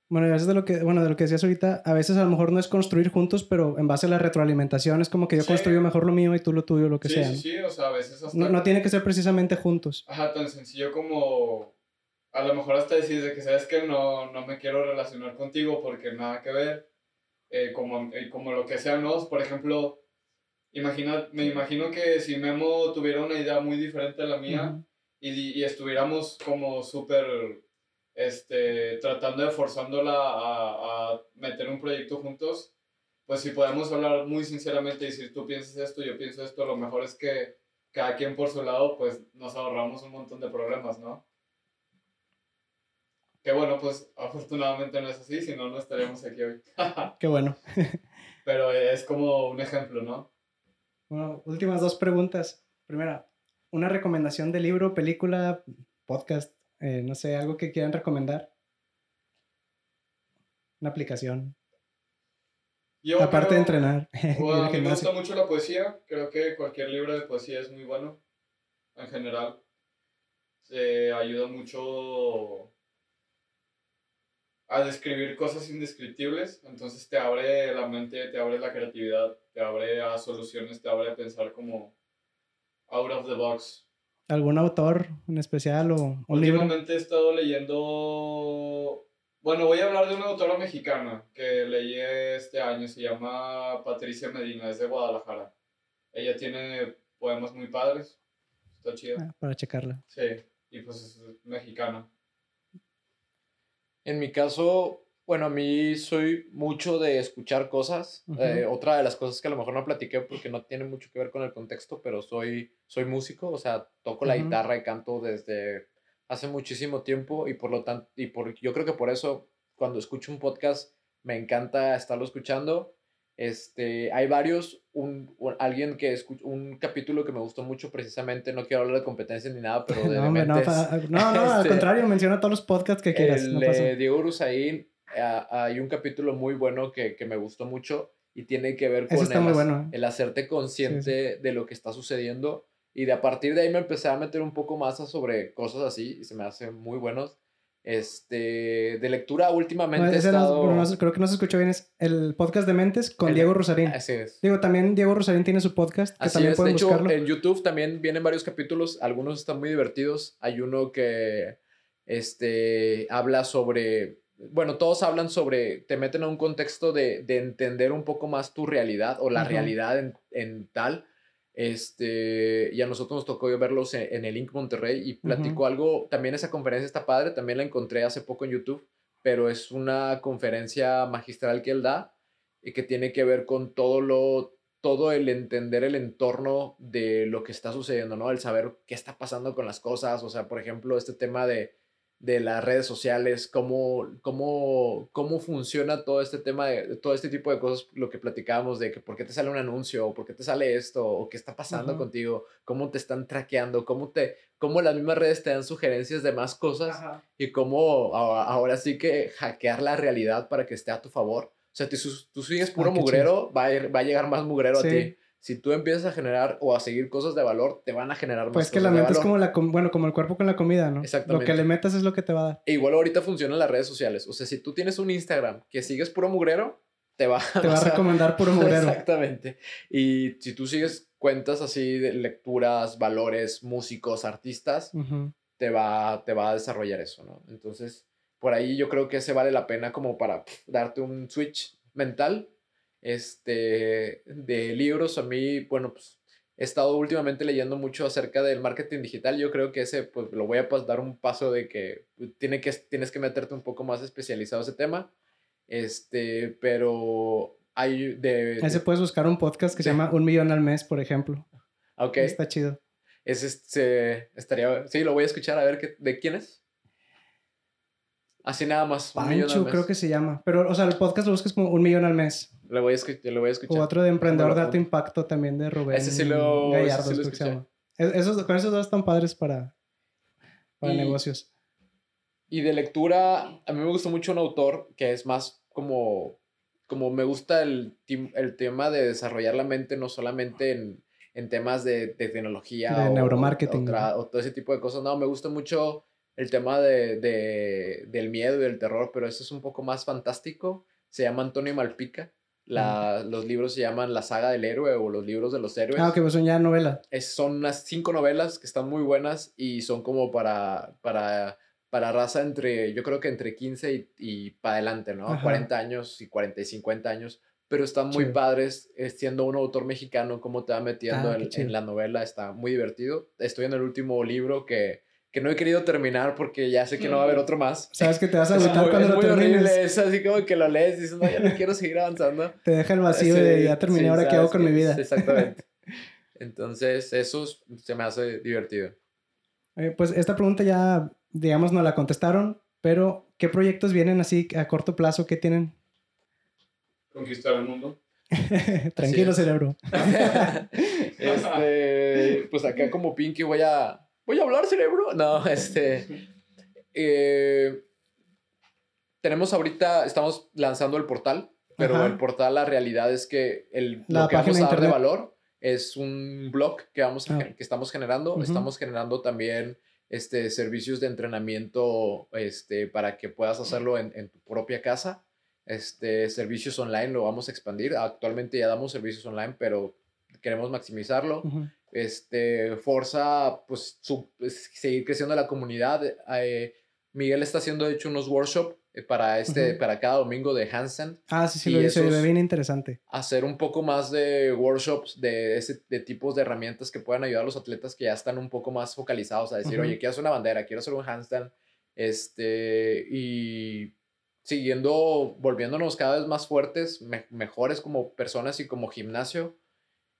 Bueno, a veces de lo que, bueno, de lo que decías ahorita, a veces a lo mejor no es construir juntos, pero en base a la retroalimentación es como que yo construyo mejor lo mío y tú lo tuyo, lo que sea. Sí, sí, o sea, a veces hasta... No, no, tiene que ser precisamente juntos. Ajá, tan sencillo como a lo mejor hasta decir de que sabes que no, no me quiero relacionar contigo porque nada que ver, eh, como, eh, como lo que sea, ¿no? Por ejemplo, imagina, me imagino que si Memo tuviera una idea muy diferente a la mía y, y estuviéramos como súper este, tratando de forzándola a, a, meter un proyecto juntos, pues si podemos hablar muy sinceramente y si tú piensas esto, yo pienso esto, lo mejor es que cada quien por su lado, pues nos ahorramos un montón de problemas, ¿no? Que bueno, pues afortunadamente no es así, si no, no estaríamos aquí hoy. [LAUGHS] Qué bueno. [LAUGHS] Pero es como un ejemplo, ¿no? Bueno, últimas dos preguntas. Primera, una recomendación de libro, película, podcast, eh, no sé, algo que quieran recomendar. Una aplicación. Aparte de entrenar. [LAUGHS] a mí me gusta mucho la poesía. Creo que cualquier libro de poesía es muy bueno. En general. Se ayuda mucho a describir cosas indescriptibles. Entonces te abre la mente, te abre la creatividad, te abre a soluciones, te abre a pensar como out of the box. ¿Algún autor en especial o un Últimamente he estado leyendo... Bueno, voy a hablar de una autora mexicana que leí este año, se llama Patricia Medina, es de Guadalajara. Ella tiene poemas muy padres, está chida. Ah, para checarla. Sí, y pues es mexicana. En mi caso, bueno, a mí soy mucho de escuchar cosas. Eh, otra de las cosas que a lo mejor no platiqué porque no tiene mucho que ver con el contexto, pero soy, soy músico, o sea, toco la guitarra y canto desde hace muchísimo tiempo y por lo tanto, y por, yo creo que por eso cuando escucho un podcast me encanta estarlo escuchando. Este, hay varios, un, alguien que escuchó, un capítulo que me gustó mucho precisamente, no quiero hablar de competencia ni nada, pero [LAUGHS] de no, no, no, [LAUGHS] al este, contrario, menciona todos los podcasts que quieras. El, Diego Rusaín hay un capítulo muy bueno que, que, me gustó mucho y tiene que ver con el, el, hacerte consciente de lo que está sucediendo. Y de a partir de ahí me empecé a meter un poco más sobre cosas así y se me hacen muy buenos. Este, de lectura últimamente estado... creo que no se escuchó bien, es el podcast de Mentes con Diego Rosarín. Así es. Digo, también Diego Rosarín tiene su podcast, que también de hecho, en YouTube también vienen varios capítulos, algunos están muy divertidos. Hay uno que este, habla sobre bueno, todos hablan sobre, te meten a un contexto de, de entender un poco más tu realidad o la realidad en, en, tal. Este, y a nosotros nos tocó verlos en, el Inc. Monterrey y platicó algo, también esa conferencia está padre, también la encontré hace poco en YouTube, pero es una conferencia magistral que él da y que tiene que ver con todo lo, todo el entender el entorno de lo que está sucediendo, ¿no? El saber qué está pasando con las cosas, o sea, por ejemplo, este tema de de las redes sociales, cómo, cómo, cómo funciona todo este tema, de, todo este tipo de cosas, lo que platicábamos de que por qué te sale un anuncio, o por qué te sale esto, o qué está pasando contigo, cómo te están traqueando, cómo, te, cómo las mismas redes te dan sugerencias de más cosas y cómo ahora sí que hackear la realidad para que esté a tu favor. O sea, si tú sigues puro ah, mugrero, va a, va a llegar más mugrero a ti si tú empiezas a generar o a seguir cosas de valor, te van a generar más Pues que la mente es como la bueno, como el cuerpo con la comida, ¿no? Exactamente. Lo que le metas es lo que te va a dar. E igual ahorita funcionan las redes sociales. O sea, si tú tienes un Instagram que sigues puro mugrero, te va, te va a recomendar puro mugrero. [LAUGHS] Exactamente. Y si tú sigues cuentas así de lecturas, valores, músicos, artistas, te, va, te va a desarrollar eso, ¿no? Entonces, por ahí yo creo que se vale la pena como para darte un switch mental este, de libros, a mí, bueno, pues he estado últimamente leyendo mucho acerca del marketing digital. Yo creo que ese, pues lo voy a dar un paso de que, tiene que tienes que meterte un poco más especializado ese tema. Este, pero hay de... Ese puedes buscar un podcast que se llama Un Millón al Mes, por ejemplo. Ok. Está chido. Es este, estaría, sí, lo voy a escuchar a ver qué, de quién es. Así nada más. Pancho, creo que se llama. Pero, o sea, el podcast lo buscas como un millón al mes. Lo voy a, escuchar, lo voy a escuchar. O otro de Emprendedor de Alto Impacto también de Rubén Ese sí lo, Gallardo, sí lo Esos, con esos dos están padres para, para negocios. Y de lectura, a mí me gusta mucho un autor que es más como, como me gusta el, el tema de desarrollar la mente, no solamente en, en temas de, de tecnología. De neuromarketing. o todo ese tipo de cosas. No, me gusta mucho el tema de, de, del miedo y del terror, pero este es un poco más fantástico. Se llama Antonio Malpica. La, Los libros se llaman La saga del héroe o los libros de los héroes. Ah, que pues son ya novelas. son unas cinco novelas que están muy buenas y son como para, para, para raza entre, yo creo que entre 15 y, y para adelante, ¿no? 40 años y 40 y 50 años. Pero están muy padres, eh, siendo un autor mexicano, cómo te va metiendo ah, en, la novela, está muy divertido. Estoy en el último libro que, que no he querido terminar porque ya sé que no va a haber otro más. Sabes que te vas a gustar cuando es lo muy horrible, es así como que lo lees y dices, no, ya no quiero seguir avanzando. [LAUGHS] Te deja el vacío de ya terminé, ahora qué hago con mi vida. Exactamente. [LAUGHS] Entonces, eso se me hace divertido. pues esta pregunta ya, digamos, no la contestaron, pero ¿qué proyectos vienen así a corto plazo? ¿Qué tienen? Conquistar el mundo. [LAUGHS] Tranquilo, cerebro. este, pues acá como Pinky voy a voy a hablar, cerebro. No, [LAUGHS] este. Eh, tenemos ahorita, estamos lanzando el portal, pero el portal, la realidad es que el, lo que vamos a dar de valor es un blog que, vamos ah. que estamos generando. Estamos generando también este, servicios de entrenamiento este, para que puedas hacerlo en, en, tu propia casa. Este, servicios online lo vamos a expandir. Actualmente ya damos servicios online, pero queremos maximizarlo este, Forza, pues, pues, seguir creciendo la comunidad. Eh, Miguel está haciendo, de hecho, unos workshops eh, para, este, para cada domingo de Hansen. Ah, sí, sí, lo hice, bien interesante. Hacer un poco más de workshops de ese de tipos de herramientas que puedan ayudar a los atletas que ya están un poco más focalizados a decir, oye, quiero hacer una bandera, quiero hacer un handstand. Este, y siguiendo, volviéndonos cada vez más fuertes, mejores como personas y como gimnasio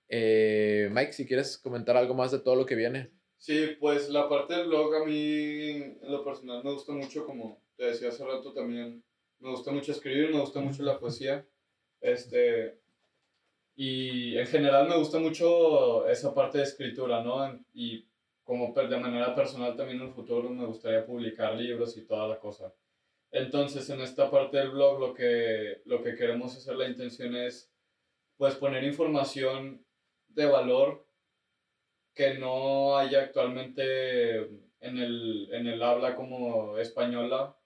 eh, Mike, si quieres comentar algo más de todo lo que viene. Sí, pues la parte del blog a mí en lo personal me gusta mucho, como te decía hace rato también, me gusta mucho escribir, me gusta mucho la poesía. Este, y en general me gusta mucho esa parte de escritura, ¿no? Y como de manera personal también en el futuro me gustaría publicar libros y toda la cosa. Entonces, en esta parte del blog lo que, lo que queremos hacer, la intención es pues poner información de valor que no haya actualmente en el, en el habla como española,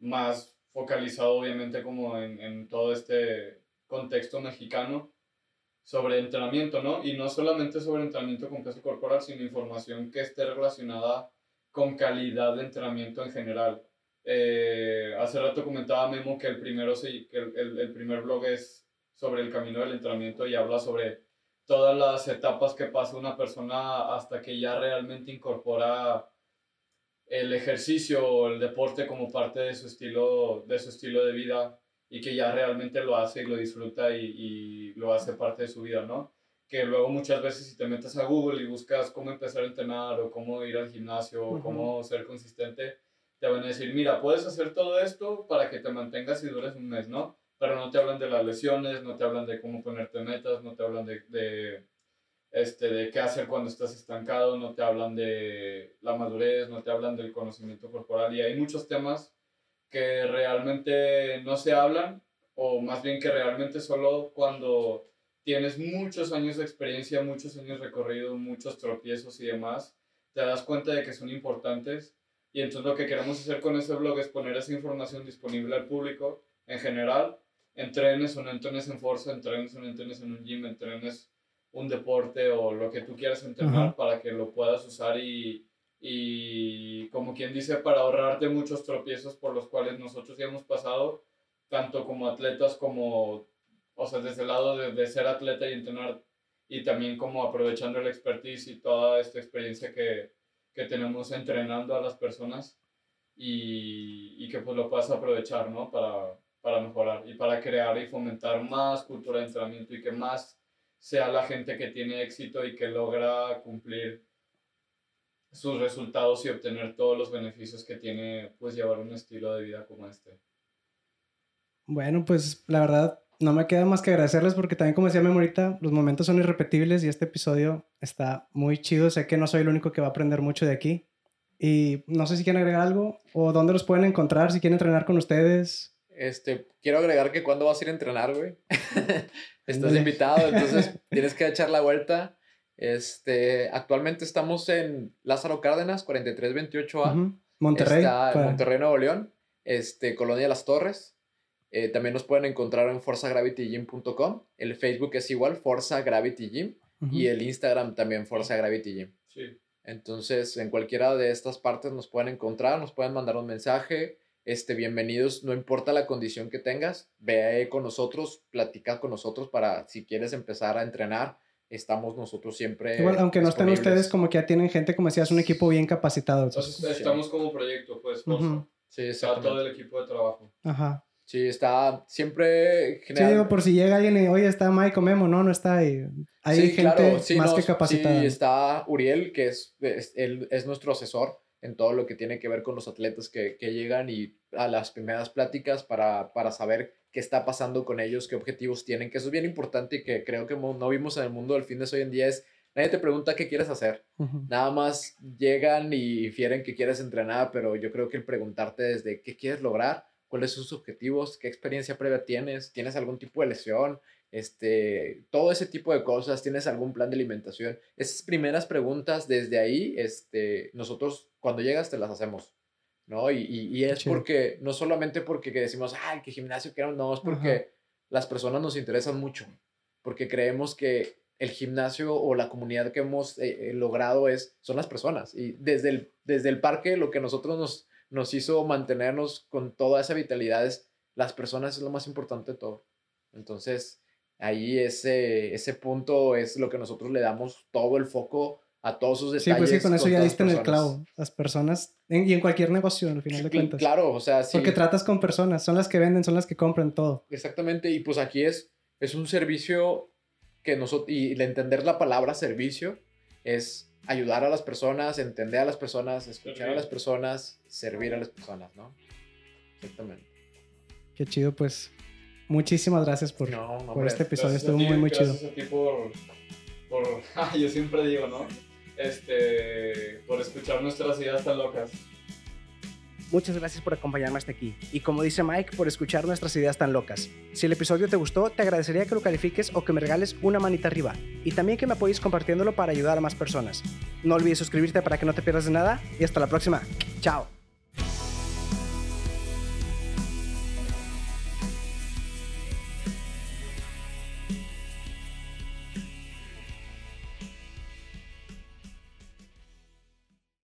más focalizado obviamente como en, en todo este contexto mexicano sobre entrenamiento, ¿no? Y no solamente sobre entrenamiento con peso corporal, sino información que esté relacionada con calidad de entrenamiento en general. Eh, hace rato comentaba Memo que el, primero, que el, el, primer blog es sobre el camino del entrenamiento y habla sobre todas las etapas que pasa una persona hasta que ya realmente incorpora el ejercicio o el deporte como parte de su estilo de, su estilo de vida y que ya realmente lo hace y lo disfruta y, y lo hace parte de su vida, ¿no? Que luego muchas veces si te metes a Google y buscas cómo empezar a entrenar o cómo ir al gimnasio o cómo ser consistente, te van a decir, mira, puedes hacer todo esto para que te mantengas y dures un mes, ¿no? Pero no te hablan de las lesiones, no te hablan de cómo ponerte metas, no te hablan de, de, este, de qué hacer cuando estás estancado, no te hablan de la madurez, no te hablan del conocimiento corporal y hay muchos temas que realmente no se hablan o más bien que realmente solo cuando tienes muchos años de experiencia, muchos años recorrido, muchos tropiezos y demás, te das cuenta de que son importantes. Y entonces lo que queremos hacer con ese blog es poner esa información disponible al público en general entrenes o no entrenes en fuerza, entrenes o no entrenes en un gym, entrenes un deporte o lo que tú quieras entrenar para que lo puedas usar y, y como quien dice, para ahorrarte muchos tropiezos por los cuales nosotros ya hemos pasado, tanto como atletas como, o sea, desde el lado de, de ser atleta y entrenar y también como aprovechando el expertise y toda esta experiencia que, que tenemos entrenando a las personas y, y que pues lo puedas aprovechar, ¿no? Para, para mejorar y para crear y fomentar más cultura de entrenamiento y que más sea la gente que tiene éxito y que logra cumplir sus resultados y obtener todos los beneficios que tiene pues llevar un estilo de vida como este. Bueno, pues la verdad no me queda más que agradecerles porque también como decía Memorita, los momentos son irrepetibles y este episodio está muy chido. Sé que no soy el único que va a aprender mucho de aquí. Y no sé si quieren agregar algo o dónde los pueden encontrar, si quieren entrenar con ustedes, este, quiero agregar que cuando vas a ir a entrenar, güey. [LAUGHS] Estás invitado, entonces [LAUGHS] tienes que echar la vuelta. Este, actualmente estamos en Lázaro Cárdenas, 4328A. Monterrey. Está en Monterrey, Nuevo León. Este, Colonia Las Torres. Eh, también nos pueden encontrar en forzagravitygym.com. El Facebook es igual, Forza Gravity Gym. Y el Instagram también, Forza Gravity Gym. Sí. Entonces, en cualquiera de estas partes nos pueden encontrar, nos pueden mandar un mensaje. Este, bienvenidos, no importa la condición que tengas, ve con nosotros, platica con nosotros para si quieres empezar a entrenar, estamos nosotros siempre. Igual, aunque no estén ustedes, como que ya tienen gente, como decías, un equipo bien capacitado. Entonces, estamos como proyecto, pues, Sí, está todo el equipo de trabajo. Ajá. Sí, está siempre general... Sí, digo, por si llega alguien y, oye, está Mike o Memo, no, no está ahí. Hay gente más que capacitada. Sí, está Uriel, que es, él es nuestro asesor en todo lo que tiene que ver con los atletas que, que llegan y a las primeras pláticas para, para, saber qué está pasando con ellos, qué objetivos tienen, que eso es bien importante y que creo que no vimos en el mundo del fitness hoy en día es, nadie te pregunta qué quieres hacer, nada más llegan y fieren que quieres entrenar, pero yo creo que el preguntarte desde qué quieres lograr, cuáles son sus objetivos, qué experiencia previa tienes, tienes algún tipo de lesión, este, todo ese tipo de cosas, tienes algún plan de alimentación. Esas primeras preguntas, desde ahí, este, nosotros cuando llegas te las hacemos, ¿no? Y, y, es porque, no solamente porque decimos, ay, qué gimnasio quiero, no, es porque las personas nos interesan mucho, porque creemos que el gimnasio o la comunidad que hemos eh, eh, logrado es, son las personas. Y desde el, desde el parque lo que nosotros nos nos hizo mantenernos con toda esa vitalidad es las personas es lo más importante de todo. Entonces, ahí ese, ese punto es lo que nosotros le damos todo el foco a todos sus detalles. Sí, pues sí, con eso ya diste en el clavo. Las personas, y en cualquier negocio, al final de cuentas. Claro, o sea, sí. Porque tratas con personas, son las que venden, son las que compran todo. Exactamente, y pues aquí es, es un servicio que nosotros, y el entender la palabra servicio es ayudar a las personas, entender a las personas, escuchar a las personas, servir a las personas, ¿no? Exactamente. Qué chido, pues. Muchísimas gracias por, por este episodio, estuvo muy, muy chido. Gracias a ti por, por [LAUGHS] ah, yo siempre digo, ¿no? Este, por escuchar nuestras ideas tan locas. Muchas gracias por acompañarme hasta aquí y como dice Mike, por escuchar nuestras ideas tan locas. Si el episodio te gustó, te agradecería que lo califiques o que me regales una manita arriba y también que me apoyes compartiéndolo para ayudar a más personas. No olvides suscribirte para que no te pierdas de nada y hasta la próxima. Chao.